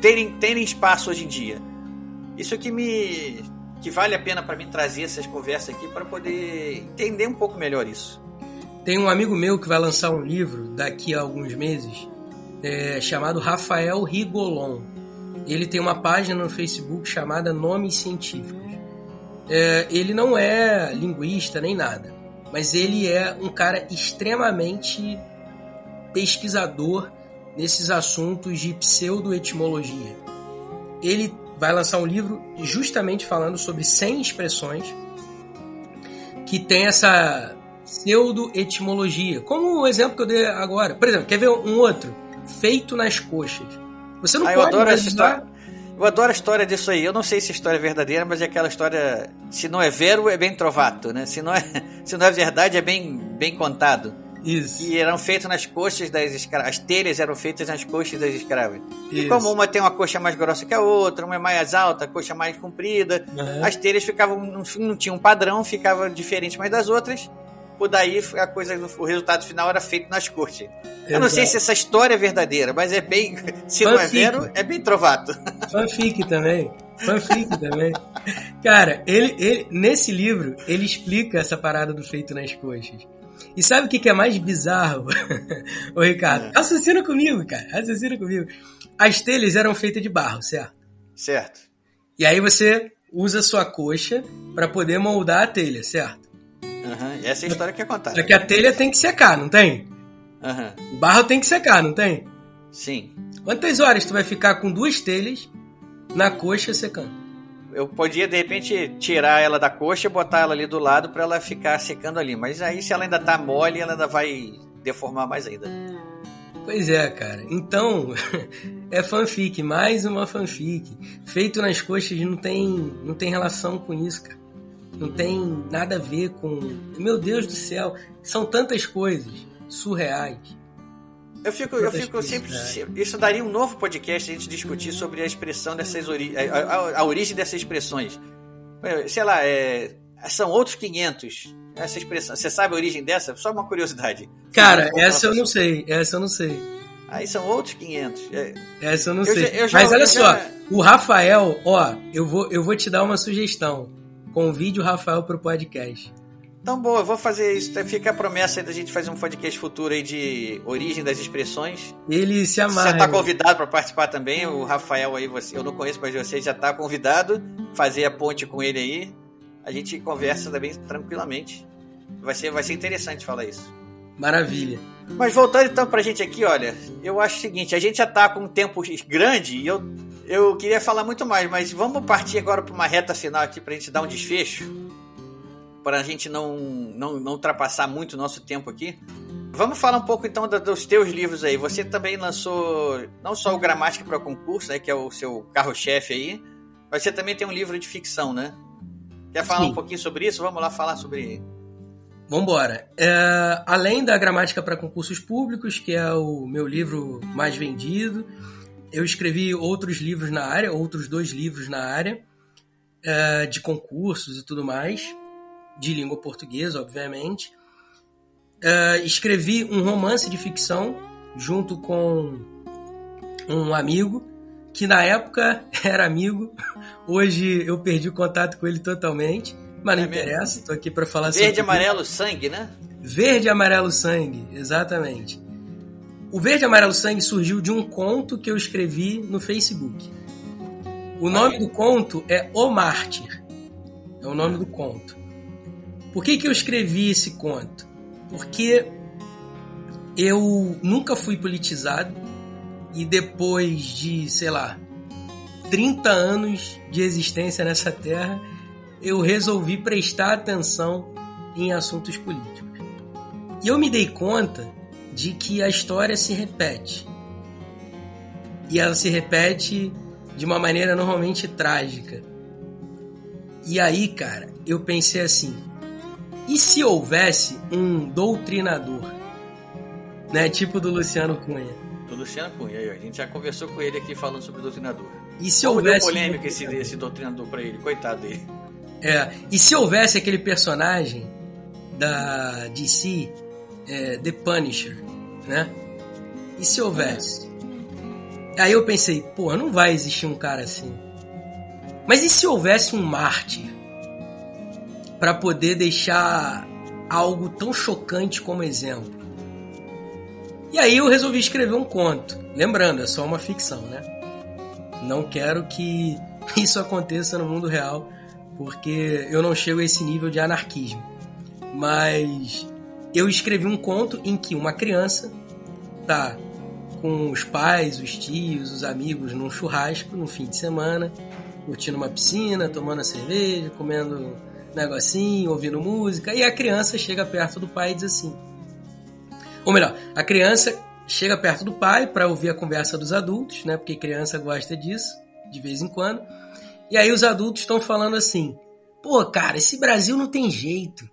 terem, terem espaço hoje em dia. Isso que me que vale a pena para mim trazer essas conversas aqui para poder entender um pouco melhor isso. Tem um amigo meu que vai lançar um livro daqui a alguns meses é, chamado Rafael Rigolon. Ele tem uma página no Facebook chamada Nomes Científicos. É, ele não é linguista nem nada, mas ele é um cara extremamente pesquisador nesses assuntos de pseudoetimologia. Ele vai lançar um livro justamente falando sobre 100 expressões que tem essa pseudoetimologia. Como o exemplo que eu dei agora. Por exemplo, quer ver um outro? Feito nas coxas. Você não ah, pode eu adoro essa história. Eu adoro a história disso aí. Eu não sei se a história é verdadeira, mas é aquela história. Se não é vero, é bem trovato, né? Se não é, [laughs] se não é verdade, é bem, bem contado. Isso. E eram feitos nas coxas das escravas. As telhas eram feitas nas coxas das escravas. Isso. E como uma tem uma coxa mais grossa que a outra, uma é mais alta, a coxa mais comprida, uhum. as telhas ficavam. Não, não tinham um padrão, ficavam diferentes umas das outras. Por daí a coisa, o resultado final era feito nas coxas. Exato. Eu não sei se essa história é verdadeira, mas é bem. Se Fanfic. não é vero, é bem trovato. Fanfic também. Fanfic também. Cara, ele, ele, nesse livro, ele explica essa parada do feito nas coxas. E sabe o que, que é mais bizarro, [laughs] ô Ricardo? É. Raciocina comigo, cara. Raciocina comigo. As telhas eram feitas de barro, certo? Certo. E aí você usa sua coxa para poder moldar a telha, certo? Uhum. Essa é a história que é contada. Só que a telha tem que secar, não tem? Uhum. O barro tem que secar, não tem? Sim. Quantas horas tu vai ficar com duas telhas na coxa secando? eu podia de repente tirar ela da coxa e botar ela ali do lado para ela ficar secando ali. Mas aí se ela ainda tá mole, ela ainda vai deformar mais ainda. Pois é, cara. Então, [laughs] é fanfic, mais uma fanfic. Feito nas coxas não tem, não tem relação com isso, cara. Não tem nada a ver com. Meu Deus do céu, são tantas coisas surreais. Eu fico, eu fico sempre. Isso daria um novo podcast a gente discutir sobre a expressão dessas ori a, a, a, origem dessas expressões. Sei lá, é, são outros 500. Essa expressão, você sabe a origem dessa? Só uma curiosidade. Cara, essa eu não sei. Essa eu não sei. Aí são outros 500. É. Essa eu não eu sei. Já, eu já, Mas olha só, já... o Rafael, ó, eu vou, eu vou te dar uma sugestão. Convide o Rafael pro podcast. Então, boa, eu vou fazer isso. Fica a promessa aí da gente fazer um podcast futuro aí de origem das expressões. Ele se amarra. Você tá convidado para participar também. O Rafael aí, você, eu não conheço, mas você já tá convidado. Fazer a ponte com ele aí. A gente conversa também tranquilamente. Vai ser, vai ser interessante falar isso. Maravilha. Mas voltando então pra gente aqui, olha, eu acho o seguinte, a gente já tá com um tempo grande e eu, eu queria falar muito mais, mas vamos partir agora para uma reta final aqui pra gente dar um desfecho para a gente não, não, não ultrapassar muito o nosso tempo aqui. Vamos falar um pouco então dos teus livros aí. Você também lançou não só o Gramática para Concurso, né, que é o seu carro-chefe aí, mas você também tem um livro de ficção, né? Quer falar Sim. um pouquinho sobre isso? Vamos lá falar sobre. Vambora. É, além da Gramática para Concursos Públicos, que é o meu livro mais vendido, eu escrevi outros livros na área, outros dois livros na área é, de concursos e tudo mais de língua portuguesa, obviamente. Uh, escrevi um romance de ficção junto com um amigo que na época [laughs] era amigo, hoje eu perdi o contato com ele totalmente, mas não é interessa, estou aqui para falar Verde, amarelo, sangue, né? Verde, amarelo, sangue, exatamente. O Verde, amarelo, sangue surgiu de um conto que eu escrevi no Facebook. O nome do conto é O Mártir. É o nome do conto. Por que, que eu escrevi esse conto? Porque eu nunca fui politizado e depois de, sei lá, 30 anos de existência nessa terra, eu resolvi prestar atenção em assuntos políticos. E eu me dei conta de que a história se repete. E ela se repete de uma maneira normalmente trágica. E aí, cara, eu pensei assim: e se houvesse um doutrinador? Né? Tipo do Luciano Cunha. Do Luciano Cunha, a gente já conversou com ele aqui falando sobre o doutrinador. E se Como houvesse. polêmica esse, esse doutrinador pra ele, coitado dele. É, e se houvesse aquele personagem da DC é, The Punisher, né? E se houvesse? Aí eu pensei, pô, não vai existir um cara assim. Mas e se houvesse um mártir para poder deixar algo tão chocante como exemplo? E aí eu resolvi escrever um conto. Lembrando, é só uma ficção, né? Não quero que [laughs] isso aconteça no mundo real, porque eu não chego a esse nível de anarquismo. Mas eu escrevi um conto em que uma criança tá com os pais, os tios, os amigos num churrasco no fim de semana, curtindo uma piscina, tomando a cerveja, comendo negocinho, ouvindo música, e a criança chega perto do pai e diz assim: ou melhor, a criança chega perto do pai para ouvir a conversa dos adultos, né? Porque criança gosta disso de vez em quando. E aí os adultos estão falando assim: "Pô, cara, esse Brasil não tem jeito.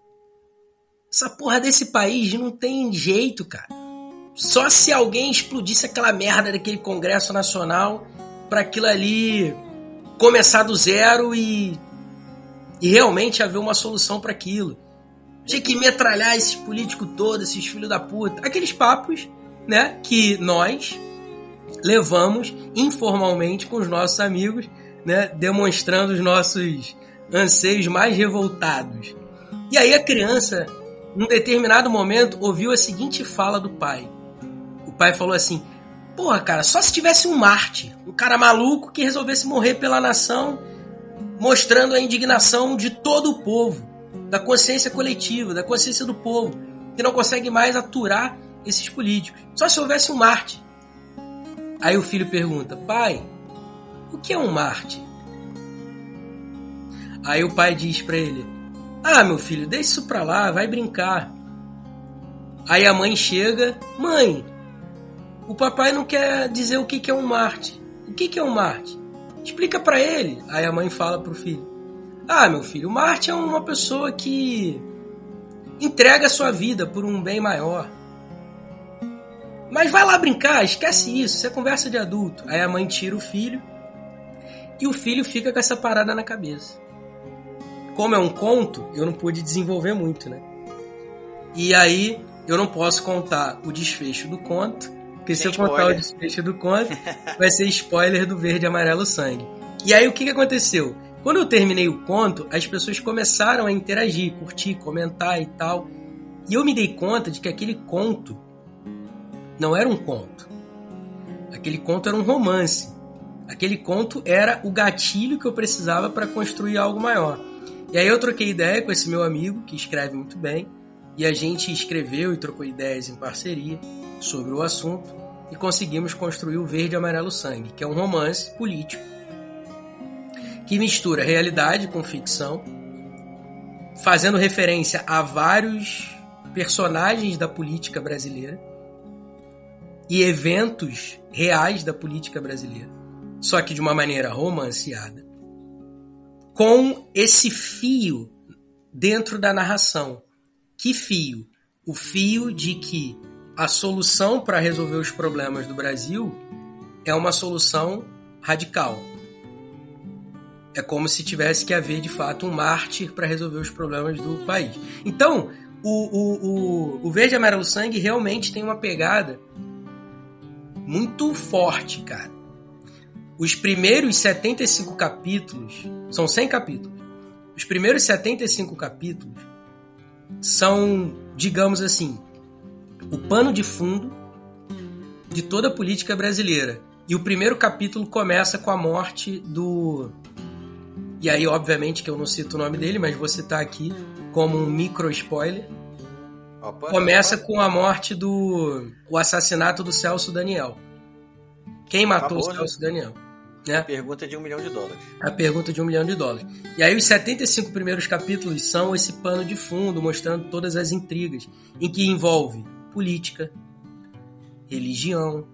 Essa porra desse país não tem jeito, cara. Só se alguém explodisse aquela merda daquele Congresso Nacional para aquilo ali começar do zero e, e realmente haver uma solução para aquilo. Tinha que metralhar esses políticos todos, esses filhos da puta. Aqueles papos, né, que nós levamos informalmente com os nossos amigos, né, demonstrando os nossos anseios mais revoltados. E aí a criança, num determinado momento, ouviu a seguinte fala do pai. O pai falou assim: Porra, cara, só se tivesse um Marte, um cara maluco que resolvesse morrer pela nação, mostrando a indignação de todo o povo, da consciência coletiva, da consciência do povo, que não consegue mais aturar esses políticos. Só se houvesse um Marte. Aí o filho pergunta: Pai, o que é um Marte? Aí o pai diz para ele: Ah, meu filho, deixa isso pra lá, vai brincar. Aí a mãe chega: Mãe, o papai não quer dizer o que é um Marte. O que é um Marte? Explica para ele. Aí a mãe fala pro filho: Ah, meu filho, o Marte é uma pessoa que entrega a sua vida por um bem maior. Mas vai lá brincar, esquece isso, isso é conversa de adulto. Aí a mãe tira o filho e o filho fica com essa parada na cabeça. Como é um conto, eu não pude desenvolver muito, né? E aí eu não posso contar o desfecho do conto, porque Sem se eu contar o desfecho do conto, vai ser spoiler do verde, amarelo, sangue. E aí o que, que aconteceu? Quando eu terminei o conto, as pessoas começaram a interagir, curtir, comentar e tal. E eu me dei conta de que aquele conto não era um conto. Aquele conto era um romance. Aquele conto era o gatilho que eu precisava para construir algo maior. E aí eu troquei ideia com esse meu amigo, que escreve muito bem, e a gente escreveu e trocou ideias em parceria sobre o assunto e conseguimos construir o Verde Amarelo Sangue, que é um romance político que mistura realidade com ficção, fazendo referência a vários personagens da política brasileira e eventos reais da política brasileira, só que de uma maneira romanceada, com esse fio dentro da narração. Que fio? O fio de que a solução para resolver os problemas do Brasil é uma solução radical. É como se tivesse que haver de fato um mártir para resolver os problemas do país. Então, o, o, o, o Verde Amarelo Sangue realmente tem uma pegada muito forte, cara. Os primeiros 75 capítulos são 100 capítulos. Os primeiros 75 capítulos são, digamos assim, o pano de fundo de toda a política brasileira. E o primeiro capítulo começa com a morte do. E aí, obviamente, que eu não cito o nome dele, mas vou citar aqui como um micro spoiler. Opa, começa opa. com a morte do. o assassinato do Celso Daniel. Quem matou Acabou, o Celso né? Daniel? Né? A pergunta de um milhão de dólares. A pergunta de um milhão de dólares. E aí os 75 primeiros capítulos são esse pano de fundo, mostrando todas as intrigas, em que envolve política, religião,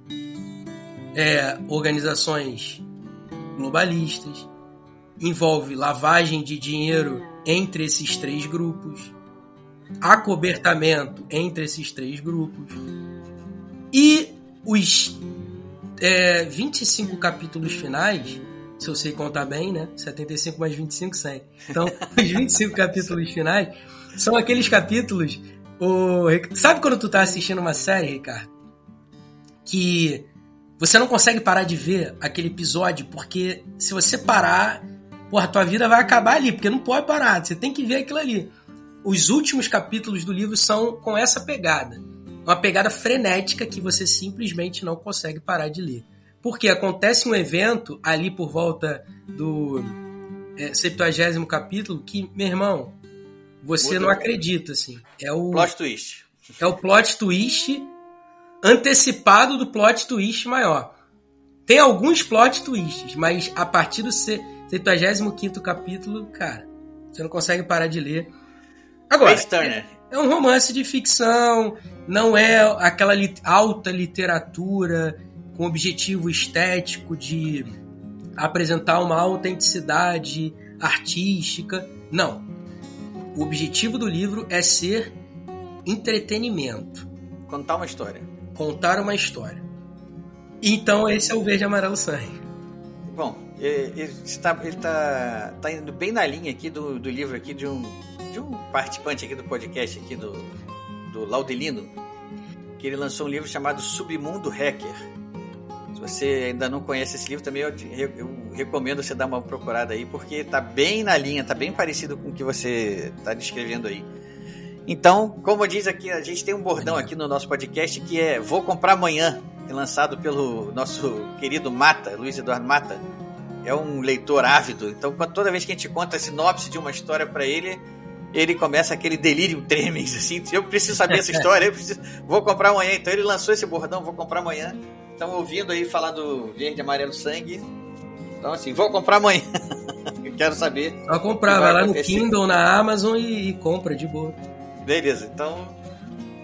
é, organizações globalistas, envolve lavagem de dinheiro entre esses três grupos, acobertamento entre esses três grupos e os é, 25 capítulos finais, se eu sei contar bem, né? 75 mais 25, 100. Então, [laughs] os 25 capítulos finais são aqueles capítulos O, sabe quando tu tá assistindo uma série, Ricardo? Que você não consegue parar de ver aquele episódio, porque se você parar, porra, tua vida vai acabar ali, porque não pode parar, você tem que ver aquilo ali. Os últimos capítulos do livro são com essa pegada. Uma pegada frenética que você simplesmente não consegue parar de ler. Porque acontece um evento ali por volta do é, 70 capítulo que, meu irmão, você Muda. não acredita, assim. É o. Plot twist. É o plot twist antecipado do plot twist maior. Tem alguns plot twists, mas a partir do 75 capítulo, cara, você não consegue parar de ler. Agora, é, é um romance de ficção, não é aquela li alta literatura com objetivo estético de apresentar uma autenticidade artística. Não. O objetivo do livro é ser entretenimento. Contar uma história. Contar uma história. Então esse é o Verde Amarelo Sangue. Bom, ele está, ele está, está indo bem na linha aqui do, do livro aqui de um, de um participante aqui do podcast aqui do, do Laudelino, que ele lançou um livro chamado Submundo Hacker. Se você ainda não conhece esse livro, também eu, eu recomendo você dar uma procurada aí, porque está bem na linha, está bem parecido com o que você está descrevendo aí. Então, como diz aqui, a gente tem um bordão aqui no nosso podcast que é Vou comprar amanhã, lançado pelo nosso querido Mata, Luiz Eduardo Mata. É um leitor ávido, então toda vez que a gente conta a sinopse de uma história para ele, ele começa aquele delírio tremens, assim, eu preciso saber essa história, eu preciso, vou comprar amanhã. Então ele lançou esse bordão, vou comprar amanhã. Estão ouvindo aí falar do verde, amarelo, sangue. Então assim, vou comprar amanhã. [laughs] Quero saber. Só comprar, vai, vai lá no Kindle, na Amazon e, e compra de boa. Beleza, então.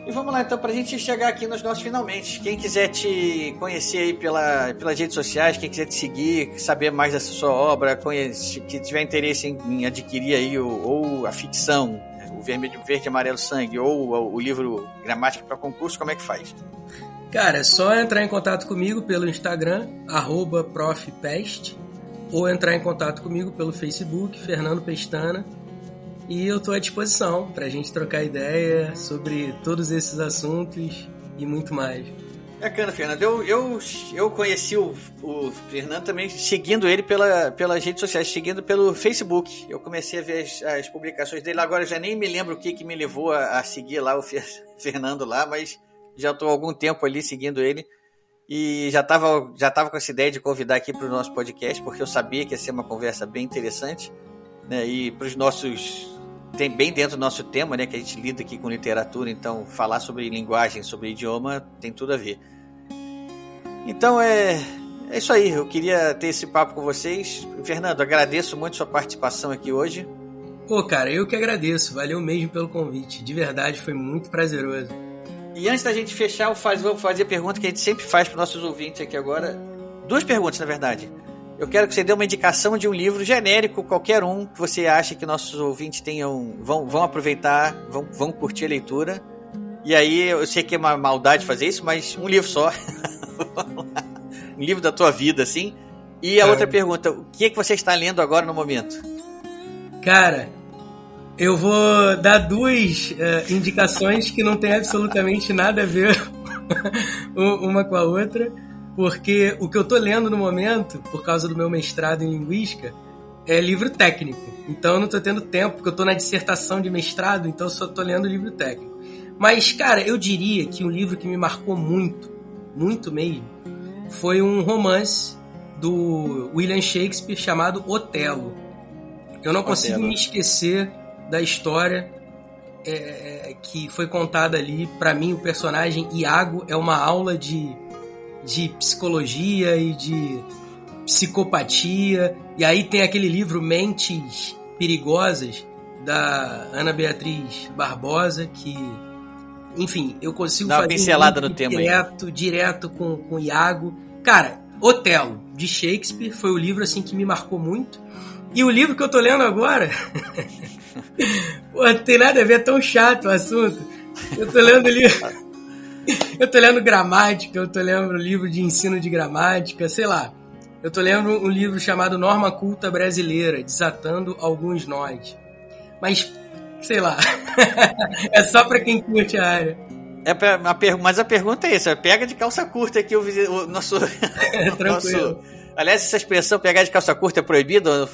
E vamos lá então para a gente chegar aqui nos nossos finalmente. Quem quiser te conhecer aí pela, pelas redes sociais, quem quiser te seguir, saber mais dessa sua obra, conhece, que tiver interesse em, em adquirir aí o, ou a ficção, o vermelho, verde, amarelo, sangue, ou o, o livro Gramática para concurso, como é que faz? Cara, é só entrar em contato comigo pelo Instagram, profpest, ou entrar em contato comigo pelo Facebook, Fernando Pestana. E eu estou à disposição para a gente trocar ideia sobre todos esses assuntos e muito mais. Bacana, Fernando. Eu, eu, eu conheci o, o Fernando também seguindo ele pela, pelas redes sociais, seguindo pelo Facebook. Eu comecei a ver as, as publicações dele. Agora eu já nem me lembro o que, que me levou a, a seguir lá o [laughs] Fernando lá, mas já estou há algum tempo ali seguindo ele. E já estava já tava com essa ideia de convidar aqui para o nosso podcast, porque eu sabia que ia ser uma conversa bem interessante. Né? E para os nossos tem bem dentro do nosso tema, né, que a gente lida aqui com literatura, então falar sobre linguagem, sobre idioma, tem tudo a ver. Então é, é isso aí, eu queria ter esse papo com vocês. Fernando, agradeço muito sua participação aqui hoje. Pô, cara, eu que agradeço, valeu mesmo pelo convite, de verdade foi muito prazeroso. E antes da gente fechar, eu faz, vou fazer a pergunta que a gente sempre faz para nossos ouvintes aqui agora. Duas perguntas, na verdade. Eu quero que você dê uma indicação de um livro genérico, qualquer um, que você acha que nossos ouvintes tenham, vão, vão aproveitar, vão, vão curtir a leitura. E aí, eu sei que é uma maldade fazer isso, mas um livro só. [laughs] um livro da tua vida, assim. E a outra pergunta, o que é que você está lendo agora no momento? Cara, eu vou dar duas uh, indicações que não tem absolutamente nada a ver [laughs] uma com a outra porque o que eu tô lendo no momento, por causa do meu mestrado em linguística, é livro técnico. Então eu não tô tendo tempo, porque eu tô na dissertação de mestrado, então eu só tô lendo livro técnico. Mas, cara, eu diria que um livro que me marcou muito, muito mesmo, foi um romance do William Shakespeare chamado Otelo. Eu não consigo me esquecer da história é, que foi contada ali. Para mim, o personagem Iago é uma aula de de psicologia e de psicopatia. E aí tem aquele livro Mentes Perigosas da Ana Beatriz Barbosa que enfim, eu consigo Dá uma fazer pincelada um no tema direto, aí. direto com com Iago. Cara, Otelo de Shakespeare foi o livro assim que me marcou muito. E o livro que eu tô lendo agora, [laughs] pô, não tem nada a ver, é tão chato o assunto. Eu tô lendo o livro [laughs] [laughs] eu tô lendo gramática, eu tô lendo um livro de ensino de gramática, sei lá. Eu tô lendo um livro chamado Norma Culta Brasileira, Desatando Alguns Nós. Mas, sei lá. [laughs] é só pra quem curte a área. É a per, mas a pergunta é essa: pega de calça curta aqui o, o nosso. [laughs] É, tranquilo. nosso, aliás, essa expressão pegar de calça curta é proibida?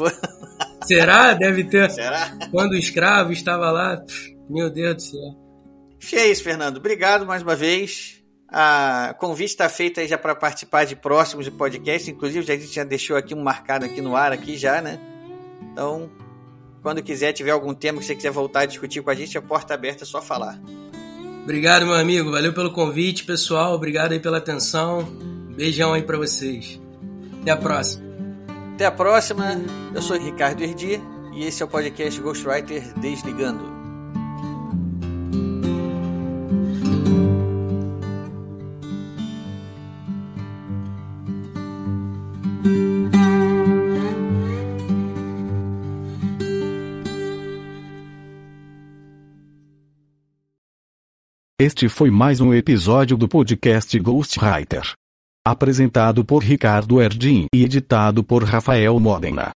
Será? Deve ter. Será? Quando o escravo estava lá. Meu Deus do céu. É isso, Fernando. Obrigado mais uma vez. A convite está feito aí já para participar de próximos de podcast. Inclusive, a gente já deixou aqui um marcado aqui no ar, aqui já, né? Então, quando quiser, tiver algum tema que você quiser voltar a discutir com a gente, a porta aberta é só falar. Obrigado, meu amigo. Valeu pelo convite, pessoal. Obrigado aí pela atenção. Beijão aí para vocês. Até a próxima. Até a próxima. Eu sou Ricardo Erdi e esse é o podcast Ghostwriter Desligando. Este foi mais um episódio do podcast Ghostwriter. Apresentado por Ricardo Erdin e editado por Rafael Modena.